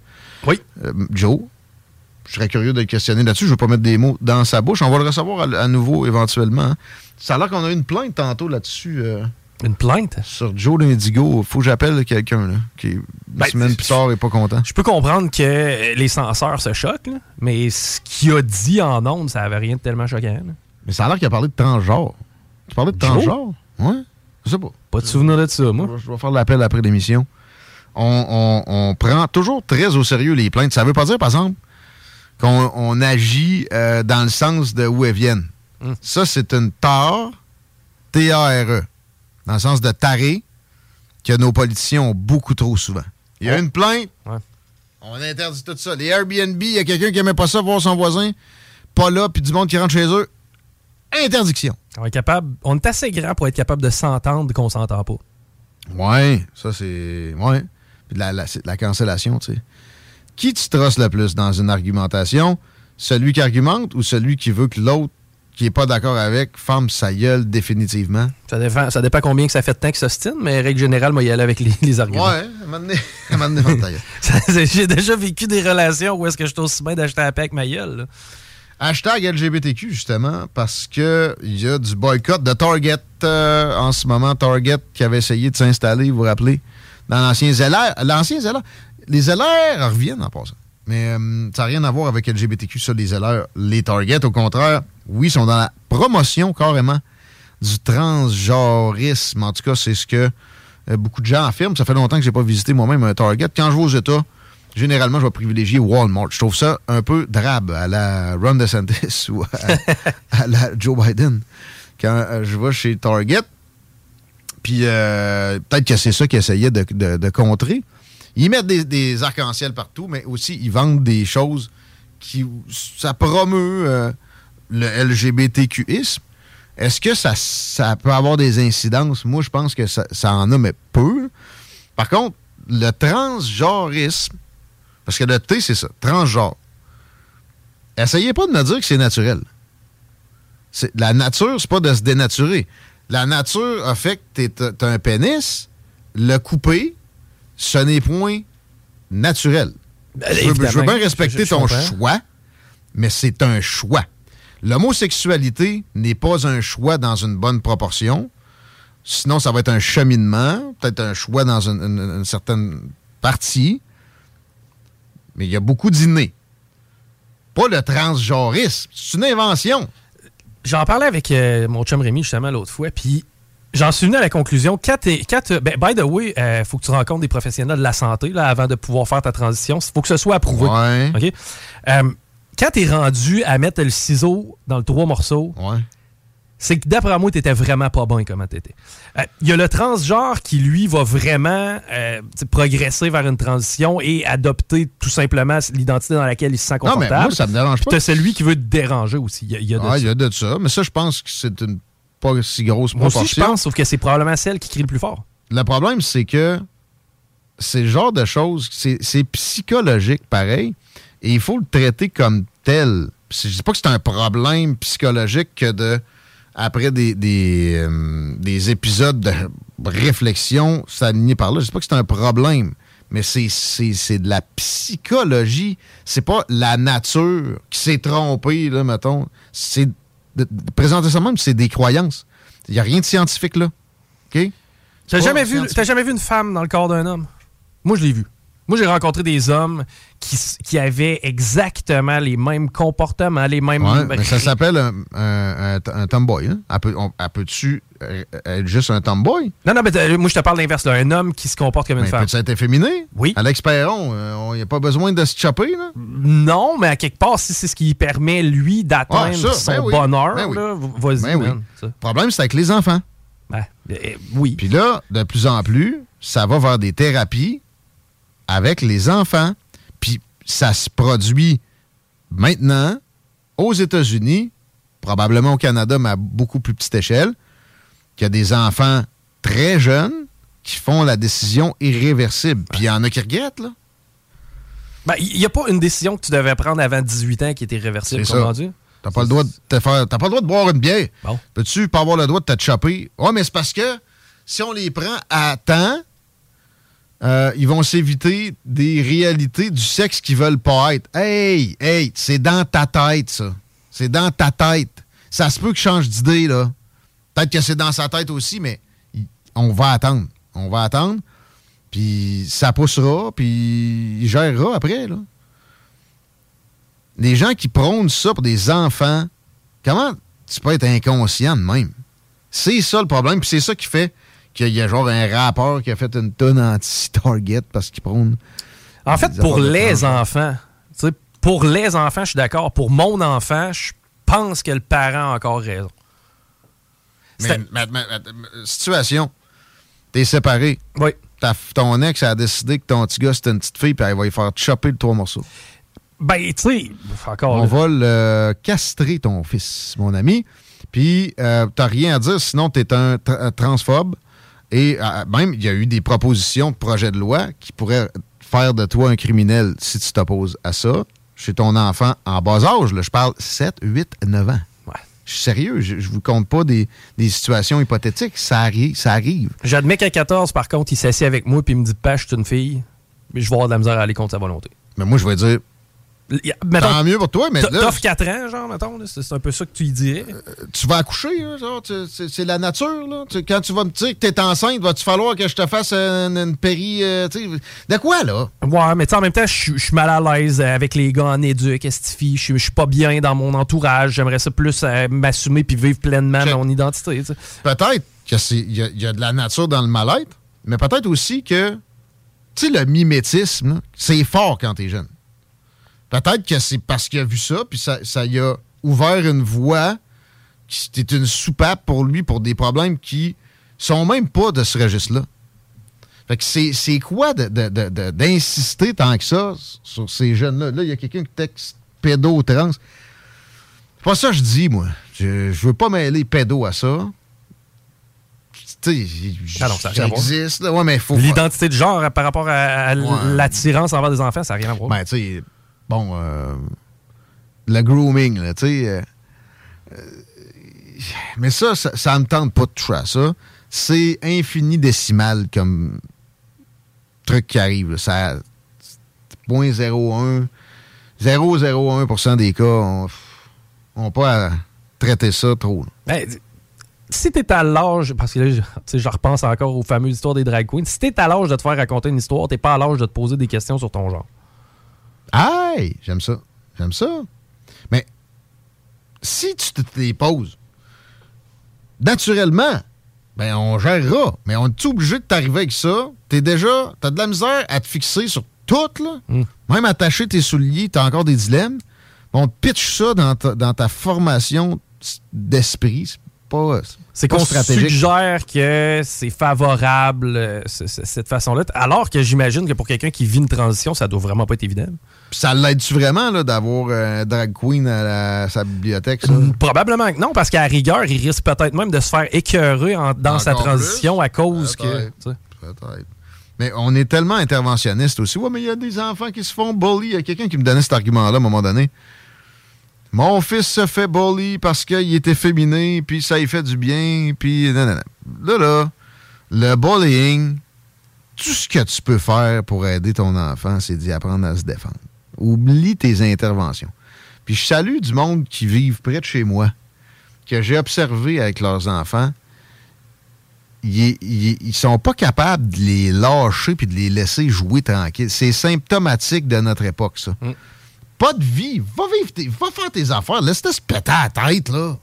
oui. Joe. Je serais curieux de le questionner là-dessus. Je ne veux pas mettre des mots dans sa bouche. On va le recevoir à, à nouveau éventuellement. hein. Ça a l'air qu'on a eu une plainte tantôt là-dessus. une plainte? Sur Joe l'Indigo. faut que j'appelle quelqu'un qui, une Ben, semaine plus tard, n'est pas content. Je peux comprendre que les censeurs se choquent, là, mais ce qu'il a dit en ondes, ça avait rien de tellement choquant. là. Mais ça a l'air qu'il a parlé de transgenre. Tu parlais de transgenre? Ouais. Je sais pas. Pas de souvenir de ça, moi. Je vais faire l'appel après l'émission. On, on- on prend toujours très au sérieux les plaintes. Ça veut pas dire, par exemple, qu'on on agit euh, dans le sens de où elles viennent. Hmm. Ça, c'est une tare, T-A-R-E, dans le sens de taré, que nos politiciens ont beaucoup trop souvent. Il y a une plainte, on interdit tout ça. Les Airbnb, il y a quelqu'un qui aimait pas ça, voir son voisin, pas là, puis du monde qui rentre chez eux. Interdiction. On est, capable, on est assez grand pour être capable de s'entendre qu'on s'entend pas. Ouais, ça c'est. Ouais. Puis de la, la, de la cancellation, tu sais. Qui tu trosses le plus dans une argumentation? Celui qui argumente ou celui qui veut que l'autre qui n'est pas d'accord avec ferme sa gueule définitivement? Ça dépend, ça dépend combien que ça fait de temps que ça se tient, mais règle générale, moi, y aller avec les, les arguments. Ouais, à un moment donné, J'ai déjà vécu des relations où est-ce que je suis aussi bien d'acheter la paix avec ma gueule. là. Hashtag LGBTQ, justement, parce que il y a du boycott de Target euh, en ce moment. Target qui avait essayé de s'installer, vous vous rappelez, dans l'ancien ZLR. L'ancien ZLR. Les ZLR reviennent en passant. Mais euh, ça n'a rien à voir avec LGBTQ, ça, les ZLR. Les Target, au contraire, oui, sont dans la promotion carrément du transgenrisme. En tout cas, c'est ce que euh, beaucoup de gens affirment. Ça fait longtemps que j'ai pas visité moi-même un Target. Quand je vais aux États, généralement, je vais privilégier Walmart. Je trouve ça un peu drabe à la Ron DeSantis ou à, la Joe Biden. Quand euh, je vais chez Target, puis euh, peut-être que c'est ça qu'ils essayaient de, contrer. Ils mettent des, arcs-en-ciel partout, mais aussi ils vendent des choses qui ça promeut euh, le LGBTQisme. Est-ce que ça, ça peut avoir des incidences? Moi, je pense que ça, ça en a, mais peu. Par contre, le transgenrisme, parce que le T, c'est ça, transgenre. Essayez pas de me dire que c'est naturel. La nature, c'est pas de se dénaturer. La nature a fait que t'es- t'as un pénis, le couper, ce n'est point naturel. Ben, je, veux, je veux évidemment, bien je- respecter je ton comprends. choix, mais c'est un choix. L'homosexualité n'est pas un choix dans une bonne proportion. Sinon, ça va être un cheminement, peut-être un choix dans une, une- une certaine partie. Mais il y a beaucoup d'innés. Pas le transgenrisme. C'est une invention. J'en parlais avec euh, mon chum Rémi justement l'autre fois, puis j'en suis venu à la conclusion. Quand quand t'es- ben, by the way, il faut que tu rencontres des professionnels de la santé là, avant de pouvoir faire ta transition. Il faut que ce soit approuvé. Euh, quand tu es rendu à mettre le ciseau dans le trois morceaux, c'est que d'après moi, tu étais vraiment pas bon comment tu étais. Il y a le transgenre qui, lui, va vraiment euh, progresser vers une transition et adopter tout simplement l'identité dans laquelle il se sent Non, mais confortable. moi, ça me dérange pas. Tu as celui qui veut te déranger aussi. Il y a, il y a de Ah, ça. il y a de ça. Mais ça, je pense que c'est une pas si grosse Moi aussi, proportion. je pense, sauf que c'est probablement celle qui crie le plus fort. Le problème, c'est que c'est le genre de choses, c'est psychologique pareil, et il faut le traiter comme tel. Je dis pas que c'est un problème psychologique que de, après des, des, euh, des épisodes de réflexion s'aligner par là, je dis pas que c'est un problème, mais c'est- de la psychologie. C'est pas la nature qui s'est trompée, là, mettons. C'est présenter ça même, c'est des croyances. Il n'y a rien de scientifique là. OK? T'as jamais, vu, jamais vu une femme dans le corps d'un homme? Moi, je l'ai vu. Moi, j'ai rencontré des hommes qui, qui avaient exactement les mêmes comportements, les mêmes... Ouais, mais ça s'appelle un, un, tomboy. Hein? Elle peut- on- elle peut-tu euh, être juste un tomboy? Non, non, mais t'as- moi, je te parle l'inverse. là. Un homme qui se comporte comme une Mais femme. peut-tu être efféminé? Oui. Alex Perron, il n'y a pas besoin de se chopper, là? Non, mais à quelque part, si c'est ce qui permet, lui, d'atteindre Ah, son ben oui. bonheur, Ben oui. vas-y, Ben oui. problème, c'est avec les enfants. euh, oui. Puis là, de plus en plus, ça va vers des thérapies avec les enfants. Puis ça se produit maintenant aux États-Unis, probablement au Canada, mais à beaucoup plus petite échelle, qu'il y a des enfants très jeunes qui font la décision irréversible. Puis il y en a qui regrettent, là. Ben, il n'y a pas une décision que tu devais prendre avant 18 ans qui était irréversible, rendu. T'as pas le droit de te faire. T'as pas le droit de boire une bière. Bon. Peux-tu pas avoir le droit de te choper? Ouais, mais c'est parce que si on les prend à temps, euh, ils vont s'éviter des réalités du sexe qu'ils veulent pas être. Hey, hey, c'est dans ta tête, ça. C'est dans ta tête. Ça se peut que je change d'idée, là. Peut-être que c'est dans sa tête aussi, mais on va attendre. On va attendre. Puis ça poussera, puis il gérera après, là. Les gens qui prônent ça pour des enfants, comment tu peux être inconscient de même? C'est ça le problème, puis c'est ça qui fait qu'il y a genre un rappeur qui a fait une tonne anti-Target parce qu'il prône. En fait, pour les enfants, tu sais, pour les enfants, je suis d'accord. Pour mon enfant, je pense que le parent a encore raison. Mais, situation, t'es séparé. Oui. Ta- ton ex a décidé que ton petit gars c'était une petite fille, puis elle va lui faire chopper le trois morceaux. Ben, tu sais, encore. On là. va le castrer, ton fils, mon ami. Puis, euh, t'as rien à dire, sinon t'es un, tra- un transphobe. Et euh, même, il y a eu des propositions de projets de loi qui pourraient faire de toi un criminel si tu t'opposes à ça. Chez ton enfant en bas âge, là, je parle 7, 8, 9 ans. Je suis sérieux, je, je vous compte pas des, des situations hypothétiques. Ça arrive. Ça arrive. J'admets qu'à 14, par contre, il s'assied avec moi puis il me dit Pas, je suis une fille, mais je vais avoir de la misère à aller contre sa volonté. Mais moi, je vais dire. Tant mieux pour toi, mais là- T'offres 4 ans, genre, mettons, c'est un peu ça que tu y dirais. tu vas accoucher, tu- c'est la nature. Là. Tu- quand tu vas me dire que tu es enceinte, va-tu falloir que je te fasse une, une péri. euh, tu sais, de quoi, là? Ouais, mais tu sais, en même temps, je suis- mal à l'aise avec les gars en éduc, estifie. Je suis- pas bien dans mon entourage. J'aimerais ça plus euh, m'assumer puis vivre pleinement mon identité. tu sais. Peut-être qu'il y, a- y a de la nature dans le mal-être, mais peut-être aussi que, tu sais, le mimétisme, c'est fort quand t'es jeune. Peut-être que c'est parce qu'il a vu ça, puis ça, ça y a ouvert une voie qui c'était une soupape pour lui pour des problèmes qui sont même pas de ce registre-là. Fait que c'est, quoi d'insister tant que ça sur ces jeunes-là? Là, il y a quelqu'un qui texte pédo-trans. C'est pas ça que je dis, moi. Je, je veux pas mêler pédo à ça. Tu sais, Ah ça a rien à voir. existe. Ouais, mais faut. L'identité de genre par rapport à, à Ouais. l'attirance envers des enfants, ça n'a rien à voir. Ben, tu sais, bon, euh, le grooming, tu sais. euh, euh, mais ça, ça, ça me tente pas de toucher ça. C'est infini décimal comme truc qui arrive. là. Ça, 0.01, 0,01% des cas ont, ont pas à traiter ça trop. là. Ben, si t'es à l'âge, parce que là, je, je repense encore aux fameuses histoires des drag queens, si t'es à l'âge de te faire raconter une histoire, t'es pas à l'âge de te poser des questions sur ton genre. Hey, j'aime ça. J'aime ça. Mais si tu te les poses, naturellement, ben on gérera. Mais on est obligé de t'arriver avec ça. T'es déjà, t'as de la misère à te fixer sur tout, là. Même attacher tes souliers, t'as encore des dilemmes. On te pitch ça dans ta, dans ta formation d'esprit. C'est pas, C'est pas qu'on stratégique. suggère que c'est favorable, euh, cette façon-là. Alors que j'imagine que pour quelqu'un qui vit une transition, ça doit vraiment pas être évident. Ça l'aide-tu vraiment d'avoir un drag queen à la- sa bibliothèque, ça? Probablement que non, parce qu'à rigueur, il risque peut-être même de se faire écœurer en- dans sa transition à cause que. Peut-être. Mais on est tellement interventionniste aussi. Ouais, mais il y a des enfants qui se font bully. Il y a quelqu'un qui me donnait cet argument-là à un moment donné. Mon fils se fait bully parce qu'il est efféminé, puis ça lui fait du bien, puis. Là, là, le bullying, tout ce que tu peux faire pour aider ton enfant, c'est d'y apprendre à se défendre. Oublie tes interventions. Puis je salue du monde qui vivent près de chez moi, que j'ai observé avec leurs enfants ils, ils- ils sont pas capables de les lâcher puis de les laisser jouer tranquille. C'est symptomatique de notre époque, ça. Pas de vie. Va vivre va faire tes affaires. Laisse-toi se péter à la tête, là.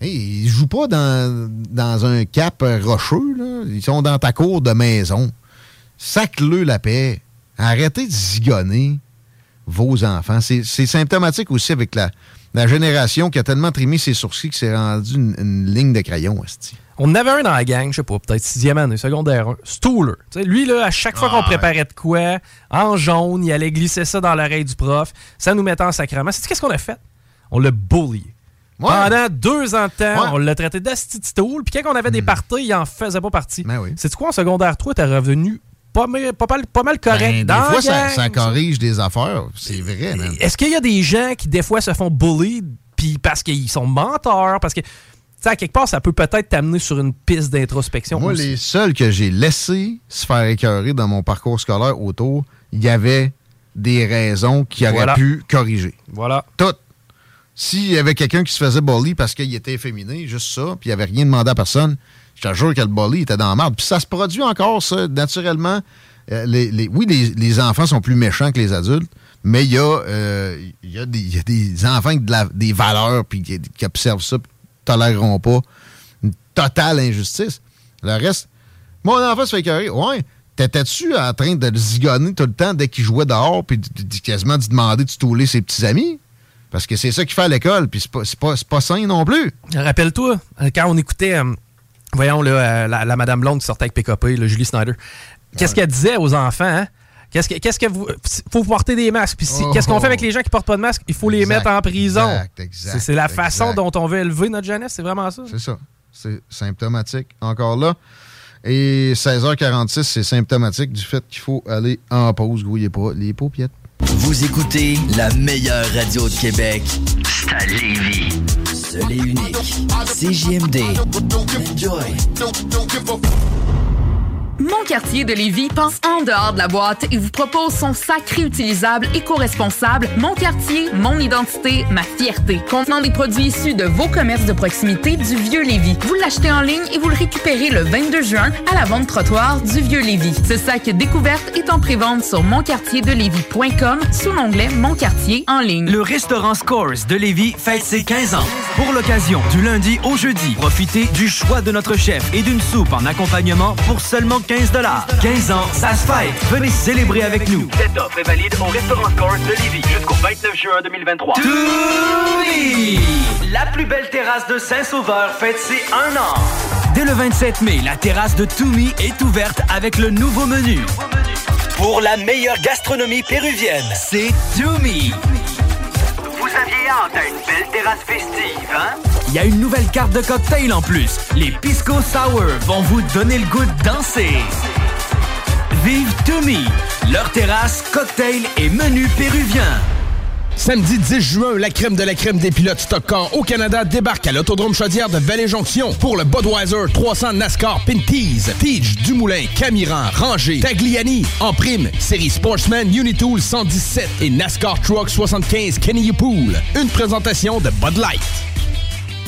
Hey, ils jouent pas dans, dans un cap rocheux. Ils sont dans ta cour de maison. Sac-le la paix. Arrêtez de zigonner vos enfants. C'est symptomatique aussi avec la, la génération qui a tellement trimé ses sourcils que c'est rendu une, ligne de crayon, esti. On avait un dans la gang, je sais pas, peut-être sixième année, secondaire 1. Stooler. Lui, là, à chaque fois Ah, qu'on préparait de quoi, en jaune, il allait glisser ça dans l'oreille du prof. Ça nous mettait en sacrement. C'est qu'est-ce qu'on a fait? On l'a bully. Pendant deux ans de temps, Ouais. on l'a traité d'asti de stool. Puis quand on avait des parties, il en faisait pas partie. Ben oui. C'est quoi en secondaire 3, t'es revenu pas mal, pas mal, pas mal correct Ben, dans des fois, ça, corrige des affaires. C'est vrai. Est-ce qu'il y a des gens qui, des fois, se font bully puis parce qu'ils sont menteurs, parce que, sais, à quelque part, ça peut peut-être t'amener sur une piste d'introspection. Moi, aussi. les seuls que j'ai laissés se faire écœurer dans mon parcours scolaire autour, il y avait des raisons qui auraient Voilà. pu corriger. Voilà. Tout. S'il y avait quelqu'un qui se faisait bully parce qu'il était efféminé, juste ça, puis il avait rien demandé à personne, je te jure que le bully était dans la merde. Puis ça se produit encore, ça, naturellement. Euh, les- les- oui, les, les enfants sont plus méchants que les adultes, mais il y, a, euh, y, a des- il y a des enfants avec de la- des valeurs puis qui, qui observent ça, puis toléreront pas une totale injustice. Le reste, mon enfant se fait écœurer. Ouais, t'étais-tu en train de le zigonner tout le temps dès qu'il jouait dehors, puis quasiment de demander de stouler ses petits amis? Parce que c'est ça qu'il fait à l'école, puis c'est pas, pas, pas sain non plus. Rappelle-toi, euh, quand on écoutait, euh, voyons, là, euh, la, la Madame Blonde qui sortait avec PKP, là, Julie Snyder, qu'est-ce qu'elle disait aux enfants? hein? Qu'est-ce que, qu'est-ce que vous. faut porter des masques. Puis si- Oh. qu'est-ce qu'on fait avec les gens qui portent pas de masque? Il faut les Exact, mettre en prison. exact, exact, C'est- c'est la exact. façon dont on veut élever notre jeunesse, c'est vraiment ça. C'est ça. C'est symptomatique encore là. Et 16h46, c'est symptomatique du fait qu'il faut aller en pause. Grouillez pas les paupiètes. Vous écoutez la meilleure radio de Québec. C'est à Lévis. Seul et unique. CJMD. Enjoy. Mon quartier de Lévis pense en dehors de la boîte et vous propose son sac réutilisable éco-responsable Mon quartier, mon identité, ma fierté, contenant des produits issus de vos commerces de proximité du Vieux Lévis. Vous l'achetez en ligne et vous le récupérez le 22 juin à la vente trottoir du Vieux Lévis. Ce sac découverte est en prévente sur monquartierdelévis.com sous l'onglet Mon quartier en ligne. Le restaurant Scores de Lévis fête ses 15 ans. Pour l'occasion, du lundi au jeudi, profitez du choix de notre chef et d'une soupe en accompagnement pour seulement 15 15 ans, ça se fête. Venez célébrer avec nous. Cette offre est valide au restaurant Scores de Lévis jusqu'au 29 juin 2023. Toumi! La plus belle terrasse de Saint-Sauveur fête ses un an. Dès le 27 mai, la terrasse de Toumi est ouverte avec le nouveau menu. Pour la meilleure gastronomie péruvienne, c'est Toumi. Belle terrasse festive, hein? Il y a une nouvelle carte de cocktail en plus. Les Pisco Sour vont vous donner le goût de danser. Vive Toumi, leur terrasse, cocktail et menu péruvien. Samedi 10 juin, la crème de la crème des pilotes Stock au Canada débarque à l'Autodrome Chaudière de Vallée-Jonction pour le Budweiser 300 NASCAR Pinties. Tige, Dumoulin, Camiran, Ranger, Tagliani. En prime, série Sportsman Unitool 117 et NASCAR Truck 75 Kenny Pool. Une présentation de Bud Light.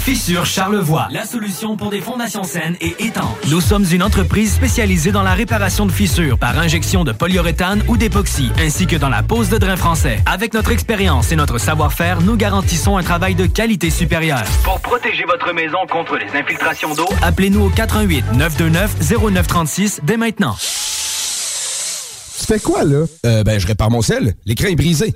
Fissure Charlevoix, la solution pour des fondations saines et étanches. Nous sommes une entreprise spécialisée dans la réparation de fissures par injection de polyuréthane ou d'époxy, ainsi que dans la pose de drain français. Avec notre expérience et notre savoir-faire, nous garantissons un travail de qualité supérieure. Pour protéger votre maison contre les infiltrations d'eau, Appelez-nous au 88 929 0936 dès maintenant. Tu fais quoi, là? Euh, ben, je répare mon sel. L'écran est brisé.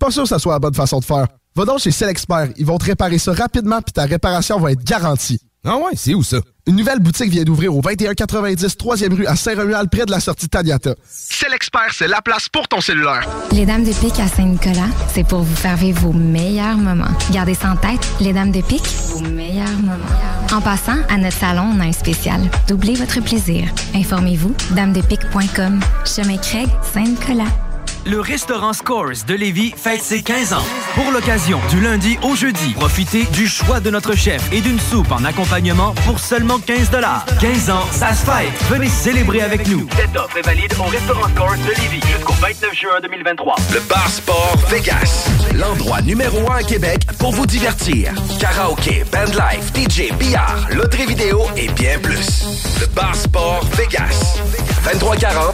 Pas sûr que ça soit la bonne façon de faire. Va donc chez Selexpert. Ils vont te réparer ça rapidement puis ta réparation va être garantie. Ah ouais, c'est où ça? Une nouvelle boutique vient d'ouvrir au 2190 3e rue à Saint-Romuald, près de la sortie Taniata. Selexpert, c'est la place pour ton cellulaire. Les Dames de Pique à Saint-Nicolas, c'est pour vous faire vivre vos meilleurs moments. Gardez ça en tête, les Dames de Pique, vos meilleurs moments. En passant, à notre salon, on a un spécial. Doublez votre plaisir. Informez-vous, damedepique.com. Chemin Craig, Saint-Nicolas. Le restaurant Scores de Lévis fête ses 15 ans. Pour l'occasion, du lundi au jeudi, profitez du choix de notre chef et d'une soupe en accompagnement pour seulement 15 15 ans, ça se fête. Venez célébrer avec nous. cette offre est valide au restaurant Scores de Lévis jusqu'au 29 juin 2023. Le Bar Sport Vegas. L'endroit numéro un à Québec pour vous divertir. Karaoke, bandlife, DJ, billard, loterie vidéo et bien plus. Le Bar Sport Vegas. 2340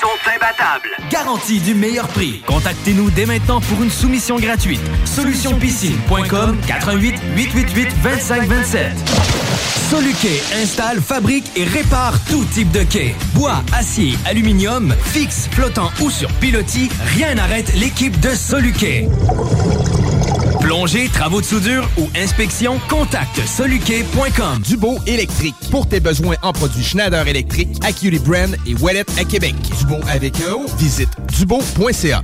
sont imbattables. Garantie du meilleur prix. Contactez-nous dès maintenant pour une soumission gratuite. Solutionpiscine.com 88 888 2527. Soluquet installe, fabrique et répare tout type de quai. Bois, acier, aluminium, fixe, flottant ou sur pilotis, rien n'arrête l'équipe de Soluquet. Plongée, travaux de soudure ou inspection, contacte soluquet.com. Dubo électrique. Pour tes besoins en produits Schneider électrique, Acuity Brand et Wallet à Québec. Dubo avec un O, visite dubo.ca.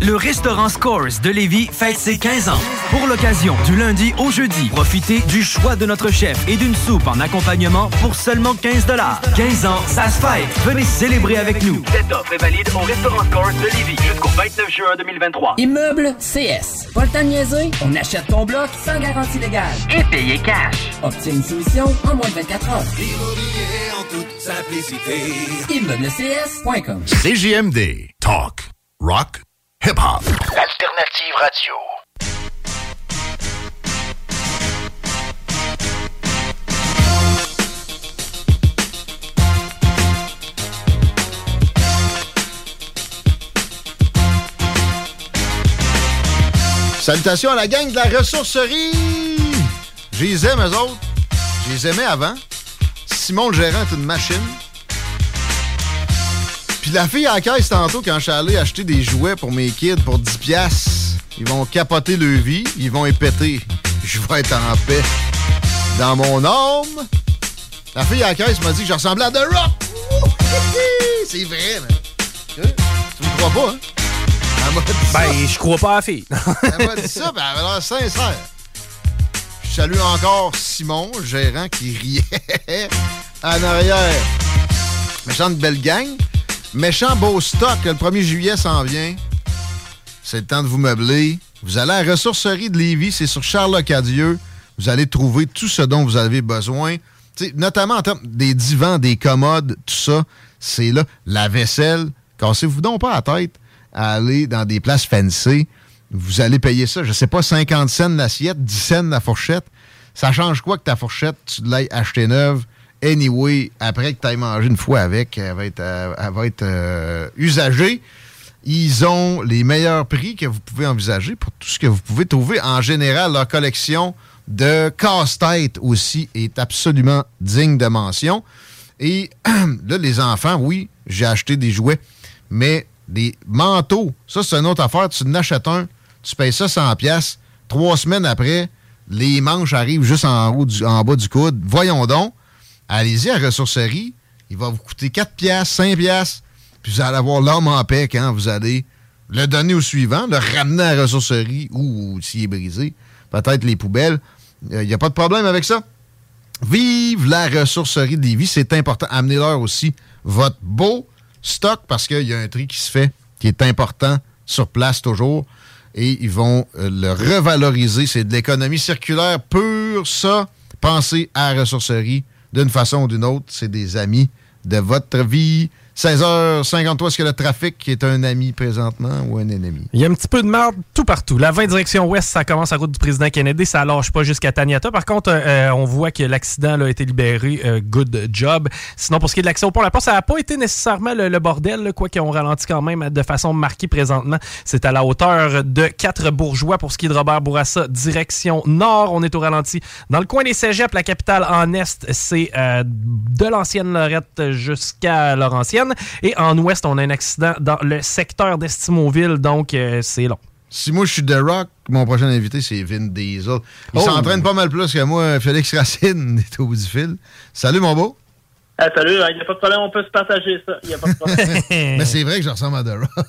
Le restaurant Scores de Lévis fête ses 15 ans. Pour l'occasion, du lundi au jeudi, profitez du choix de notre chef et d'une soupe en accompagnement pour seulement 15 15 ans, ça se fête. Venez célébrer avec nous. Cette offre est valide au restaurant Scores de Lévis jusqu'au 29 juin 2023. Immeuble CS. Pas le temps de niaiser, on achète ton bloc sans garantie légale. Et payer cash. Obtiens une solution en moins de 24 heures. Immobilier en toute simplicité. ImmeublesCS.com CJMD. Talk. Rock. Hip-hop. Alternative Radio. Salutations à la gang de la ressourcerie. Je les aime, eux autres. Je les aimais avant. Simon, le gérant, est une machine. Puis la fille à la caisse, tantôt, quand je suis allé acheter des jouets pour mes kids pour 10 piastres, ils vont capoter le vie, ils vont épéter. Je vais être en paix. Dans mon âme, la fille à la caisse m'a dit que je ressemblais à The Rock. C'est vrai, man. Tu me crois pas, hein? Elle m'a dit ça. Ben, je crois pas à la fille. Elle m'a dit ça, ben, elle avait l'air sincère. Je salue encore Simon, le gérant, qui riait en arrière. Méchante belle gang. Méchant beau stock. Le 1er juillet s'en vient. C'est le temps de vous meubler. Vous allez à la ressourcerie de Lévis, c'est sur Charles-Cadieux. Vous allez trouver tout ce dont vous avez besoin. Notamment en termes des divans, des commodes, tout ça. C'est là. La vaisselle. Cassez-vous donc pas la tête à aller dans des places fancy. Vous allez payer ça, je sais pas, 50 cents l'assiette, 10 cents la fourchette. Ça change quoi que ta fourchette, tu l'aies achetée neuve? Anyway, après que tu ailles mangé une fois avec, elle va être, euh, elle va être euh, usagée. Ils ont les meilleurs prix que vous pouvez envisager pour tout ce que vous pouvez trouver. En général, leur collection de casse-tête aussi est absolument digne de mention. Et là, les enfants, oui, j'ai acheté des jouets, mais des manteaux, ça, c'est une autre affaire. Tu en achètes un, tu payes ça 100 pièces. Trois semaines après, les manches arrivent juste en, haut du- en bas du coude. Voyons donc. Allez-y à ressourcerie. Il va vous coûter 4 pièces, 5 pièces. Puis vous allez avoir l'homme en paix quand vous allez le donner au suivant, le ramener à ressourcerie ou s'il est brisé, peut-être les poubelles. Il n'y a pas de problème avec ça. Vive la ressourcerie de Lévis, c'est important. Amenez-leur aussi votre beau stock parce qu'il y a un tri qui se fait qui est important sur place toujours et ils vont euh, le revaloriser. C'est de l'économie circulaire pure, ça. Pensez à ressourcerie d'une façon ou d'une autre. C'est des amis de votre vie. 16h53, est-ce que le trafic est un ami présentement ou un ennemi? Il y a un petit peu de merde tout partout. La 20 direction ouest, ça commence à route du président Kennedy, ça lâche pas jusqu'à Taniata. Par contre, euh, on voit que l'accident a été libéré. Euh, good job. Sinon, pour ce qui est de l'accès au pont La Porte, ça n'a pas été nécessairement le, bordel, quoi qu'on ralentit quand même de façon marquée présentement. C'est à la hauteur de 4 bourgeois pour ce qui est de Robert Bourassa, direction nord. On est au ralenti. Dans le coin des cégeps, la capitale en est, c'est euh, de l'ancienne Lorette jusqu'à Laurentienne. Et en ouest, on a un accident dans le secteur d'Estimauville, donc euh, c'est long. Si moi je suis The Rock, mon prochain invité c'est Vin Diesel. Il Oh. s'entraîne pas mal plus que moi. Félix Racine est au bout du fil. Salut mon beau. Ah, salut, il n'y a pas de problème, on peut se partager ça. Il a pas de problème. Mais c'est vrai que je ressemble à The Rock.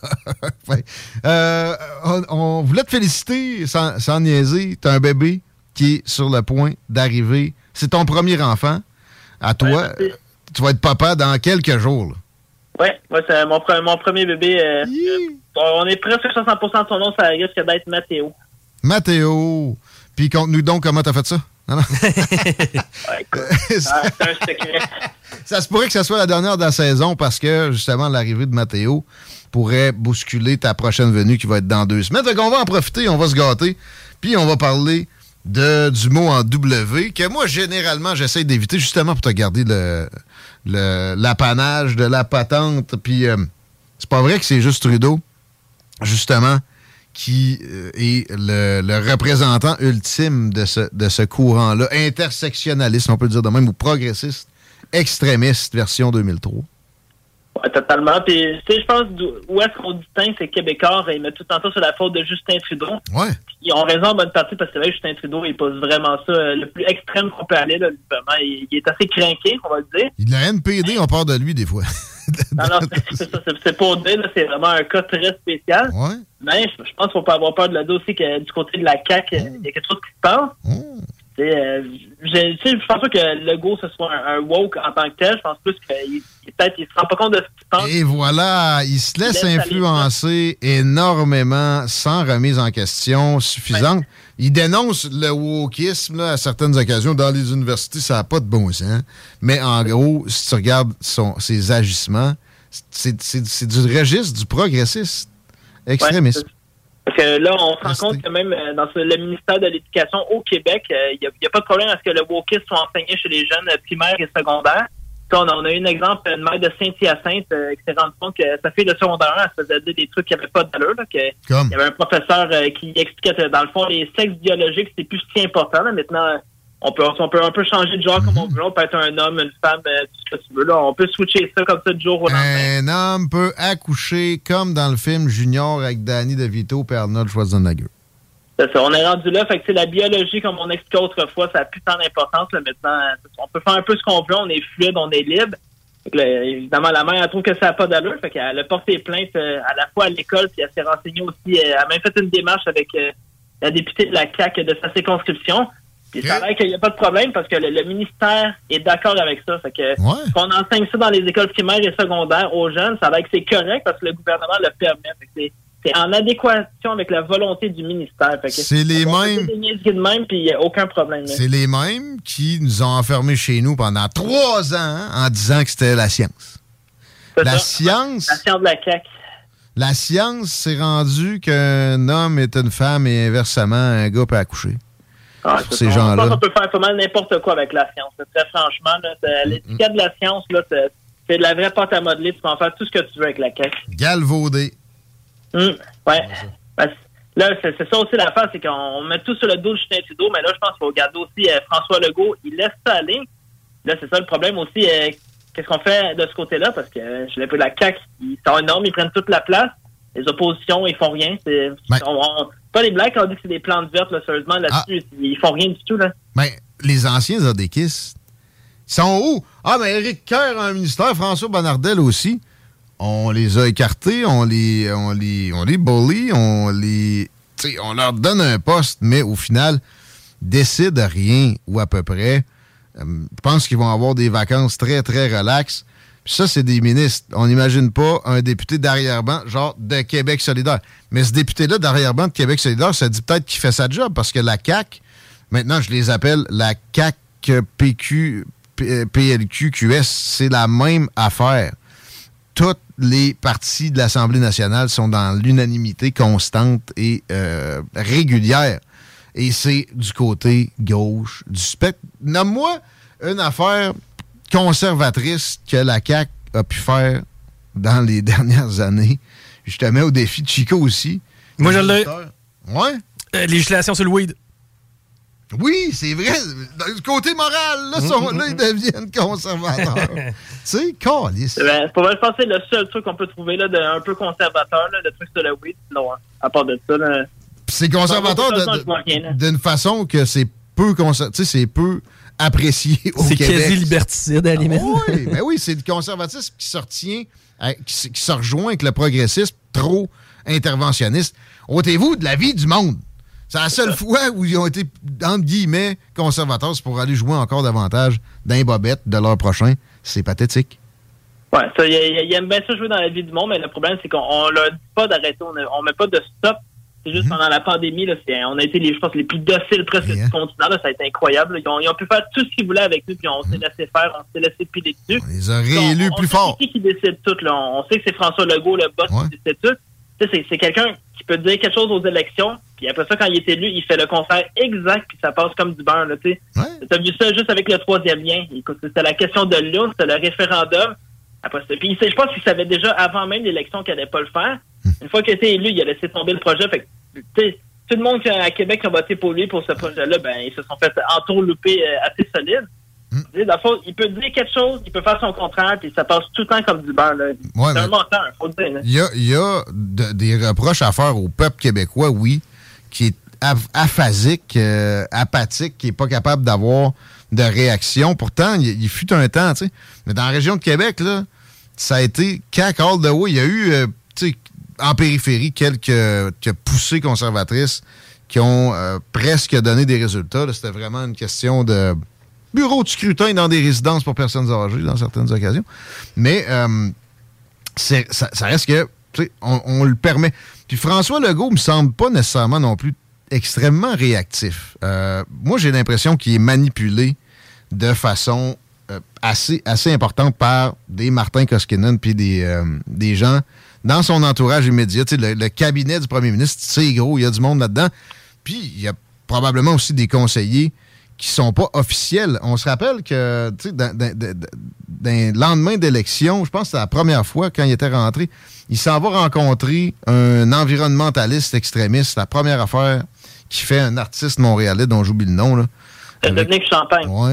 Ouais. Euh, on, on voulait te féliciter sans, sans niaiser. T'as un bébé qui est sur le point d'arriver. C'est ton premier enfant. À toi, tu vas être papa dans quelques jours. là. Ouais, ouais c'est mon, pre- mon premier bébé. euh, on est presque 60% de son nom, ça risque d'être Mathéo. Mathéo. Puis conte-nous donc comment t'as fait ça. Non. Ah, un secret. Ça se pourrait que ce soit la dernière de la saison parce que, justement, l'arrivée de Mathéo pourrait bousculer ta prochaine venue qui va être dans deux semaines. Fait qu'on va en profiter, on va se gâter. Puis on va parler de, du mot en W que moi, généralement, j'essaie d'éviter justement pour te garder le- l'apanage de la patente. Puis euh, c'est pas vrai que c'est juste Trudeau, justement, qui euh, est le, représentant ultime de ce, de ce courant-là, intersectionnaliste, on peut le dire de même, ou progressiste, extrémiste, version 2003. Ouais, totalement. Puis, tu sais, je pense où est-ce qu'on distingue ces Québécois, ils mettent tout le temps sur la faute de Justin Trudeau? Ouais. Ils ont raison en bonne partie parce que c'est vrai que Justin Trudeau, il pose vraiment ça euh, le plus extrême qu'on peut aller. Là, vraiment, il, il est assez crinqué, on va le dire. Il- La NPD, on parle de lui des fois. Non, non, c'est ça, c'est- pas dire, c'est vraiment un cas très spécial. Mais je, je pense qu'il faut pas avoir peur de dire aussi que du côté de la CAQ, il y a quelque chose qui se passe. Sais, euh, je, je pense pas que Legault ce soit un, un woke en tant que tel. Je pense plus qu'il il- peut-être il se rend pas compte de ce qu'il pense. Et voilà, il se laisse influencer énormément sans remise en question suffisante. Il dénonce le wokisme là, à certaines occasions. Dans les universités, ça n'a pas de bon sens. Mais en gros, si tu regardes son- ses agissements, c'est du registre du progressiste extrémiste. Parce que là, on se rend compte que même euh, dans le ministère de l'Éducation au Québec, il n'y a, pas de problème à ce que le wokisme soit enseigné chez les jeunes euh, primaires et secondaires. On, a, on a eu un exemple, une mère de Saint-Hyacinthe euh, qui s'est rendue compte que sa fille de secondaire 1, elle se faisait dire des trucs qui n'avaient pas d'allure. Il y avait un professeur euh, qui expliquait que dans le fond, les sexes biologiques, c'est plus si important. là. Maintenant, euh, on peut, on peut un peu changer de genre comme on veut. On peut être un homme, une femme, euh, tout ce que tu veux. Là. On peut switcher ça comme ça de jour au lendemain. Un homme peut accoucher comme dans le film Junior avec Danny DeVito et Arnold Schwarzenegger. C'est ça, on est rendu là. Fait que c'est la biologie, comme on expliquait autrefois, ça a plus tant d'importance. Maintenant, on peut faire un peu ce qu'on veut, on est fluide, on est libre. Fait que là, évidemment, la mère, elle trouve que ça n'a pas d'allure. Fait qu'elle a porté plainte euh, à la fois à l'école, puis elle s'est renseignée aussi. euh, Elle a même fait une démarche avec la députée de la CAQ de sa circonscription. Puis ça a qu'il n'y a pas de problème parce que le, le ministère est d'accord avec ça. Fait que qu'on enseigne ça dans les écoles primaires et secondaires aux jeunes, ça a l'air que c'est correct parce que le gouvernement le permet. Fait que c'est- en adéquation avec la volonté du ministère. Fait que C'est les mêmes- même, puis a aucun problème. C'est les mêmes qui nous ont enfermés chez nous pendant trois ans hein, en disant que c'était la science. La science. La science de la CAQ. La science s'est rendue qu'un homme est une femme et inversement, un gars peut accoucher. Ah, Pour c'est ces ça. gens-là. Je pense qu'on peut faire pas mal n'importe quoi avec la science. Très franchement, l'étiquette de la science, là, c'est de la vraie pâte à modeler. Tu peux en faire tout ce que tu veux avec la CAQ. Galvaudé. Hum, ouais. Là, c'est ça aussi l'affaire, c'est qu'on met tout sur le dos de Justin Trudeau, mais là, je pense qu'il faut regarder aussi euh, François Legault. Il laisse ça aller. Là, c'est ça le problème aussi. euh, Qu'est-ce qu'on fait de ce côté-là? Parce que euh, je l'ai pris la CAQ, ils sont énormes, ils prennent toute la place. Les oppositions, ils font rien. C'est on- on- pas les blagues, on dit que c'est des plantes vertes, là, sérieusement, là-dessus. Ils font rien du tout, là. Ben, les anciens Zodékistes, ils sont où? Ah, ben, Éric Kerr a un ministère, François Bonnardel aussi. On les a écartés, on les, on les, on les bully, on les. on leur donne un poste, mais au final, décident rien ou à peu près. Euh, Je pense qu'ils vont avoir des vacances très, très relaxes. Puis ça, c'est des ministres. On n'imagine pas un député d'arrière-ban, genre de Québec solidaire. Mais ce député-là d'arrière-ban de Québec solidaire, ça dit peut-être qu'il fait sa job parce que la CAQ, maintenant, je les appelle la CAQ PQ, euh, PLQ, QS, c'est la même affaire. Toutes les partis de l'Assemblée nationale sont dans l'unanimité constante et euh, régulière. Et c'est du côté gauche du spectre. Nomme-moi une affaire conservatrice que la CAQ a pu faire dans les dernières années. Je te mets au défi de Chico aussi. Moi, je l'ai. Ouais. Euh, législation sur le weed. Oui, c'est vrai. Du côté moral, là, sont, là ils deviennent conservateurs. tu sais, calice. Ben, pour moi, je pense que c'est le seul truc qu'on peut trouver là, de, un peu conservateur, là, le truc sur le weed. Non, hein. à part de ça. Là. C'est conservateur d'une façon que c'est peu conser- tu sais, c'est peu apprécié au C'est quasi liberticide, à limite. Oui, ben oui, c'est du conservatisme qui se retient, à- qui, se- qui se rejoint avec le progressisme trop interventionniste. Ôtez-vous de la vie du monde. C'est la seule fois où ils ont été, entre guillemets, conservateurs, c'est pour aller jouer encore davantage d'un bobette de leur prochain. C'est pathétique. Ouais, ça, il, il- il aime bien ça jouer dans la vie du monde, mais le problème, c'est qu'on on leur dit pas d'arrêter, on, on met pas de stop. C'est juste pendant la pandémie, là, on a été, les, je pense, les plus dociles presque du continent. Là, ça a été incroyable. là. Ils ont, ils ont pu faire tout ce qu'ils voulaient avec nous, puis on s'est laissé faire, on s'est laissé piler dessus. On les a réélus plus fort. c'est qui qui décide tout. Là. On sait que c'est François Legault, le boss, qui décide tout. Tu sais, C'est quelqu'un qui peut dire quelque chose aux élections, puis après ça, quand il est élu, il fait le contraire exact, puis ça passe comme du beurre. là, tu sais. T'as vu ça juste avec le troisième lien. C'était la question de l'urne, c'était le référendum. Après ça. Puis je pense qu'il savait déjà avant même l'élection qu'il allait pas le faire. Une fois qu'il était élu, il a laissé tomber le projet. Fait que, tout le monde à Québec qui a voté pour lui pour ce projet-là, ben ils se sont fait entourlouper euh, assez solide. Le fond, il peut dire quelque chose, il peut faire son contraire, puis ça passe tout le temps comme du beurre. Ouais, c'est un menteur, faut le dire. là. Il y a, y a de- des reproches à faire au peuple québécois, oui, qui est aph- aphasique, euh, apathique, qui n'est pas capable d'avoir de réaction. Pourtant, il, fut un temps, tu sais. Mais dans la région de Québec, là, ça a été cac all way. Il y a eu, euh, tu sais, en périphérie, quelques, poussées conservatrices qui ont euh, presque donné des résultats. C'était vraiment une question de bureau de scrutin dans des résidences pour personnes âgées dans certaines occasions. Mais euh, ça, reste que, on, on le permet. Puis François Legault me semble pas nécessairement non plus extrêmement réactif. Euh, moi, j'ai l'impression qu'il est manipulé de façon euh, assez, assez importante par des Martin Koskinen puis des, euh, des gens dans son entourage immédiat. Le, cabinet du premier ministre, c'est gros, il y a du monde là-dedans. Puis il y a probablement aussi des conseillers qui sont pas officiels. On se rappelle que, tu sais, dans, dans- dans- dans le lendemain d'élection, je pense que c'est la première fois quand il était rentré, il s'en va rencontrer un environnementaliste extrémiste, la première affaire qui fait un artiste montréalais dont j'oublie le nom, là. Dominique Champagne. Oui,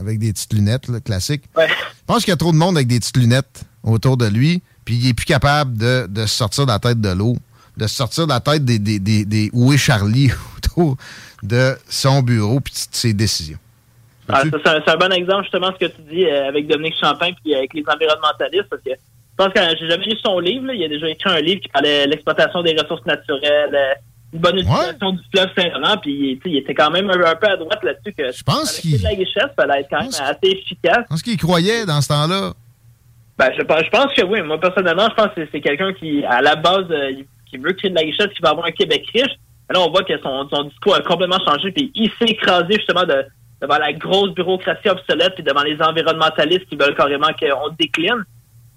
avec des petites lunettes, là, classiques. Je pense qu'il y a trop de monde avec des petites lunettes autour de lui, puis il est plus capable de, de se sortir de la tête de l'eau, de se sortir de la tête des, des, des, des où est Charlie autour de son bureau puis de ses décisions. Ah, c'est un, bon exemple, justement, ce que tu dis euh, avec Dominique Champagne puis avec les environnementalistes, parce que je pense que j'ai jamais lu son livre. là. Il a déjà écrit un livre qui parlait de l'exploitation des ressources naturelles, euh, une bonne utilisation du fleuve Saint-Laurent, puis il était quand même un, un peu à droite là-dessus. que Je pense qu'il... la richesse, ça allait être quand même assez efficace. Je pense qu'il croyait dans ce temps-là. Ben, je, pense- je pense que oui. Moi, personnellement, je pense que c'est- quelqu'un qui, à la base, euh, qui veut créer de la richesse, qui va avoir un Québec riche. Mais là, on voit que son, son discours a complètement changé, puis il s'est écrasé justement de, devant la grosse bureaucratie obsolète, puis devant les environnementalistes qui veulent carrément qu'on décline.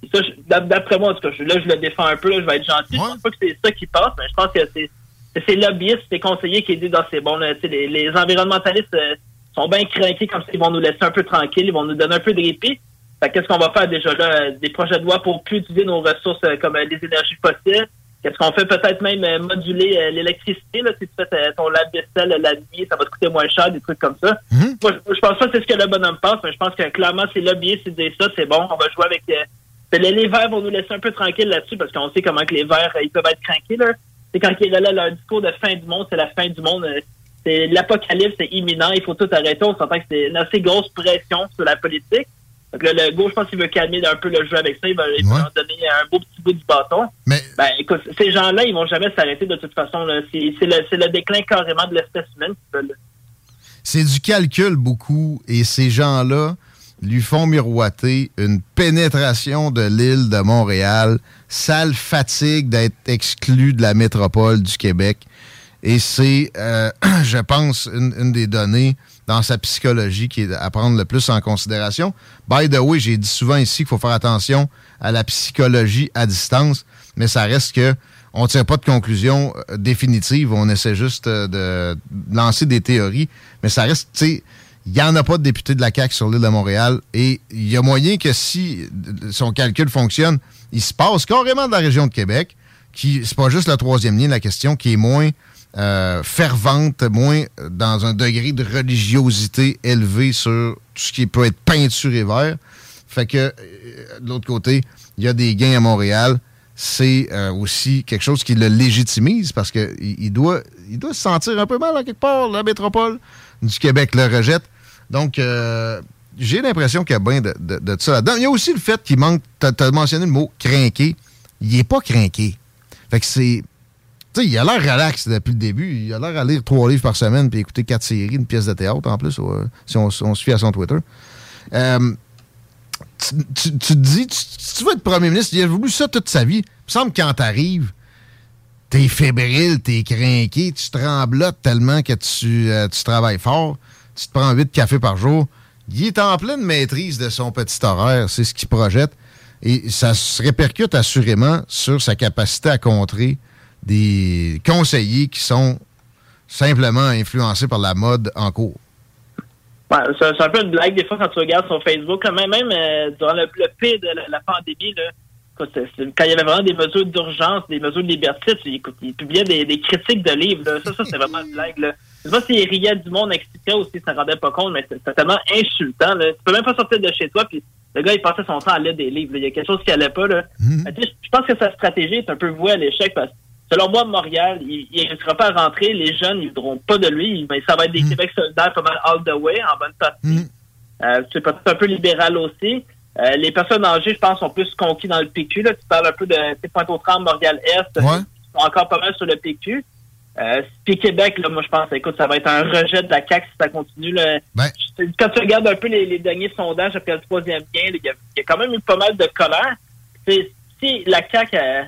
Et ça, d'après moi, en tout cas, je- là, je le défends un peu, là, je vais être gentil. Je pense pas que c'est ça qui passe, mais je pense que c'est c'est ces lobbyistes, ces conseillers qui disent dans c'est bon. là, les, les environnementalistes euh, sont bien craqués comme ça, ils vont nous laisser un peu tranquilles, ils vont nous donner un peu de répit. Qu'est-ce qu'on va faire déjà là? Des projets de loi pour plus utiliser nos ressources euh, comme euh, les énergies fossiles. Qu'est-ce qu'on fait peut-être même moduler l'électricité? Là, si tu fais ton lave-vaisselle la nuit, ça va te coûter moins cher, des trucs comme ça. Moi, je, je pense pas que c'est ce que le bonhomme pense, mais je pense que clairement, c'est lobbyistes qui disent ça, c'est bon, on va jouer avec... les, les Verts vont nous laisser un peu tranquilles là-dessus parce qu'on sait comment que les Verts, ils peuvent être craqués. Là. C'est quand ils relaient leur discours de fin du monde, c'est la fin du monde. euh, c'est l'apocalypse, c'est imminent, il faut tout arrêter. On s'entend que c'est une assez grosse pression sur la politique. Donc là, le gauche, je pense qu'il veut calmer un peu le jeu avec ça. Il va, il va leur donner un beau petit bout du bâton. Mais... Ben, écoute, ces gens-là, ils vont jamais s'arrêter de toute façon. C'est le, le déclin carrément de l'espèce humaine. C'est du calcul beaucoup et ces gens-là lui font miroiter une pénétration de l'île de Montréal. Ça le fatigue d'être exclu de la métropole du Québec. Et c'est, euh, je pense, une, une des données dans sa psychologie qui est à prendre le plus en considération. By the way, j'ai dit souvent ici qu'il faut faire attention à la psychologie à distance, mais ça reste que on ne tire pas de conclusion euh, définitive, on essaie juste euh, de lancer des théories, mais ça reste, tu sais, il n'y en a pas de député de la CAQ sur l'île de Montréal et il y a moyen que si son calcul fonctionne, il se passe carrément de la région de Québec, qui c'est pas juste le troisième lien de la question, qui est moins euh, fervente, moins dans un degré de religiosité élevé sur tout ce qui peut être peinture et vert. Fait que, euh, de l'autre côté, il y a des gains à Montréal. C'est euh, aussi quelque chose qui le légitimise parce qu'il il doit, il doit se sentir un peu mal à quelque part. La métropole du Québec le rejette. Donc, euh, j'ai l'impression qu'il y a bien de, de, ça là-dedans. Il y a aussi le fait qu'il manque, tu as, mentionné le mot crinqué. Il est pas crinqué. Fait que c'est. Tu sais, il a l'air relax depuis le début. Il a l'air à lire trois livres par semaine puis écouter quatre séries, une pièce de théâtre en plus, euh, si on, on se fie à son Twitter. Euh, tu, te dis, tu- tu veux être premier ministre, il a voulu ça toute sa vie. Il me semble que quand t'arrives, t'es fébrile, t'es craqué, tu tremblotes tellement que tu, euh, tu travailles fort, tu te prends 8 cafés par jour. Il est en pleine maîtrise de son petit horaire, c'est ce qu'il projette. Et ça se répercute assurément sur sa capacité à contrer des conseillers qui sont simplement influencés par la mode en cours. C'est un peu une blague des fois quand tu regardes sur Facebook. là, Même, même euh, durant le, pire de la, pandémie, quand il y avait vraiment des mesures d'urgence, des mesures de liberté, il publiait des, critiques de livres. Ça, ça c'est vraiment une blague. Là. Je sais pas s'il riait du monde expliquait ou s'il s'en rendait pas compte, mais c'est tellement insultant. Là. Tu peux même pas sortir de chez toi, puis le gars, il passait son temps à lire des livres. là. Il y a quelque chose qui allait pas. Là. Sais, Je pense que sa stratégie est un peu vouée à l'échec parce que selon moi, Montréal, il ne réussira pas à rentrer. Les jeunes, ils ne voudront pas de lui. Mais ça va être des Québec solidaires pas mal all the way, en bonne partie. Euh, c'est peut-être un peu libéral aussi. Euh, les personnes âgées, je pense, sont plus conquis dans le PQ. Là. Tu parles un peu de Pointe-aux-Trembles, Montréal-Est. Ils sont encore pas mal sur le PQ. Euh, puis Québec, là, moi, je pense, écoute, ça va être un rejet de la CAQ si ça continue. Là. Je- Quand tu regardes un peu les, les derniers sondages après le troisième lien, là, il y, a- il y a quand même eu pas mal de colère. C'est- si la CAQ, euh,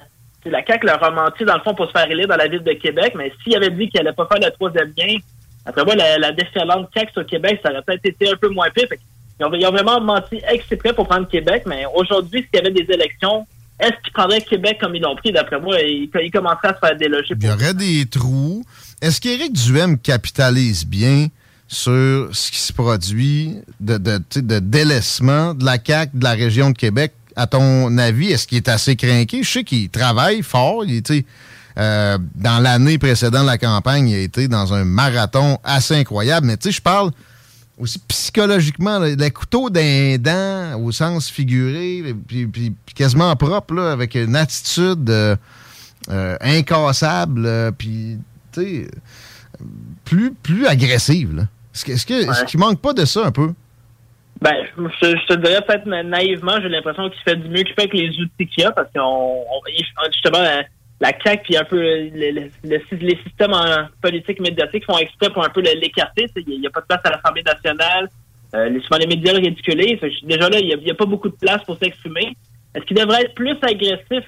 la CAQ leur a menti, dans le fond, pour se faire élire dans la ville de Québec, mais s'il avait dit qu'il allait pas faire le troisième lien, après moi, la, la déferlante CAQ sur Québec, ça aurait peut-être été un peu moins pire. Fait ils, ont, ils ont vraiment menti exprès pour prendre Québec, mais aujourd'hui, s'il y avait des élections, est-ce qu'ils prendraient Québec comme ils l'ont pris? D'après moi, ils, ils commenceraient à se faire déloger. Il y aurait des trous. Est-ce qu'Éric Duhem capitalise bien sur ce qui se produit de, délaissement de la CAQ de la région de Québec? À ton avis, est-ce qu'il est assez craqué? Je sais qu'il travaille fort. Il, sais, euh, dans l'année précédente de la campagne, il a été dans un marathon assez incroyable. Mais tu sais, je parle aussi psychologiquement, le, couteau d'un dent au sens figuré, puis, puis- puis quasiment propre, là, avec une attitude euh, euh, incassable, euh, puis, tu sais, plus, plus agressive. là. Est-ce que- est-ce que- est-ce qu'il manque pas de ça un peu? Ben, je, je te dirais peut-être na- naïvement, j'ai l'impression qu'il fait du mieux qu'il fait avec les outils qu'il y a, parce qu'on on- justement la, CAQ puis un peu le- le- le- les systèmes en politique médiatique font exprès pour un peu l'écarter. Il n'y a pas de place à l'Assemblée nationale. Euh, les, souvent les médias le que Déjà là, il n'y a, a pas beaucoup de place pour s'exprimer. Est-ce qu'il devrait être plus agressif?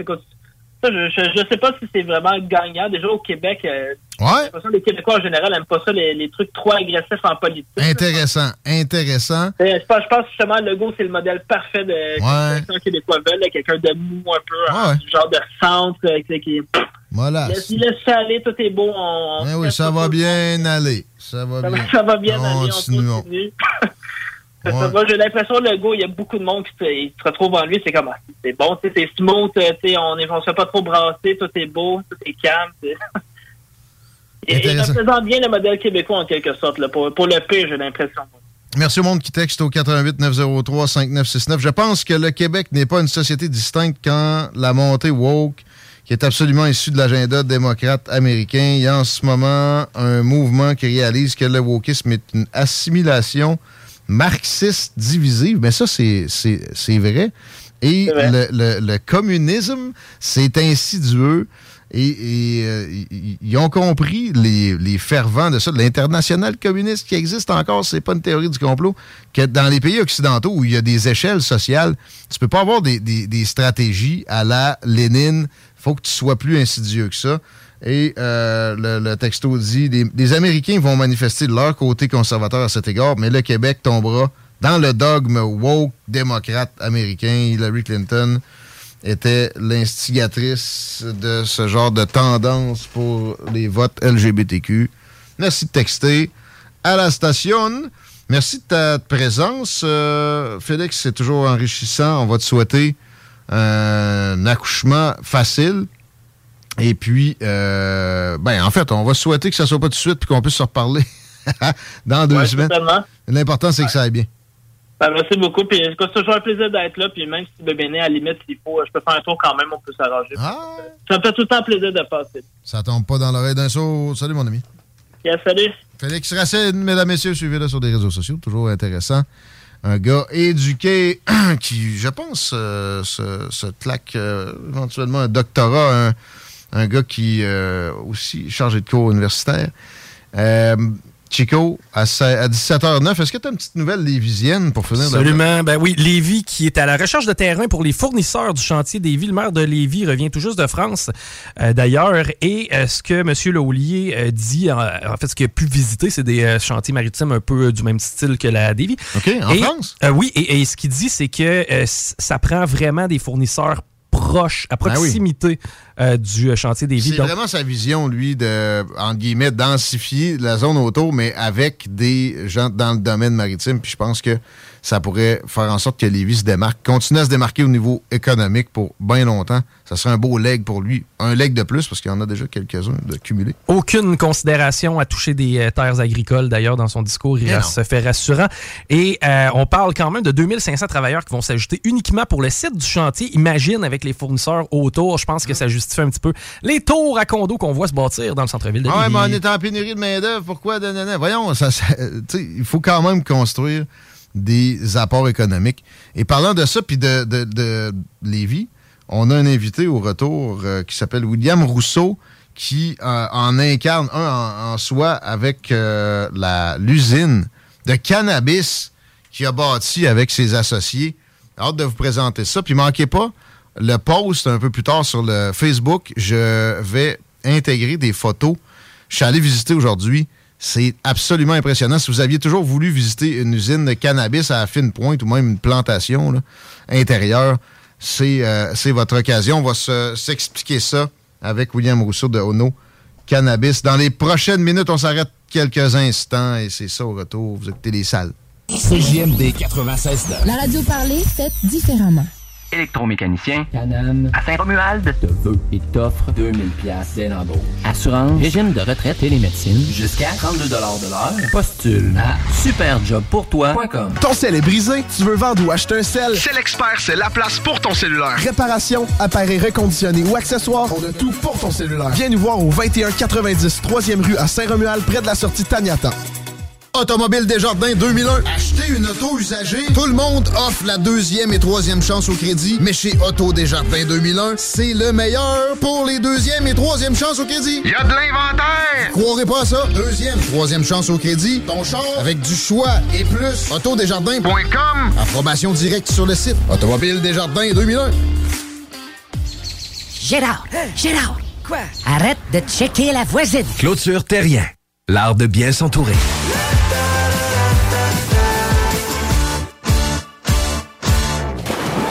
Je, je sais pas si c'est vraiment gagnant. Déjà au Québec, euh, que les Québécois en général n'aiment pas ça, les, les trucs trop agressifs en politique. Intéressant, intéressant. Je pense, je pense justement Legault, c'est le modèle parfait de Ouais. que les Québécois veulent, quelqu'un de mou un peu, hein, Ouais. du genre de centre, euh, qui, Voilà. laisse, laisse ça aller, tout est beau. On, Eh oui, ça va bien aller. Ça va ça, bien. va- ça va bien aller, on continue. Ça va, J'ai l'impression que Legault, il y a beaucoup de monde qui se, il se retrouve en lui, c'est comme, ah, c'est bon, c'est smooth, euh, on ne se fait pas trop brasser, tout est beau, tout est calme. Et, Intéressant. représente bien le modèle québécois en quelque sorte, là, pour, pour le pire, j'ai l'impression. Merci au monde qui texte au 88 903 5969. Je pense que le Québec n'est pas une société distincte quand la montée woke, qui est absolument issue de l'agenda démocrate américain, il y a en ce moment un mouvement qui réalise que le wokisme est une assimilation marxiste divisive. Mais ça, c'est vrai. Et Le, le- le communisme, c'est insidieux. Et, euh, ils- ils ont compris, les, les fervents de ça, de l'international communiste qui existe encore, c'est pas une théorie du complot, que dans les pays occidentaux où il y a des échelles sociales, tu peux pas avoir des, des- des stratégies à la Lénine. faut que tu sois plus insidieux que ça. Et euh, le, texto dit les, Américains vont manifester leur côté conservateur à cet égard, mais le Québec tombera dans le dogme woke démocrate américain. Hillary Clinton était l'instigatrice de ce genre de tendance pour les votes LGBTQ. Merci de texter à la station. Merci de ta présence. Euh, Félix, c'est toujours enrichissant. On va te souhaiter un accouchement facile. Et puis, euh, ben, en fait, on va souhaiter que ça soit pas tout de suite puis qu'on puisse se reparler dans deux Ouais, semaines. L'important, c'est que ça aille bien. Ben, merci beaucoup. Puis, c'est toujours un plaisir d'être là. Puis, même si bébé né, à la limite, s'il faut, je peux faire un tour quand même, on peut s'arranger. Ça me fait tout le temps plaisir de passer. Ça tombe pas dans l'oreille d'un saut. Salut, mon ami. Yes, salut. Félix Racine, mesdames, messieurs, suivez-le sur des réseaux sociaux. Toujours intéressant. Un gars éduqué qui, je pense, euh, se, se claque euh, éventuellement un doctorat. Un, un gars qui euh, aussi chargé de cours universitaires. Chico, à, se- à 17h09, est-ce que tu as une petite nouvelle lévisienne pour finir? de- Absolument. Ben oui, Lévis qui est à la recherche de terrain pour les fournisseurs du chantier des villes. Le maire de Lévis revient tout juste de France, euh, d'ailleurs. Et euh, ce que M. Laulier euh, dit, en, en fait, ce qu'il a pu visiter, c'est des euh, chantiers maritimes un peu du même style que la Lévis. OK, en Et, France? oui, et, et ce qu'il dit, c'est que ça prend vraiment des fournisseurs proches, à Ben oui. proximité euh, du euh, chantier des villes. C'est vraiment sa vision, lui, de, entre guillemets, densifier la zone autour, mais avec des gens dans le domaine maritime. Puis je pense que ça pourrait faire en sorte que Lévis se démarque, continue à se démarquer au niveau économique pour bien longtemps. Ça serait un beau leg pour lui. Un leg de plus, parce qu'il y en a déjà quelques-uns de cumulés. Aucune considération à toucher des euh, terres agricoles. D'ailleurs, dans son discours, il Mais non. se fait rassurant. Et euh, on parle quand même de 2500 travailleurs qui vont s'ajouter uniquement pour le site du chantier. Imagine avec les fournisseurs autour. Je pense que ça justifie un petit peu les tours à condos qu'on voit se bâtir dans le centre-ville de Ah ouais, mais on est en pénurie de main-d'œuvre. Pourquoi? nanana? Voyons, ça, ça- sais, il faut quand même construire des apports économiques. Et parlant de ça, puis de, de, de on a un invité au retour euh, qui s'appelle William Rousseau, qui euh, en incarne un en, soi avec euh, l'usine de cannabis qu'il a bâti avec ses associés. Hâte de vous présenter ça. Puis manquez pas, le post un peu plus tard sur le Facebook, je vais intégrer des photos. Je suis allé visiter aujourd'hui. C'est absolument impressionnant. Si vous aviez toujours voulu visiter une usine de cannabis à fine pointe ou même une plantation là, intérieure, c'est euh, c'est votre occasion. On va se- s'expliquer ça avec William Rousseau de Ono Cannabis. Dans les prochaines minutes, on s'arrête quelques instants et c'est ça au retour. Vous écoutez les salles. CJMD 96 La radio parlée, faite différemment. Électromécanicien, Canam, à Saint-Romuald, te veut et t'offre 2000 pièces dès l'embauche. Assurance, régime de retraite, télémédecine, jusqu'à 32 de l'heure. Postule à superjobpourtoi.com. Ton sel est brisé, tu veux vendre ou acheter un sel? C'est l'expert, c'est la place pour ton cellulaire. Réparation, appareil reconditionné ou accessoires, on a tout pour ton cellulaire. Viens nous voir au 2190 3e rue à Saint-Romuald, près de la sortie Taniata. Automobile Desjardins 2001. Acheter une auto usagée. Tout le monde offre la deuxième et troisième chance au crédit. Mais chez Auto Desjardins 2001, c'est le meilleur pour les deuxième et troisième chances au crédit. Il y a de l'inventaire! Croirez pas à ça? Deuxième, troisième chance au crédit. Ton char avec du choix et plus. Autodesjardins.com. Approbation directe sur le site. Automobile Desjardins 2001. Gérard, Gérard. Quoi? Arrête de checker la voisine. Clôture Terrien. L'art de bien s'entourer.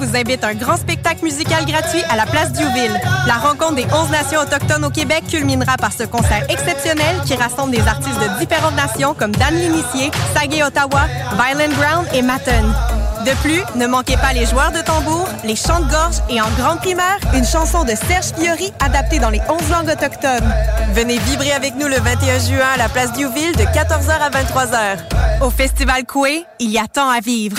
vous invite à un grand spectacle musical gratuit à la place Diouville. La rencontre des 11 nations autochtones au Québec culminera par ce concert exceptionnel qui rassemble des artistes de différentes nations comme Dan L'Initié, Saguet Ottawa, Violent Ground et Matten. De plus, ne manquez pas les joueurs de tambour, les chants de gorge et en grande primaire, une chanson de Serge Fiori adaptée dans les 11 langues autochtones. Venez vibrer avec nous le 21 juin à la place Diouville de 14h à 23h. Au Festival Coué, il y a tant à vivre.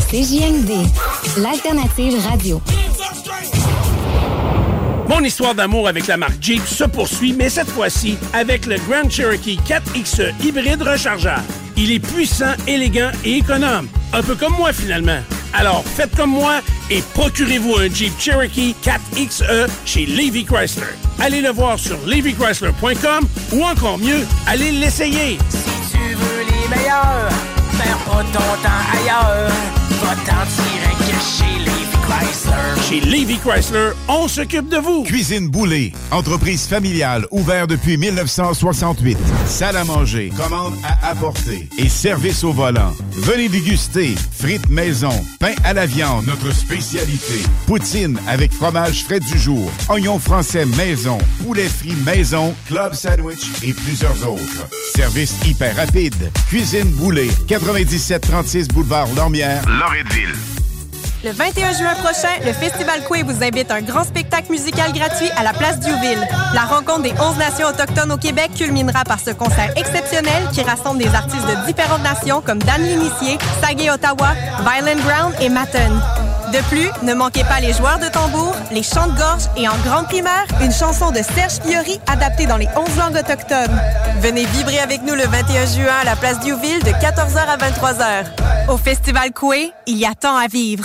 CJMD, l'alternative radio. Mon histoire d'amour avec la marque Jeep se poursuit, mais cette fois-ci avec le Grand Cherokee 4XE hybride rechargeable. Il est puissant, élégant et économe. Un peu comme moi finalement. Alors faites comme moi et procurez-vous un Jeep Cherokee 4XE chez Levy Chrysler. Allez le voir sur levychrysler.com ou encore mieux, allez l'essayer. Si tu veux les meilleurs, perds pas ton temps ailleurs. Va-t'en direct chez Levi Chrysler. Chez Levy Chrysler, on s'occupe de vous. Cuisine Boulée, entreprise familiale ouverte depuis 1968. Salle à manger, commande à apporter et service au volant. Venez déguster frites maison, pain à la viande, notre spécialité. Poutine avec fromage frais du jour, oignons français maison, poulet frit maison, club sandwich et plusieurs autres. Service hyper rapide. Cuisine Boulée, 9736 boulevard Lormière, Loretteville. Le 21 juin prochain, le Festival Coué vous invite à un grand spectacle musical gratuit à la place Diouville. La rencontre des 11 nations autochtones au Québec culminera par ce concert exceptionnel qui rassemble des artistes de différentes nations comme Dan L'Initié, Saguet Ottawa, Violent Ground et Matten. De plus, ne manquez pas les joueurs de tambour, les chants de gorge et en grande primaire, une chanson de Serge Fiori adaptée dans les 11 langues autochtones. Venez vibrer avec nous le 21 juin à la place Diouville de 14h à 23h. Au Festival Coué, il y a tant à vivre.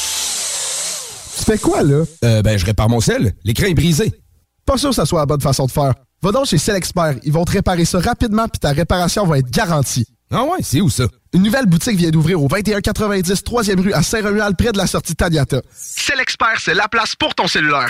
Fais quoi, là? Euh, ben, je répare mon sel. L'écran est brisé. Pas sûr que ça soit la bonne façon de faire. Va donc chez Expert. Ils vont te réparer ça rapidement puis ta réparation va être garantie. Ah ouais, c'est où ça? Une nouvelle boutique vient d'ouvrir au 2190 3e rue à Saint-Romuald, près de la sortie Taniata. C'est l'expert, c'est la place pour ton cellulaire.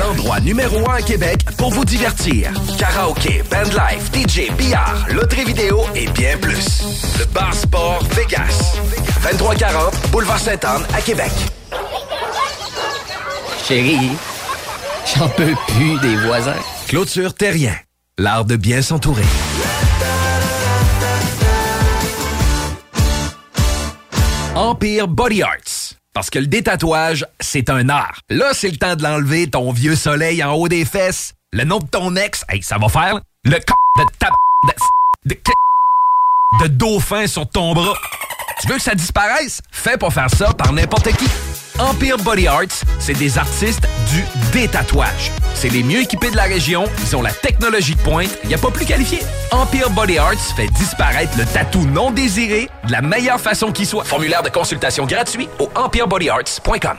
L'endroit numéro un à Québec pour vous divertir. Karaoke, bandlife, DJ, billard, loterie vidéo et bien plus. Le Bar Sport Vegas. 2340 Boulevard Sainte-Anne à Québec. Chérie, j'en peux plus des voisins. Clôture Terrien. L'art de bien s'entourer. Empire Body Arts. Parce que le détatouage, c'est un art. Là, c'est le temps de l'enlever, ton vieux soleil en haut des fesses. Le nom de ton ex, hey, ça va faire. Le c de ta de, de, de dauphin sur ton bras. Tu veux que ça disparaisse? Fais pas faire ça par n'importe qui. Empire Body Arts, c'est des artistes du détatouage. C'est les mieux équipés de la région, ils ont la technologie de pointe, il n'y a pas plus qualifié. Empire Body Arts fait disparaître le tatou non désiré de la meilleure façon qui soit. Formulaire de consultation gratuit au empirebodyarts.com.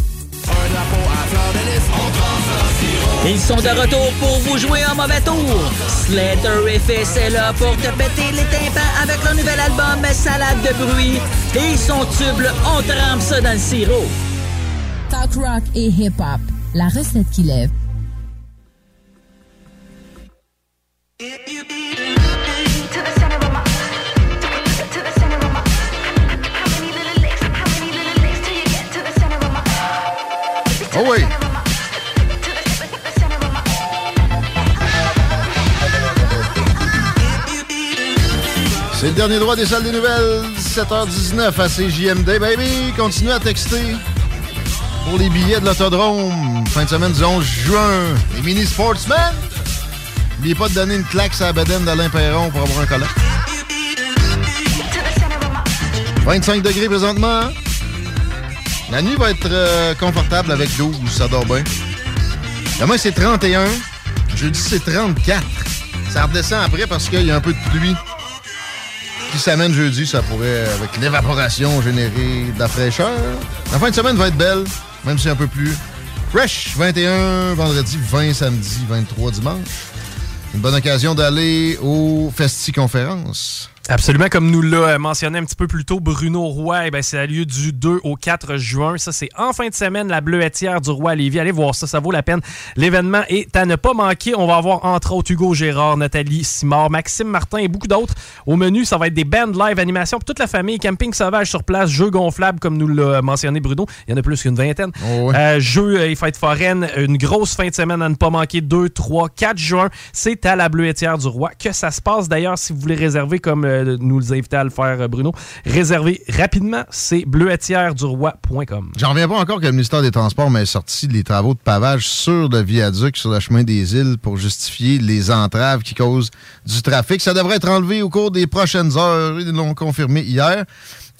Ils sont de retour pour vous jouer un mauvais tour. Slater FS est là pour te péter les tympans avec leur nouvel album Salade de bruit. Et son tube, on trempe ça dans le sirop. Talk rock et hip-hop, la recette qui lève. Oh oui! C'est le dernier droit des salles des nouvelles, 7h19 à CJMD, baby! Continuez à texter pour les billets de l'autodrome. Fin de semaine du 11 juin. Les mini sportsmen! N'oubliez pas de donner une claque à la d'Alain Perron pour avoir un collant. 25 degrés présentement. La nuit va être euh, confortable avec 12, ça dort bien. Demain, c'est 31. Jeudi, c'est 34. Ça redescend après parce qu'il y a un peu de pluie qui s'amène jeudi. Ça pourrait, avec l'évaporation, générer de la fraîcheur. La fin de semaine va être belle, même si un peu plus fresh. 21 vendredi, 20 samedi, 23 dimanche. Une bonne occasion d'aller au Festi Conférence. Absolument, comme nous l'a mentionné un petit peu plus tôt, Bruno Roy, eh ben, c'est à lieu du 2 au 4 juin. Ça, c'est en fin de semaine, la bleuetière du Roi à Lévis. Allez voir ça, ça vaut la peine. L'événement est à ne pas manquer. On va avoir entre autres Hugo Gérard, Nathalie Simard, Maxime Martin et beaucoup d'autres. Au menu, ça va être des bands live, animation pour toute la famille, camping sauvage sur place, jeux gonflables, comme nous l'a mentionné Bruno. Il y en a plus qu'une vingtaine. Euh, jeux et fêtes foraines, une grosse fin de semaine à ne pas manquer. 2, 3, 4 juin. C'est à la bleuetière du Roi que ça se passe. D'ailleurs, si vous voulez réserver comme euh, nous les inviter à le faire, euh, Bruno, réservez rapidement. C'est bleuetièreduroi.com. J'en reviens pas encore que le ministère des Transports m'ait sorti les travaux de pavage sur le viaduc sur le chemin des îles pour justifier les entraves qui causent du trafic. Ça devrait être enlevé au cours des prochaines heures. Ils l'ont confirmé hier.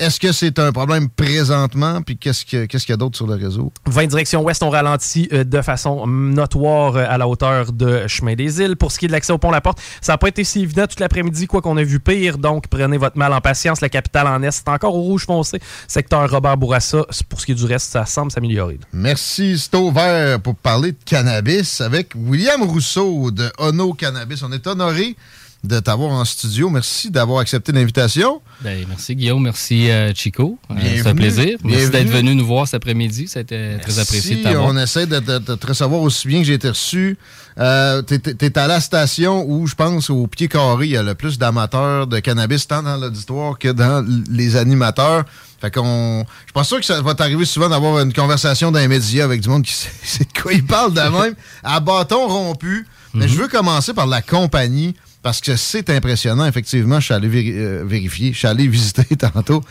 Est-ce que c'est un problème présentement? Puis qu'est-ce qu'il y a d'autre sur le réseau? 20 direction ouest, on ralentit euh, de façon notoire euh, à la hauteur de Chemin des Îles. Pour ce qui est de l'accès au pont La Porte, ça n'a pas été si évident toute l'après-midi, quoi qu'on a vu pire. Donc, prenez votre mal en patience. La capitale en est, c'est encore au rouge foncé. Secteur Robert Bourassa, pour ce qui est du reste, ça semble s'améliorer. Merci, c'est ouvert pour parler de cannabis avec William Rousseau de Ono Cannabis. On est honoré de t'avoir en studio. Merci d'avoir accepté l'invitation. Ben, merci Guillaume, merci euh, Chico. Euh, c'est un plaisir. Merci d'être venu nous voir cet après-midi. A été très apprécié de t'avoir. on essaie de, de- de te recevoir aussi bien que j'ai été reçu. Euh, t'es, t'es- t'es à la station où, je pense, au pied carré, il y a le plus d'amateurs de cannabis, tant dans l'auditoire que dans les animateurs. Fait qu'on. Je suis pas sûr que ça va t'arriver souvent d'avoir une conversation dans les médias avec du monde qui sait, de quoi il parle de même, à bâton rompu. Mais je veux commencer par la compagnie parce que c'est impressionnant. Effectivement, je suis allé euh, vérifier, je suis allé visiter tantôt.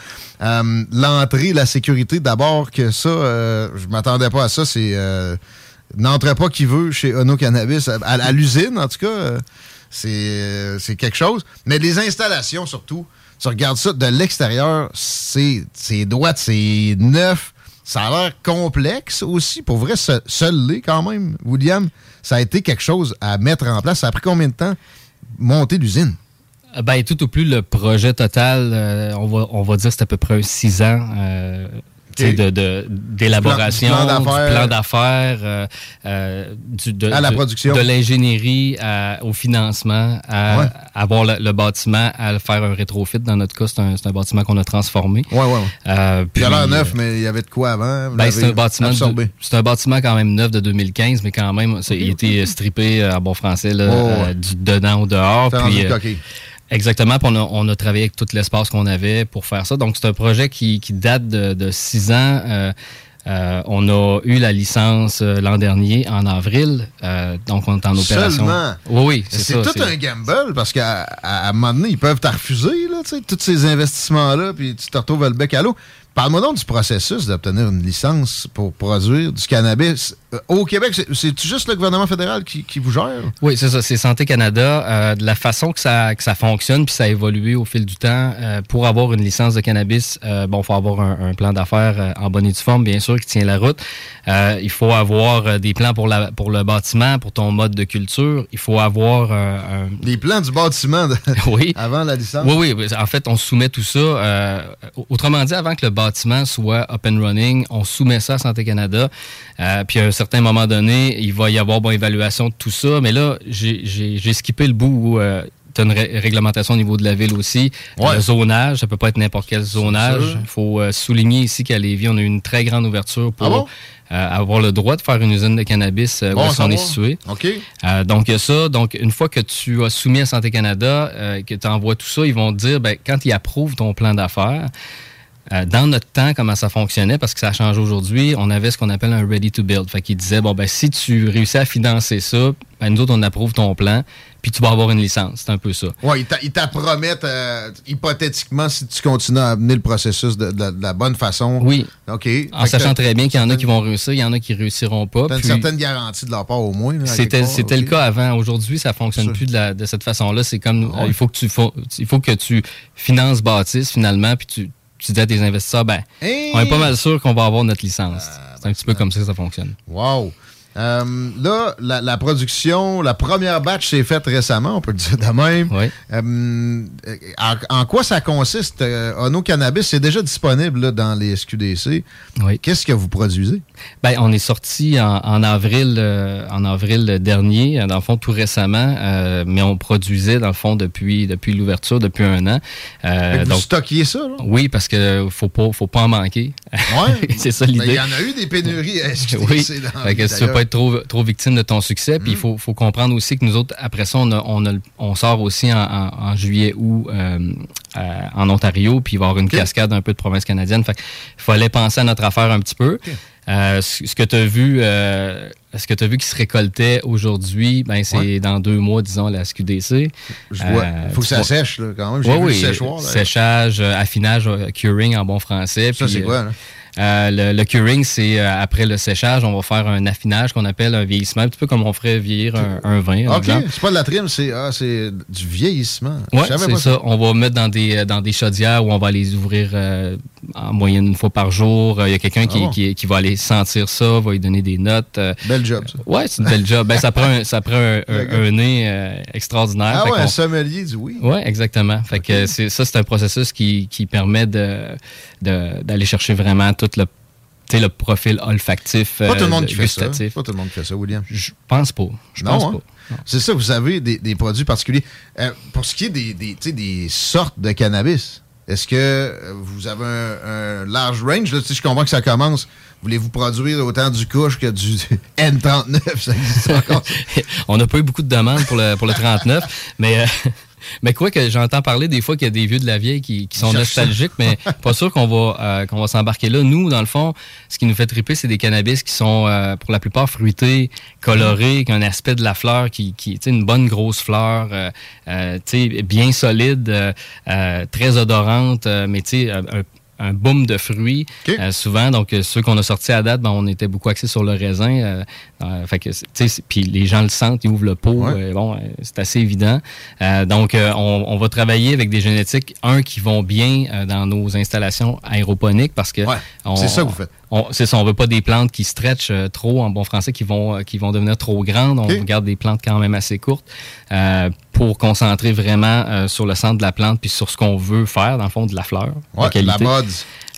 Euh, L'entrée, la sécurité, d'abord que ça, euh, je m'attendais pas à ça. C'est euh, n'entre pas qui veut chez Ono Cannabis, à, l'usine en tout cas. c'est quelque chose. Mais les installations surtout, tu regardes ça de l'extérieur, c'est droite, c'est neuf. Ça a l'air complexe aussi. Pour vrai, se- seul l'est quand même, William. Ça a été quelque chose à mettre en place. Ça a pris combien de temps monter l'usine? Euh, Ben, tout au plus, le projet total, euh, on, va, on va dire c'est à peu près six ans euh, de- de- d'élaboration, Du plan- du plan du d'affaires. euh, euh, du- de, À la production. de l'ingénierie à- au financement, à Ouais. avoir le, le bâtiment, à le faire un rétrofit. Dans notre cas, c'est un, c'est un bâtiment qu'on a transformé. Ouais, ouais. Euh, Il a l'air puis, neuf, mais il y avait de quoi avant? Ben, c'est un bâtiment c'est un bâtiment quand même neuf de 2015 mais quand même c'est- il a été strippé euh, en bon français là, Oh, euh, ouais. du dedans au dehors puis euh. Exactement puis on a, on a travaillé avec tout l'espace qu'on avait pour faire ça donc c'est un projet qui, qui date de, de six ans euh, euh, on a eu la licence euh, l'an dernier en avril euh, donc on est en opération Seulement? oui c'est tout un gamble parce qu'à à, à un moment donné, ils peuvent te refuser, là, tu sais, tous ces investissements-là, puis tu te retrouves le bec à l'eau. Parle-moi donc du processus d'obtenir une licence pour produire du cannabis. Euh, au Québec, c'est- juste le gouvernement fédéral qui, qui vous gère? Oui, c'est ça. C'est Santé Canada. Euh, de la façon que ça, que ça fonctionne, puis ça a évolué au fil du temps, euh, pour avoir une licence de cannabis, euh, bon, il faut avoir un, un plan d'affaires en bonne et due forme, bien sûr, qui tient la route. Il faut avoir des plans pour, la, pour le bâtiment, pour ton mode de culture. Il faut avoir un... Les plans du bâtiment de- oui. avant la licence? Oui, oui. En fait, on soumet tout ça. autrement dit, avant que le bâtiment soit up and running, on soumet ça à Santé Canada. Euh, puis à un certain moment donné, il va y avoir bon évaluation de tout ça. Mais là, j'ai- skippé le bout où euh, tu as une ré- réglementation au niveau de la ville aussi. Ouais. Le zonage, ça peut pas être n'importe quel zonage. Il faut euh, souligner ici qu'à Lévis, on a eu une très grande ouverture pour Ah bon? euh, avoir le droit de faire une usine de cannabis euh, Bon où qu'on est situé. OK. Euh, donc, il y a ça. Donc, une fois que tu as soumis à Santé Canada, euh, que tu envoies tout ça, ils vont te dire, ben, quand ils approuvent ton plan d'affaires, euh, dans notre temps, comment ça fonctionnait, parce que ça a changé aujourd'hui, on avait ce qu'on appelle un ready to build. Fait qu'ils disaient, bon, ben, si tu réussis à financer ça, ben, nous autres, on approuve ton plan, puis tu vas avoir une licence. C'est un peu ça. Oui, ils t'a- ils t'appromettent, euh, hypothétiquement, si tu continues à amener le processus de, de la- de la bonne façon. Oui. OK. En sachant très bien qu'il y en a qui vont réussir, il y en a qui réussiront pas. T'as une puis- certaine garantie de leur part au moins. C'était le cas avant. Aujourd'hui, ça fonctionne plus de, la- de cette façon-là. C'est comme euh, il faut que tu faut, il faut que tu finances bâtisse finalement, puis tu, tu dis à tes investisseurs, ben, Hey! on est pas mal sûr qu'on va avoir notre licence. C'est un petit peu comme ça que ça fonctionne. Wow. Euh, là, la, la production, la première batch s'est faite récemment, on peut le dire de même. Euh, en, en quoi ça consiste? Euh, Ono Cannabis, c'est déjà disponible là, dans les SQDC. Qu'est-ce que vous produisez? Ben, on est sorti en, en avril, euh, en avril dernier, dans le fond tout récemment, euh, mais on produisait dans le fond depuis depuis l'ouverture, depuis un an. Euh, vous stockiez ça, là? Oui, parce que faut pas faut pas en manquer. Ouais. c'est ça Ben, l'idée. Il y en a eu des pénuries. Oui. Fait que si tu veux pas être trop, trop victime de ton succès, puis il faut, faut comprendre aussi que nous autres, après ça, on, a- on, a on sort aussi en, en- en juillet ou en Ontario, puis il va y avoir une cascade un peu de provinces canadiennes. Fait fallait penser à notre affaire un petit peu. Euh, ce, que tu as vu, euh, ce que tu as vu qui se récoltait aujourd'hui, ben c'est Ouais. dans deux mois, disons, la SQDC. Je vois. Faut que ça vois- sèche, là, quand même. J'ai Oui, vu le oui. séchoir, là. Séchage, euh, affinage, euh, curing en bon français. Ça, c'est quoi, euh, là? Euh, le, le curing, c'est euh, après le séchage, on va faire un affinage qu'on appelle un vieillissement, un petit peu comme on ferait vieillir un, un vin. OK, c'est pas de la trim, c'est ah, c'est du vieillissement. Oui, c'est ça. On va mettre dans des, dans des chaudières où on va les ouvrir euh, en moyenne une fois par jour. Euh, Il y a quelqu'un qui, Ah bon? qui, qui va aller sentir ça, va lui donner des notes. Bel job, ça. Oui, c'est une belle job. Ben, ça prend un, ça prend un, nez euh, extraordinaire. Ah ouais, un sommelier du oui. oui, exactement. Fait que ça, c'est un processus qui, qui permet de, de- d'aller chercher vraiment tout le, profil olfactif. Pas tout le monde euh, qui fait ça. gustatif. Pas tout le monde qui fait ça, William. Je pense pas. Je pense hein? pas. C'est ça, vous avez des, des produits particuliers. Euh, pour ce qui est des, des, des sortes de cannabis, est-ce que vous avez un, un large range? Là, je comprends que ça commence. Voulez-vous produire autant du couche que du N39? Ça existe encore? On n'a pas eu beaucoup de demandes pour le, pour le 39, mais, euh, mais quoi que j'entends parler des fois qu'il y a des vieux de la vieille qui, qui sont nostalgiques, mais pas sûr qu'on va, euh, qu'on va s'embarquer là. Nous, dans le fond, ce qui nous fait triper, c'est des cannabis qui sont euh, pour la plupart fruités, colorés, qui ont un aspect de la fleur qui, qui tu sais, une bonne grosse fleur, euh, euh, tu sais, bien solide, très odorante, mais tu sais, un, boom de fruits euh, souvent. Donc, euh, ceux qu'on a sortis à date, ben, on était beaucoup axés sur le raisin. euh, fait que, puis les gens le sentent, ils ouvrent le pot. bon, c'est assez évident. Donc, on, on va travailler avec des génétiques, un, qui vont bien dans nos installations aéroponiques parce que... on- c'est ça que vous faites. on- C'est ça, on veut pas des plantes qui stretchent euh, trop, en bon français, qui vont, euh, qui vont devenir trop grandes. On garde des plantes quand même assez courtes euh, pour concentrer vraiment euh, sur le centre de la plante puis sur ce qu'on veut faire, dans le fond, de la fleur. Ouais, la mode.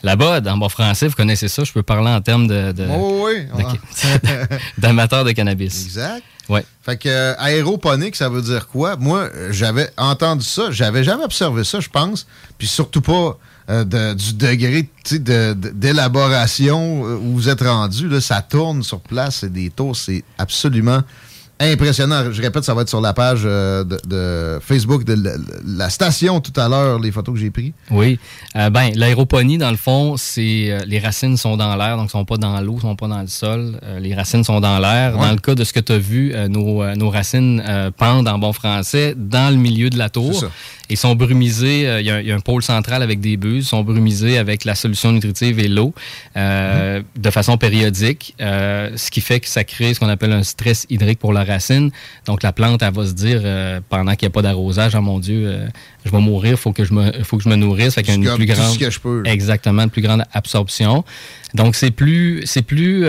La bod, en bon français, vous connaissez ça, je peux parler en termes de, de- Oui, oui, de- de cannabis. Exact. Ouais. Fait que euh, aéroponique, ça veut dire quoi? Moi, j'avais entendu ça, j'avais jamais observé ça, je pense. Puis surtout pas euh, de- du degré de- de- d'élaboration euh, où vous êtes rendu. Là, ça tourne sur place, c'est des tours, c'est absolument impressionnant. Je répète, ça va être sur la page euh, de, de Facebook de la, la station tout à l'heure, les photos que j'ai prises. Oui. Euh, ben, l'aéroponie, dans le fond, c'est euh, les racines sont dans l'air, donc sont pas dans l'eau, sont pas dans le sol. Les racines sont dans l'air. Ouais. Dans le cas de ce que tu as vu, nos, nos racines pendent en bon français dans le milieu de la tour. Ils sont brumisés. euh, Il y, a- il y a un pôle central avec des buses. Ils sont brumisés avec la solution nutritive et l'eau euh, de façon périodique, euh, ce qui fait que ça crée ce qu'on appelle un stress hydrique pour la racine. Donc la plante, elle va se dire pendant qu'il n'y a pas d'arrosage, ah mon Dieu, je vais mourir, faut que je me, faut que je me nourrisse. Fait une plus grande, que je peux, là. exactement, une plus grande absorption. Donc c'est plus, c'est plus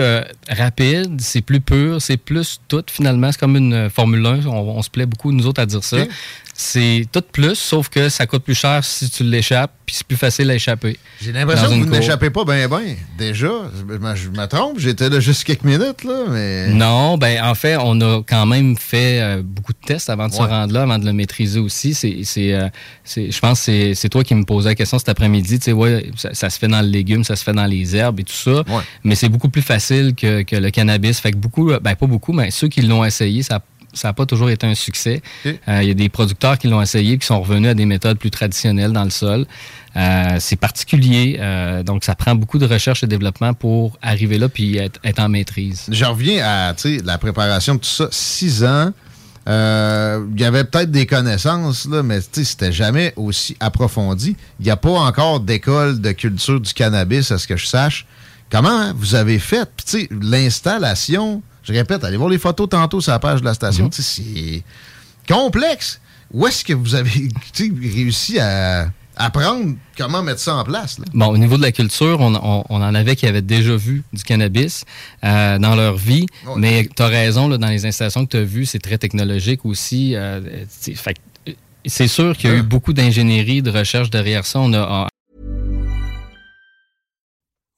rapide, c'est plus pur, c'est plus tout finalement. C'est comme une Formule 1. On, on se plaît beaucoup nous autres à dire ça. C'est tout plus, sauf que ça coûte plus cher si tu l'échappes, puis c'est plus facile à échapper. J'ai l'impression que vous n'échappez pas bien, bien. Déjà, je me- trompe, j'étais là juste quelques minutes, là, mais... Non, ben en fait, on a quand même fait euh, beaucoup de tests avant de se rendre là, avant de le maîtriser aussi. C'est, c'est, euh, c'est- je pense que c'est, toi qui me posais la question cet après-midi. Tu sais, ouais, ça, ça se fait dans le légume, ça se fait dans les herbes et tout ça. Mais c'est beaucoup plus facile que, que le cannabis. Fait que beaucoup, ben pas beaucoup, mais ceux qui l'ont essayé, ça ça n'a pas toujours été un succès. Euh, Il y a des producteurs qui l'ont essayé et qui sont revenus à des méthodes plus traditionnelles dans le sol. Euh, c'est particulier, euh, donc ça prend beaucoup de recherche et développement pour arriver là puis être, être en maîtrise. Je reviens à la préparation de tout ça. Six ans, euh, il y avait peut-être des connaissances, là, mais c'était jamais aussi approfondi. Il n'y a pas encore d'école de culture du cannabis, à ce que je sache. Comment hein, vous avez fait? Puis, l'installation, je répète, allez voir les photos tantôt sur la page de la station. Sais, C'est complexe. Où est-ce que vous avez réussi à apprendre comment mettre ça en place? là? Bon, au niveau de la culture, on, on- on en avait qui avaient déjà vu du cannabis euh, dans leur vie, mais tu as raison, là, dans les installations que tu as vues, c'est très technologique aussi. euh, c'est- euh, c'est sûr qu'il y a eu beaucoup d'ingénierie, de recherche derrière ça. On a,